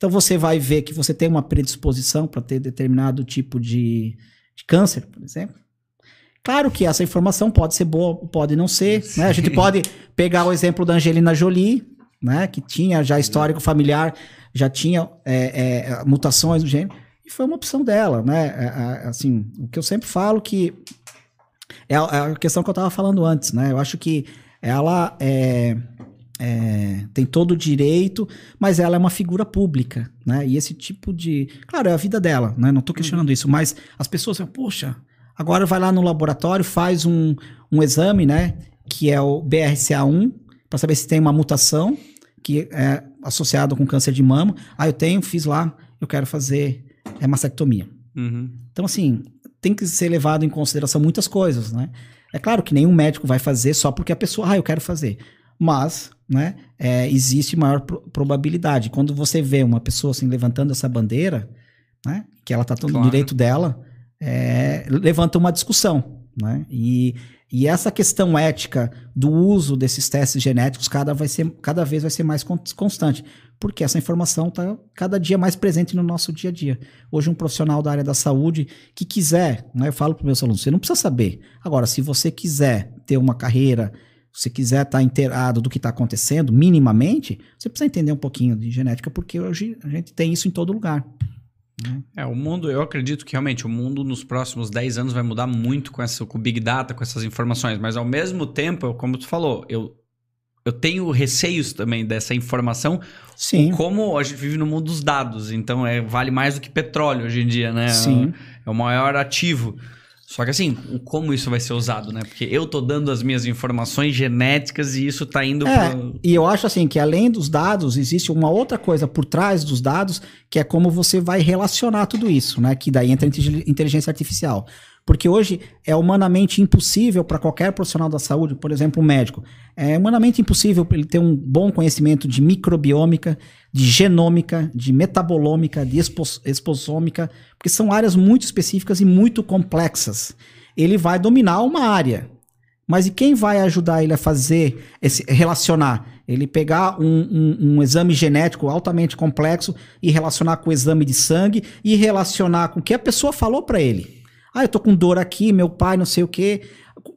Então você vai ver que você tem uma predisposição para ter determinado tipo de, de, câncer, por exemplo. Claro que essa informação pode ser boa, pode não ser. Né? A gente pode pegar o exemplo da Angelina Jolie, né? que tinha já histórico familiar, já tinha é, é, mutações no gene, e foi uma opção dela. Né? É, é assim, o que eu sempre falo que é a, é a questão que eu estava falando antes. Né? Eu acho que ela é, tem todo o direito, mas ela é uma figura pública, né? E esse tipo de. Claro, é a vida dela, né? Não estou questionando uhum. isso, mas as pessoas falam, poxa, agora vai lá no laboratório, faz um, um exame, né? Que é o BRCA1, para saber se tem uma mutação que é associado com câncer de mama. Ah, eu tenho, fiz lá, eu quero fazer é, mastectomia. Uhum. Então, assim, tem que ser levado em consideração muitas coisas, né? É claro que nenhum médico vai fazer só porque a pessoa, ah, eu quero fazer. Mas né, é, existe maior pro probabilidade. Quando você vê uma pessoa assim levantando essa bandeira, né, que ela está todo claro. no direito dela, é, levanta uma discussão. Né? E, e essa questão ética do uso desses testes genéticos cada, vai ser, cada vez vai ser mais constante, porque essa informação está cada dia mais presente no nosso dia a dia. Hoje, um profissional da área da saúde que quiser, né, eu falo para os meus alunos, você não precisa saber. Agora, se você quiser ter uma carreira se quiser estar tá inteirado do que está acontecendo, minimamente, você precisa entender um pouquinho de genética, porque hoje a gente tem isso em todo lugar. Né? É, o mundo, eu acredito que realmente o mundo nos próximos 10 anos vai mudar muito com, essa, com o Big Data, com essas informações, mas ao mesmo tempo, como tu falou, eu, eu tenho receios também dessa informação. Sim. Como a gente vive no mundo dos dados, então é, vale mais do que petróleo hoje em dia, né? Sim. É, é o maior ativo. Só que assim, como isso vai ser usado, né? Porque eu tô dando as minhas informações genéticas e isso tá indo é, E eu acho assim que além dos dados, existe uma outra coisa por trás dos dados, que é como você vai relacionar tudo isso, né? Que daí entra a inteligência artificial. Porque hoje é humanamente impossível para qualquer profissional da saúde, por exemplo, um médico, é humanamente impossível ele ter um bom conhecimento de microbiômica, de genômica, de metabolômica, de exposômica, porque são áreas muito específicas e muito complexas. Ele vai dominar uma área. Mas e quem vai ajudar ele a fazer, esse, relacionar? Ele pegar um, um, um, exame genético altamente complexo e relacionar com o exame de sangue e relacionar com o que a pessoa falou para ele. Ah, eu tô com dor aqui, meu pai não sei o quê.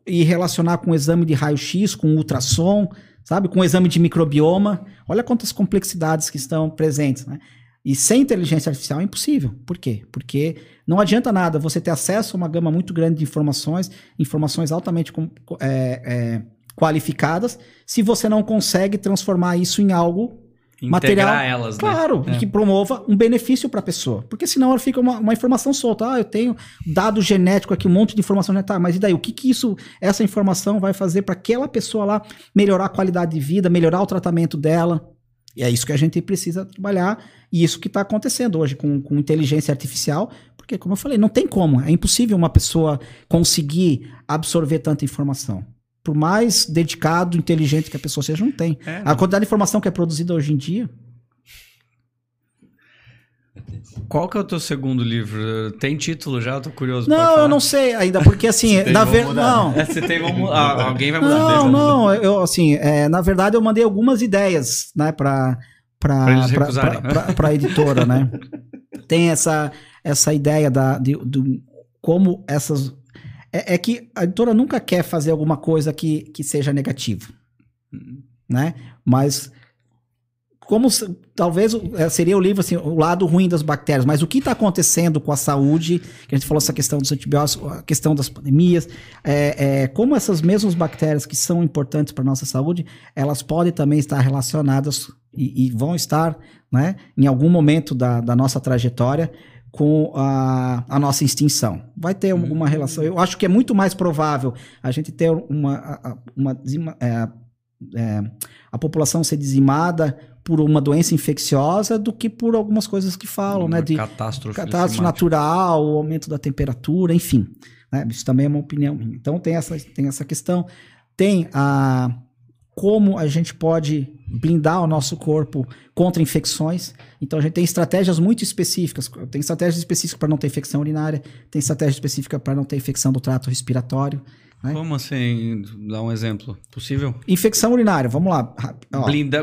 E relacionar com o exame de raio-x, com ultrassom, sabe? Com o exame de microbioma. Olha quantas complexidades que estão presentes, né? E sem inteligência artificial é impossível. Por quê? Porque não adianta nada você ter acesso a uma gama muito grande de informações, informações altamente é, é, qualificadas, se você não consegue transformar isso em algo material, elas, né? claro, é. que promova um benefício para a pessoa. Porque senão ela fica uma, uma, informação solta. Ah, eu tenho dado genético aqui, um monte de informação genética. Tá, mas e daí? O que, que isso, essa informação vai fazer para aquela pessoa lá melhorar a qualidade de vida, melhorar o tratamento dela? E é isso que a gente precisa trabalhar. E isso que está acontecendo hoje com, com inteligência artificial. Porque, como eu falei, não tem como. É impossível uma pessoa conseguir absorver tanta informação por mais dedicado, inteligente que a pessoa seja, não tem. É, não. A quantidade de informação que é produzida hoje em dia. Qual que é o teu segundo livro? Tem título já? Eu tô curioso. Não, eu não sei ainda, porque assim, na verdade, não. É, se tem, vamos, ah, alguém vai mudar. Não, não, eu assim, é, na verdade eu mandei algumas ideias, né, para para para editora, né? Tem essa essa ideia da de, de como essas é, é, que a editora nunca quer fazer alguma coisa que, que seja negativo, né? Mas como talvez é, seria o livro assim, o lado ruim das bactérias, mas o que está acontecendo com a saúde, que a gente falou essa questão dos antibióticos, a questão das pandemias, é, é como essas mesmas bactérias que são importantes para nossa saúde, elas podem também estar relacionadas e, e vão estar, né, em algum momento da, da nossa trajetória com a, a nossa extinção. Vai ter alguma uhum. relação. Eu acho que é muito mais provável a gente ter uma, uma, uma é, é, a população ser dizimada por uma doença infecciosa do que por algumas coisas que falam, uma né? De catástrofe, catástrofe natural, o aumento da temperatura, enfim. Né? Isso também é uma opinião minha. Então tem essa, tem essa questão. Tem a como a gente pode blindar o nosso corpo contra infecções. Então a gente tem estratégias muito específicas. Tem estratégias específicas para não ter infecção urinária, tem estratégia específica para não ter infecção do trato respiratório. Né? Como assim? Dá um exemplo. Possível? Infecção urinária, vamos lá.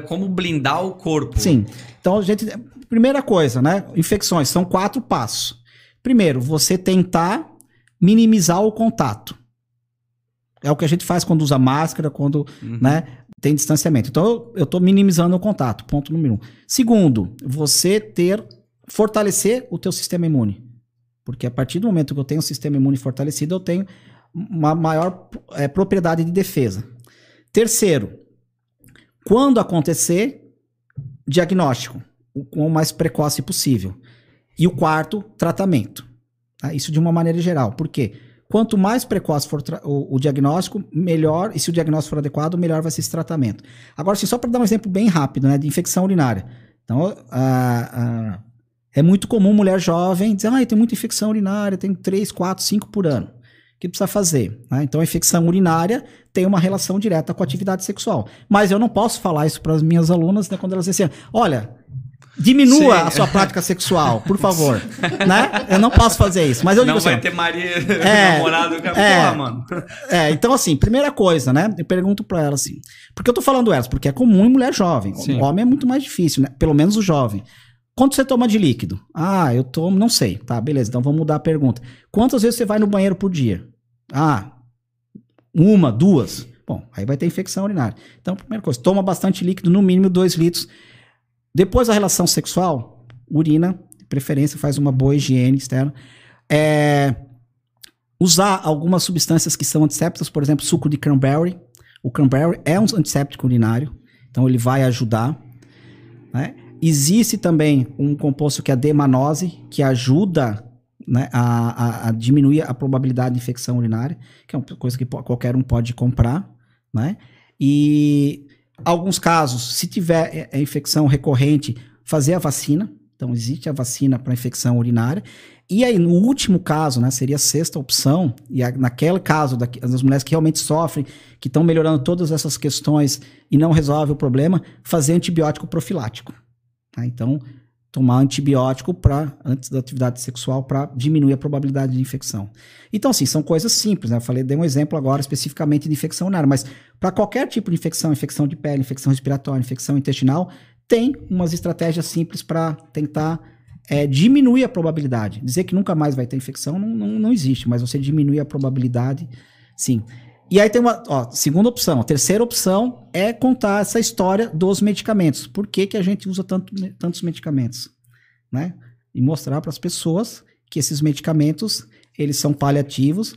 Como blindar o corpo? Sim. Então a gente. Primeira coisa, né? Infecções, são quatro passos. Primeiro, você tentar minimizar o contato. É o que a gente faz quando usa máscara, quando uhum. né, tem distanciamento. Então, eu estou minimizando o contato, ponto número um. Segundo, você ter, fortalecer o teu sistema imune. Porque a partir do momento que eu tenho um sistema imune fortalecido, eu tenho uma maior é, propriedade de defesa. Terceiro, quando acontecer, diagnóstico, o mais precoce possível. E o quarto, tratamento. Tá? Isso de uma maneira geral. Por quê? Quanto mais precoce for o, o, diagnóstico, melhor, e se o diagnóstico for adequado, melhor vai ser esse tratamento. Agora, assim, só para dar um exemplo bem rápido, né, de infecção urinária. Então, é muito comum mulher jovem dizer, ah, tem muita infecção urinária, tem 3, 4, 5 por ano. O que precisa fazer? Né? Então, a infecção urinária tem uma relação direta com a atividade sexual. Mas eu não posso falar isso para as minhas alunas né, quando elas dizem assim, olha, Diminua Sim. a sua prática sexual, por favor. né? Eu não posso fazer isso. Mas eu não digo vai assim, ter Maria é, namorado que é, porra, mano. É, então assim, primeira coisa, né? Eu pergunto pra ela assim. Porque eu tô falando elas? Porque é comum em mulher jovem. Sim. O homem é muito mais difícil, né? Pelo menos o jovem. Quanto você toma de líquido? Ah, eu tomo, não sei. Tá, beleza. Então vamos mudar a pergunta. Quantas vezes você vai no banheiro por dia? Ah, uma, duas. Bom, aí vai ter infecção urinária. Então, primeira coisa, toma bastante líquido, no mínimo 2 litros depois da relação sexual, urina, de preferência, faz uma boa higiene externa. É, usar algumas substâncias que são antissépticas, por exemplo, suco de cranberry. O cranberry é um antisséptico urinário, então ele vai ajudar. Né? Existe também um composto que é a demanose, que ajuda né, a, a, a, diminuir a probabilidade de infecção urinária, que é uma coisa que qualquer um pode comprar. Né? E Alguns casos, se tiver é, é infecção recorrente, fazer a vacina. Então, existe a vacina para infecção urinária. E aí, no último caso, né, seria a sexta opção, e a, naquele caso da, das mulheres que realmente sofrem, que estão melhorando todas essas questões e não resolve o problema, fazer antibiótico profilático. Tá? Então, tomar antibiótico para antes da atividade sexual para diminuir a probabilidade de infecção. Então, assim, são coisas simples, né? Eu falei, dei um exemplo agora especificamente de infecção urinária, mas para qualquer tipo de infecção, infecção de pele, infecção respiratória, infecção intestinal, tem umas estratégias simples para tentar é, diminuir a probabilidade. Dizer que nunca mais vai ter infecção não, não, não existe, mas você diminui a probabilidade, sim. E aí tem uma ó, segunda opção. A terceira opção é contar essa história dos medicamentos. Por que, que a gente usa tanto, tantos medicamentos? né? E mostrar para as pessoas que esses medicamentos, eles são paliativos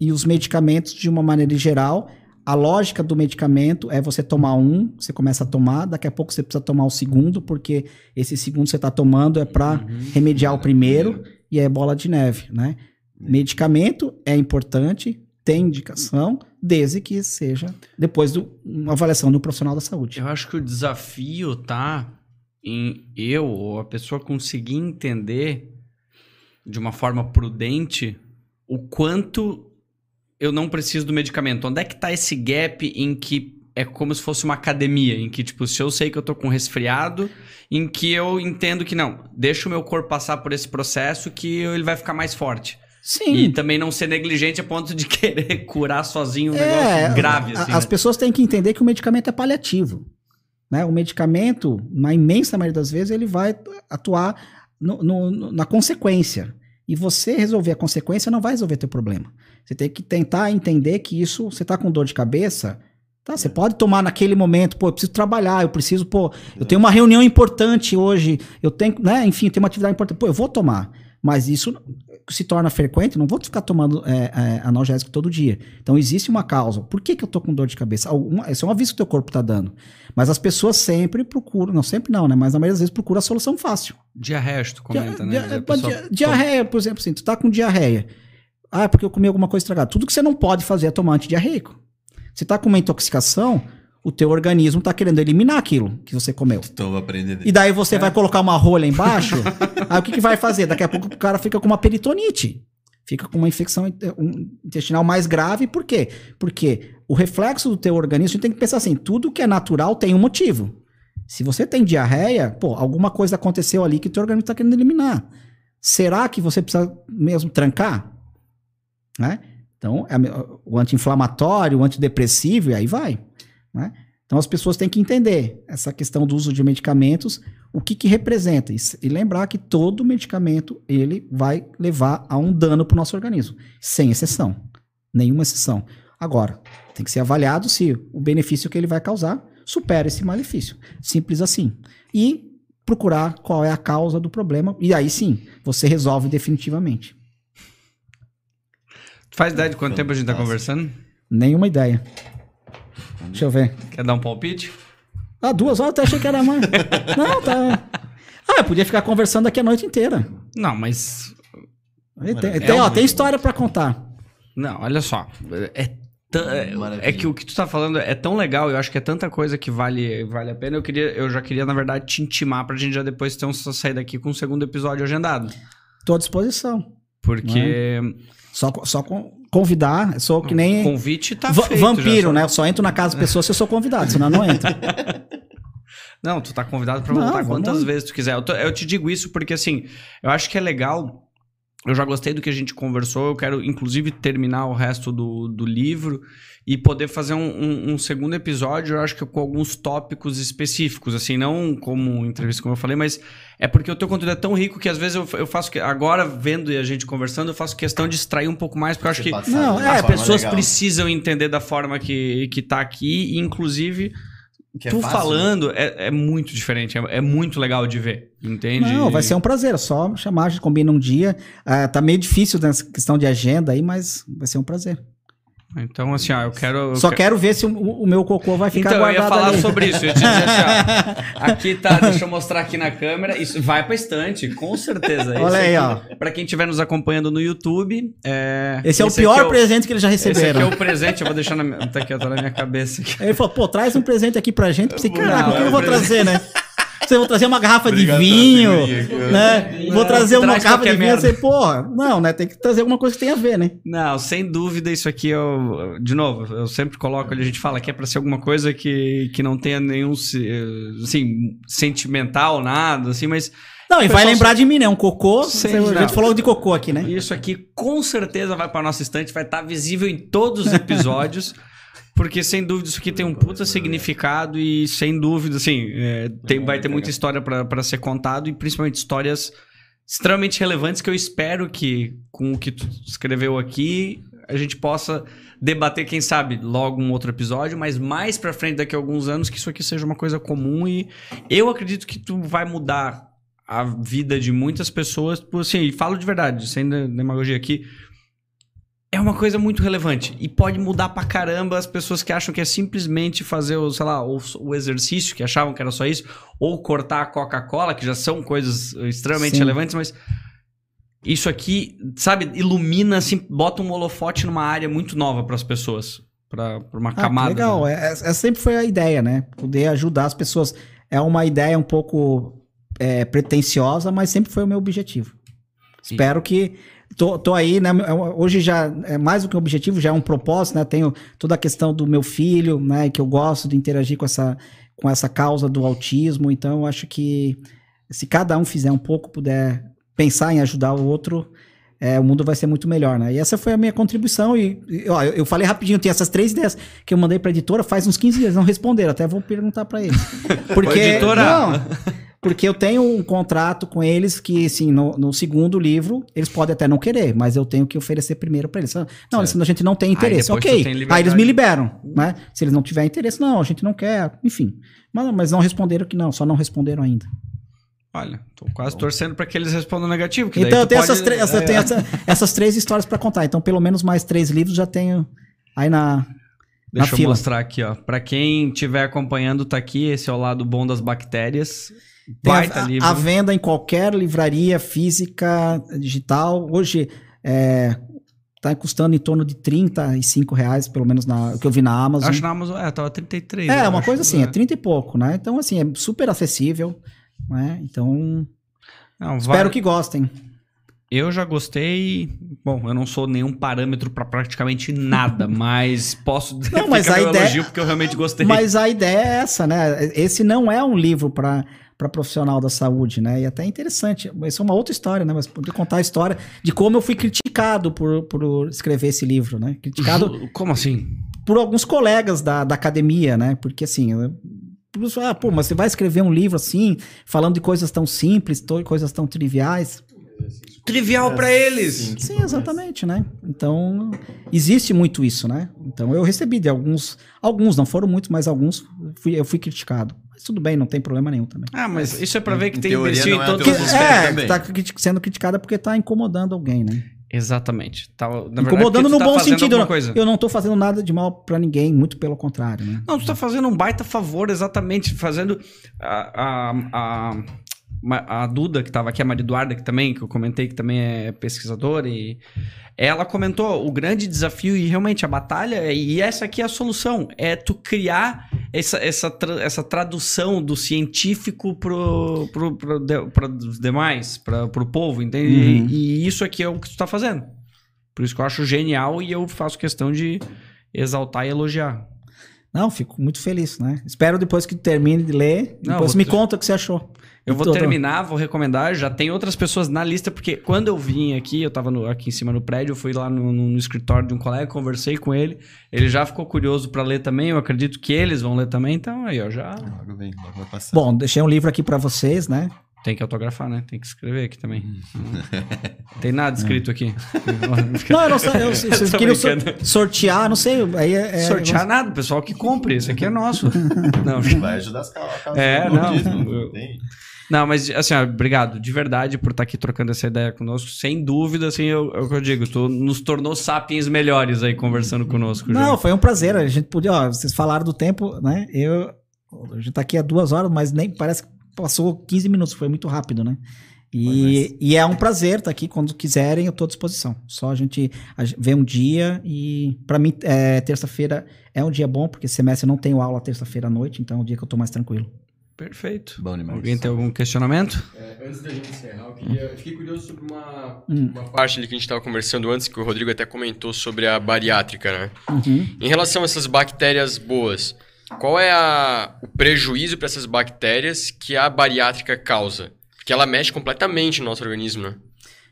e os medicamentos, de uma maneira geral, a lógica do medicamento é você tomar um, você começa a tomar, daqui a pouco você precisa tomar o segundo, porque esse segundo você está tomando é para uhum. remediar o primeiro e é bola de neve, né? Medicamento é importante, tem indicação, desde que seja depois de uma avaliação do profissional da saúde. Eu acho que o desafio tá em eu ou a pessoa conseguir entender de uma forma prudente o quanto eu não preciso do medicamento. Onde é que tá esse gap em que é como se fosse uma academia, em que, tipo, se eu sei que eu tô com resfriado, em que eu entendo que não, deixa o meu corpo passar por esse processo que ele vai ficar mais forte. Sim. E também não ser negligente a ponto de querer curar sozinho um é, negócio grave. Assim, as né? pessoas têm que entender que o medicamento é paliativo. Né? O medicamento, na imensa maioria das vezes, ele vai atuar no, no, na consequência. E você resolver a consequência não vai resolver teu problema. Você tem que tentar entender que isso, você está com dor de cabeça, tá? Você pode tomar naquele momento, pô, eu preciso trabalhar, eu preciso, pô, eu tenho uma reunião importante hoje, eu tenho, né, enfim, tem uma atividade importante, pô, eu vou tomar. Mas isso se torna frequente, não vou ficar tomando é, é, analgésico todo dia. Então existe uma causa. Por que, que eu tô com dor de cabeça? Alguma, esse é um aviso que o teu corpo tá dando. Mas as pessoas sempre procuram, não sempre não, né? Mas na maioria das vezes procura a solução fácil. Diarreia, tu comenta, Dia, né? Dia, pessoa... Diarreia, por exemplo, assim, tu tá com diarreia. Ah, é porque eu comi alguma coisa estragada. Tudo que você não pode fazer é tomar antidiarreico. Você tá com uma intoxicação, o teu organismo está querendo eliminar aquilo que você comeu. Estou aprendendo. E daí você é. vai colocar uma rolha embaixo, aí o que, que vai fazer? Daqui a pouco o cara fica com uma peritonite. Fica com uma infecção intestinal mais grave. Por quê? Porque o reflexo do teu organismo, tem que pensar assim, tudo que é natural tem um motivo. Se você tem diarreia, pô, alguma coisa aconteceu ali que o teu organismo está querendo eliminar. Será que você precisa mesmo trancar? Né? Então, é o anti-inflamatório, o antidepressivo, e aí vai. Né? Então as pessoas têm que entender essa questão do uso de medicamentos, o que, que representa. E, e lembrar que todo medicamento ele vai levar a um dano para o nosso organismo, sem exceção. Nenhuma exceção. Agora, tem que ser avaliado se o benefício que ele vai causar supera esse malefício. Simples assim. E procurar qual é a causa do problema, e aí sim, você resolve definitivamente. Faz ideia de quanto tempo a gente está conversando? Nenhuma ideia. Deixa eu ver. Quer dar um palpite? Ah, duas horas, até achei que era mais. Não, tá. Ah, eu podia ficar conversando aqui a noite inteira. Não, mas. Tem, é tem, ó, tem história para contar. Não, olha só. É, é, é, que o que tu tá falando é tão legal, eu acho que é tanta coisa que vale, vale a pena. Eu, queria, eu já queria, na verdade, te intimar pra gente já depois ter um, sair daqui com um segundo episódio agendado. Tô à disposição. Porque. É? Só, só com, convidar, sou que nem. O convite tá feito. Vampiro, né? Eu só entro na casa da pessoa se eu sou convidado, senão não entro. Não, tu tá convidado para voltar não, quantas vezes tu quiser. Eu, tô, eu, te digo isso porque, assim, eu acho que é legal. Eu já gostei do que a gente conversou. Eu quero, inclusive, terminar o resto do, do livro e poder fazer um, um, um, segundo episódio, eu acho que com alguns tópicos específicos, assim, não como entrevista, como eu falei, mas é porque o teu conteúdo é tão rico que às vezes eu, eu faço, que, agora vendo e a gente conversando, eu faço questão de extrair um pouco mais, porque eu acho que não, é, as pessoas legal. precisam entender da forma que, que tá aqui, e inclusive... É tu fácil, falando né? é, é, muito diferente, é, é, muito legal de ver, entende? Não, vai ser um prazer, é só chamar, a gente combina um dia. Uh, tá meio difícil nessa questão de agenda aí, mas vai ser um prazer. Então, assim, ó, eu quero. Eu Só quero... quero ver se o, o, meu cocô vai ficar então, guardado. Então, eu ia falar ali. sobre isso. Eu ia dizer assim, ó, aqui tá, deixa eu mostrar aqui na câmera. Isso vai pra estante, com certeza. Olha aí, ó. Pra quem estiver nos acompanhando no YouTube. É... Esse, esse é o pior é o... presente que eles já receberam. Esse aqui é o presente, eu vou deixar na, tá aqui, tá na minha cabeça. Aqui. Ele falou, pô, traz um presente aqui pra gente. Eu pensei, caraca, o que eu vou trazer, né? Você vou trazer uma garrafa Obrigado de vinho, né? Vou trazer uma garrafa de vinho. Você, porra, não, né? Tem que trazer alguma coisa que tenha a ver, né? Não, sem dúvida, isso aqui eu. De novo, eu sempre coloco ali, a gente fala que é pra ser alguma coisa que, que não tenha nenhum. Assim, sentimental, nada, assim, mas. Não, e vai lembrar de mim, né? Um cocô. Sim, a gente falou de cocô aqui, né? Isso aqui com certeza vai para nossa estante, vai estar visível em todos os episódios. Porque, sem dúvida, isso aqui tem um puta significado e, sem dúvida, assim, é, tem, vai ter muita história para ser contado e, principalmente, histórias extremamente relevantes que eu espero que, com o que tu escreveu aqui, a gente possa debater, quem sabe, logo um outro episódio, mas mais para frente, daqui a alguns anos, que isso aqui seja uma coisa comum e eu acredito que tu vai mudar a vida de muitas pessoas, assim, e falo de verdade, sem demagogia aqui, é uma coisa muito relevante e pode mudar pra caramba as pessoas que acham que é simplesmente fazer o, sei lá, o, o exercício, que achavam que era só isso, ou cortar a Coca-Cola, que já são coisas extremamente Sim. relevantes, mas isso aqui, sabe, ilumina, assim, bota um holofote numa área muito nova para as pessoas, para uma ah, camada. Legal, né? essa é, é, sempre foi a ideia, né? Poder ajudar as pessoas. É uma ideia um pouco é, pretensiosa, mas sempre foi o meu objetivo. Espero que Tô, tô aí, né? Hoje já é mais do que um objetivo, já é um propósito, né? Tenho toda a questão do meu filho, né? Que eu gosto de interagir com essa, com essa causa do autismo. Então, eu acho que se cada um fizer um pouco, puder pensar em ajudar o outro, é, o mundo vai ser muito melhor, né? E essa foi a minha contribuição. E, e ó, eu, eu, falei rapidinho, tem essas três ideias que eu mandei pra editora faz uns 15 dias, não responderam. Até vou perguntar para eles. Porque. editora! Não, porque eu tenho um contrato com eles que, assim, no, no, segundo livro, eles podem até não querer, mas eu tenho que oferecer primeiro para eles. Não, a gente não tem interesse. Aí ok. Aí eles me liberam, né? Se eles não tiverem interesse, não, a gente não quer, enfim. Mas, mas não responderam que não, só não responderam ainda. Olha, tô quase torcendo para que eles respondam negativo. então eu tenho, pode... essas, essa, é. tenho essa, essas três histórias para contar. Então, pelo menos mais três livros já tenho aí na. Deixa na eu fila. mostrar aqui, ó. Para quem estiver acompanhando, tá aqui. Esse é o lado bom das bactérias. Baita a, livro. A venda em qualquer livraria física, digital. Hoje é, tá custando em torno de 35 reais, pelo menos na, o que eu vi na Amazon. Acho que na Amazon, é, tava 33. É, uma acho, coisa assim, é. é 30 e pouco, né? Então, assim, é super acessível, né? Então, não, espero vai... que gostem. Eu já gostei. Bom, eu não sou nenhum parâmetro para praticamente nada, mas posso não, mas a ideia, elogio porque eu realmente gostei. Mas a ideia é essa, né? Esse não é um livro para para profissional da saúde, né? E até é interessante. Isso é uma outra história, né? Mas poder contar a história de como eu fui criticado por, por escrever esse livro, né? Criticado. Como assim? Por alguns colegas da, da academia, né? Porque assim. ah, pô, mas você vai escrever um livro assim, falando de coisas tão simples, coisas tão triviais trivial para eles. Sim, sim, exatamente, né? Então, existe muito isso, né? Então, eu recebi de alguns, alguns, não foram muitos, mas alguns, fui, eu fui criticado. Mas tudo bem, não tem problema nenhum também. Ah, mas isso é para ver que tem imbecil em é todos os É, tá sendo criticada porque tá incomodando alguém, né? Exatamente. Tá, Incomodando no tá bom sentido. Coisa. Eu não tô fazendo nada de mal para ninguém, muito pelo contrário, né? Não, tu tá fazendo um baita favor, exatamente. Fazendo a, a, a a Duda, que estava aqui, a Maria Eduarda, que também, que eu comentei, que também é pesquisadora, e ela comentou o grande desafio e realmente a batalha, e essa aqui é a solução, é tu criar essa, essa, essa tradução do científico pro, pro, pro, pro os demais, para pro povo, entende? Uhum. E, e, isso aqui é o que tu está fazendo. Por isso que eu acho genial e eu faço questão de exaltar e elogiar. Não, fico muito feliz, né? Espero depois que tu termine de ler, depois Não, me conta o que você achou. Eu vou terminar, vou recomendar. Já tem outras pessoas na lista, porque quando eu vim aqui, eu tava no, aqui em cima no prédio, eu fui lá no, no, no escritório de um colega, conversei com ele. Ele já ficou curioso para ler também. Eu acredito que eles vão ler também, então aí, ó, já. Logo vem, logo vai passar. Bom, deixei um livro aqui para vocês, né? Tem que autografar, né? Tem que escrever aqui também. Não tem nada escrito aqui. não, eu não sei. Eu, vocês queriam sortear, não sei. Aí é, é sortear nada, pessoal que compre. Esse aqui é nosso. Não, vai ajudar as causas. É, não. Tem. Não, mas assim, ó, obrigado de verdade por estar aqui trocando essa ideia conosco. Sem dúvida, assim, é o que eu digo, tu nos tornou sapiens melhores aí conversando conosco. Não, gente. foi um prazer. A gente podia, ó, vocês falaram do tempo, né? Eu, a gente tá aqui há duas horas, mas nem parece que passou 15 minutos, foi muito rápido, né? E, e, é um prazer estar tá aqui quando quiserem, eu estou à disposição. Só a gente ver um dia e para mim é, terça-feira é um dia bom porque semestre eu não tenho aula terça-feira à noite, então é um dia que eu estou mais tranquilo. Perfeito. Bom demais. Alguém tem algum questionamento? É, antes da gente encerrar, eu, queria, eu fiquei curioso sobre uma, hum. uma parte ali que a gente estava conversando antes, que o Rodrigo até comentou sobre a bariátrica, né? Uhum. Em relação a essas bactérias boas, qual é a, o prejuízo para essas bactérias que a bariátrica causa? Porque ela mexe completamente no nosso organismo, né?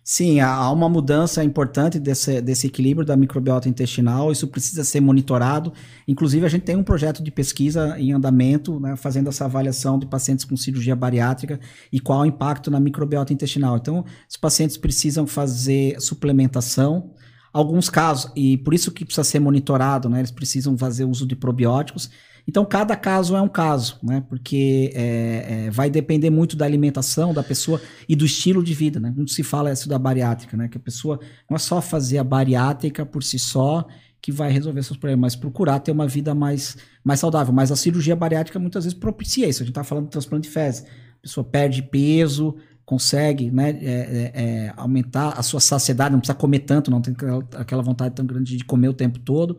Sim, há uma mudança importante desse, desse equilíbrio da microbiota intestinal, isso precisa ser monitorado. Inclusive, a gente tem um projeto de pesquisa em andamento, né, fazendo essa avaliação de pacientes com cirurgia bariátrica e qual o impacto na microbiota intestinal. Então, os pacientes precisam fazer suplementação, alguns casos, e por isso que precisa ser monitorado, né, eles precisam fazer uso de probióticos, Então, cada caso é um caso, né? Porque é, é, vai depender muito da alimentação da pessoa e do estilo de vida, né? Muito se fala isso da bariátrica, né? Que a pessoa não é só fazer a bariátrica por si só que vai resolver seus problemas, mas procurar ter uma vida mais, mais saudável. Mas a cirurgia bariátrica muitas vezes propicia isso. A gente tá falando de transplante de fezes. A pessoa perde peso, consegue né, é, é, é, aumentar a sua saciedade, não precisa comer tanto, não tem aquela vontade tão grande de comer o tempo todo,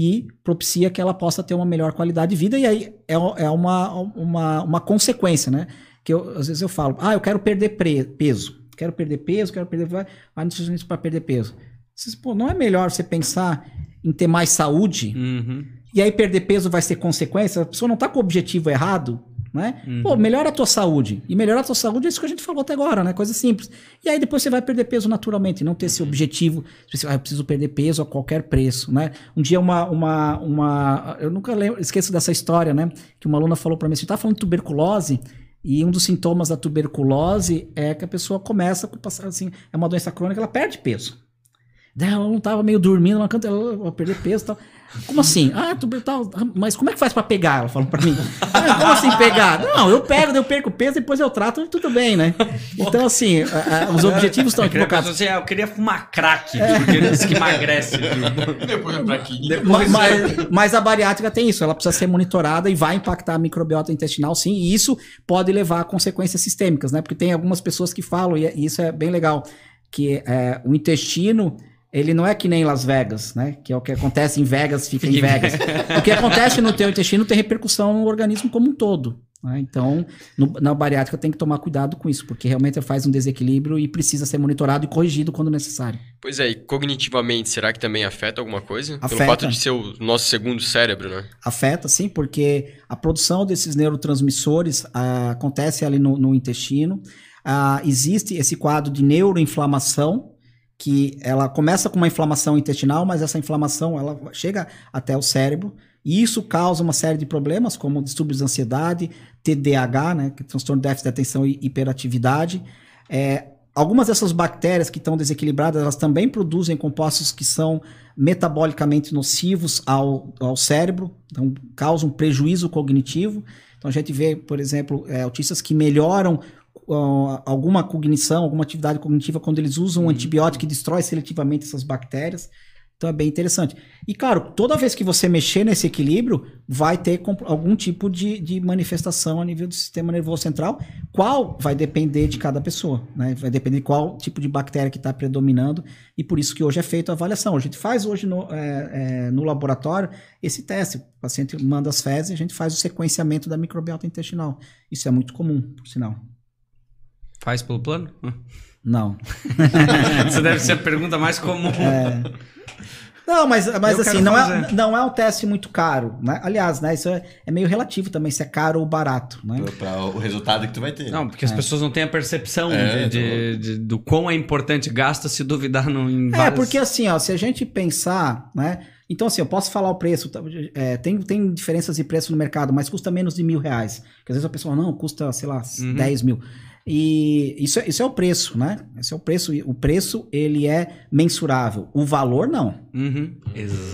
e propicia que ela possa ter uma melhor qualidade de vida, e aí é, é uma, uma, uma consequência, né? Que eu, às vezes eu falo, ah, eu quero perder peso, quero perder peso, quero perder. Vai, vai nutricionista para perder peso. Vocês, pô, não é melhor você pensar em ter mais saúde? Uhum. E aí perder peso vai ser consequência? A pessoa não está com o objetivo errado, né? Uhum. Pô, melhora a tua saúde. E melhorar a tua saúde é isso que a gente falou até agora, né? Coisa simples. E aí depois você vai perder peso naturalmente, não ter esse objetivo, ah, eu preciso perder peso a qualquer preço, né? Um dia uma, uma, uma eu nunca lembro, esqueço dessa história, né? Que uma aluna falou para mim, você tá falando de tuberculose, e um dos sintomas da tuberculose é que a pessoa começa a passar assim, é uma doença crônica, ela perde peso. Daí ela não tava meio dormindo, ela canta, ela vai perder peso e tal. Como assim? Ah, tu, tal, mas como é que faz pra pegar? Ela falou pra mim. Ah, como assim pegar? Não, eu pego, eu perco peso, depois eu trato e tudo bem, né? Então, assim, a, a, os objetivos estão equivocados. Assim, eu queria fumar crack, é. porque diz que emagrece. depois é praquinha. Mas, mas, mas a bariátrica tem isso, ela precisa ser monitorada e vai impactar a microbiota intestinal, sim, e isso pode levar a consequências sistêmicas, né? Porque tem algumas pessoas que falam, e isso é bem legal, que é, o intestino ele não é que nem Las Vegas, né? Que é o que acontece em Vegas, fica em Vegas. o que acontece no teu intestino tem repercussão no organismo como um todo. Né? Então, no, na bariátrica tem que tomar cuidado com isso, porque realmente faz um desequilíbrio e precisa ser monitorado e corrigido quando necessário. Pois é, e cognitivamente, será que também afeta alguma coisa? Afeta. Pelo fato de ser o nosso segundo cérebro, né? Afeta, sim, porque a produção desses neurotransmissores ah, acontece ali no, no intestino. Ah, existe esse quadro de neuroinflamação, que ela começa com uma inflamação intestinal, mas essa inflamação ela chega até o cérebro e isso causa uma série de problemas como distúrbios de ansiedade, TDAH, né, que é transtorno de déficit de atenção e hiperatividade. É, algumas dessas bactérias que estão desequilibradas, elas também produzem compostos que são metabolicamente nocivos ao, ao cérebro, então causam prejuízo cognitivo. Então a gente vê, por exemplo, é, autistas que melhoram alguma cognição, alguma atividade cognitiva quando eles usam um uhum. antibiótico que destrói seletivamente essas bactérias. Então é bem interessante. E claro, toda vez que você mexer nesse equilíbrio, vai ter algum tipo de, de manifestação a nível do sistema nervoso central, qual vai depender de cada pessoa, né? Vai depender de qual tipo de bactéria que está predominando, e por isso que hoje é feita a avaliação. A gente faz hoje no, é, é, no laboratório esse teste. O paciente manda as fezes e a gente faz o sequenciamento da microbiota intestinal. Isso é muito comum, por sinal. Faz pelo plano? Não. Isso deve ser a pergunta mais comum. É. Não, mas, mas assim, não é, não é um teste muito caro. Né? Aliás, né, isso é, é, meio relativo também, se é caro ou barato. Né? Para o resultado que tu vai ter. Não, porque as é. pessoas não têm a percepção é, de, de, de, do quão é importante, gasta se duvidar no, em É, porque assim, ó, se a gente pensar, né? Então, assim, eu posso falar o preço, tá, é, tem, tem diferenças de preço no mercado, mas custa menos de mil reais. Porque às vezes a pessoa, não, custa, sei lá, uhum. 10 mil. E isso, é, isso é o preço, né? Esse é o preço. O preço, ele é mensurável. O valor, não. Uhum.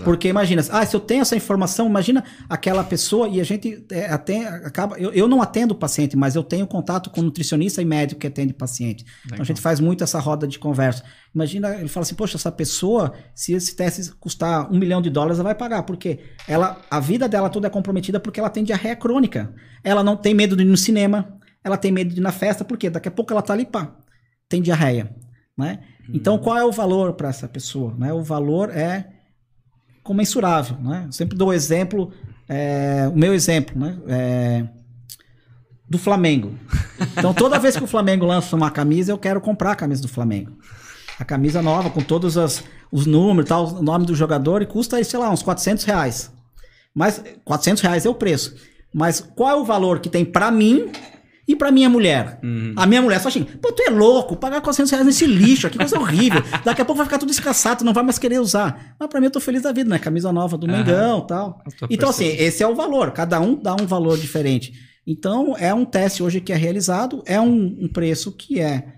Porque imagina, ah, se eu tenho essa informação, imagina aquela pessoa e a gente é, até acaba... Eu, eu não atendo paciente, mas eu tenho contato com nutricionista e médico que atende paciente. Então a gente faz muito essa roda de conversa. Imagina, ele fala assim, poxa, essa pessoa, se esse teste custar um milhão de dólares, ela vai pagar. Porque ela, a vida dela toda é comprometida porque ela tem diarreia crônica. Ela não tem medo de ir no cinema ela tem medo de ir na festa, porque daqui a pouco ela tá ali, pá, tem diarreia, né? Hum. Então, qual é o valor para essa pessoa? Né? O valor é comensurável, né? Eu sempre dou o exemplo, é, o meu exemplo, né? É, do Flamengo. Então, toda vez que o Flamengo lança uma camisa, eu quero comprar a camisa do Flamengo. A camisa nova, com todos as, os números, tal, o nome do jogador, e custa, sei lá, uns 400 reais. Mas 400 reais é o preço. Mas qual é o valor que tem para mim e pra minha mulher? Uhum. A minha mulher só assim, pô, tu é louco, pagar 400 reais nesse lixo, que coisa horrível. Daqui a pouco vai ficar tudo escassado, tu não vai mais querer usar. Mas pra mim eu tô feliz da vida, né? Camisa nova do uhum. Mengão e tal. Então, assim, esse é o valor. Cada um dá um valor diferente. Então, é um teste hoje que é realizado, é um, um preço que é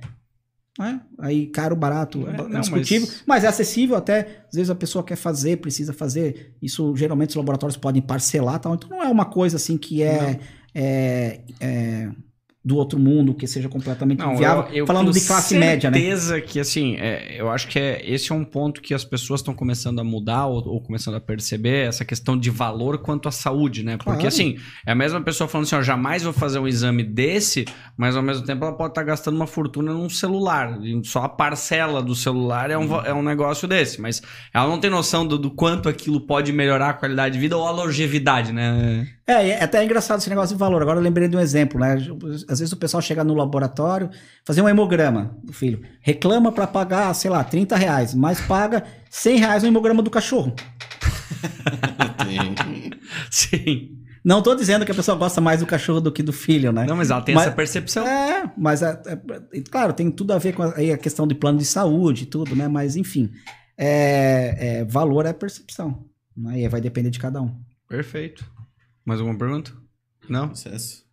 né? Aí caro, barato, é, é não, discutível, mas... mas... é acessível até. Às vezes a pessoa quer fazer, precisa fazer. Isso geralmente os laboratórios podem parcelar, tal. Então não é uma coisa assim que é, é, é do outro mundo que seja completamente não, inviável. Eu, eu falando de classe média, né? certeza que, assim, é, eu acho que é, esse é um ponto que as pessoas estão começando a mudar ou, ou, começando a perceber, essa questão de valor quanto à saúde, né? Porque, claro. assim, é a mesma pessoa falando assim, ó, jamais vou fazer um exame desse, mas ao mesmo tempo ela pode estar tá gastando uma fortuna num celular. Só a parcela do celular é um, uhum. é um negócio desse, mas ela não tem noção do, do quanto aquilo pode melhorar a qualidade de vida ou a longevidade, né? É, é até engraçado esse negócio de valor. Agora eu lembrei de um exemplo, né? Às vezes o pessoal chega no laboratório, fazer um hemograma do filho, reclama para pagar, sei lá, 30 reais, mas paga 100 reais no hemograma do cachorro. Sim. Não tô dizendo que a pessoa gosta mais do cachorro do que do filho, né? Não, mas ela tem mas, essa percepção. É, mas é, é, claro, tem tudo a ver com a, a, questão de plano de saúde e tudo, né? Mas enfim, é, é valor é percepção. Né? E vai depender de cada um. Perfeito. Mais alguma pergunta? Não? Sucesso.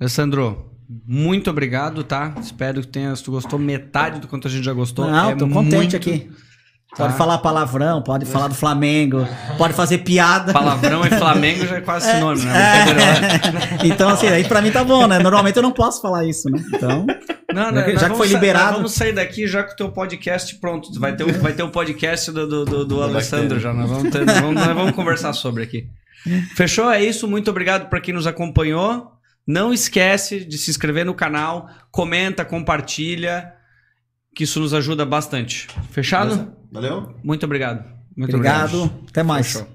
Alessandro, muito obrigado, tá? Espero que tenha, se tu gostou metade do quanto a gente já gostou. Não, é tô contente muito... aqui. Pode tá. falar palavrão, pode falar do Flamengo, pode fazer piada. Palavrão e Flamengo já é quase sinônimo, né? É. então, assim, aí pra mim tá bom, né? Normalmente eu não posso falar isso, né? Então. Não, não, já que foi liberado. vamos sair daqui já com o teu podcast pronto. Vai ter, vai ter o podcast do, do, do, do Alessandro já. Nós vamos, ter, vamos, nós vamos conversar sobre aqui. Fechou? É isso. Muito obrigado para quem nos acompanhou. Não esquece de se inscrever no canal, comenta, compartilha, que isso nos ajuda bastante. Fechado? Valeu. Muito obrigado. Muito obrigado. obrigado. Até mais. Fechou.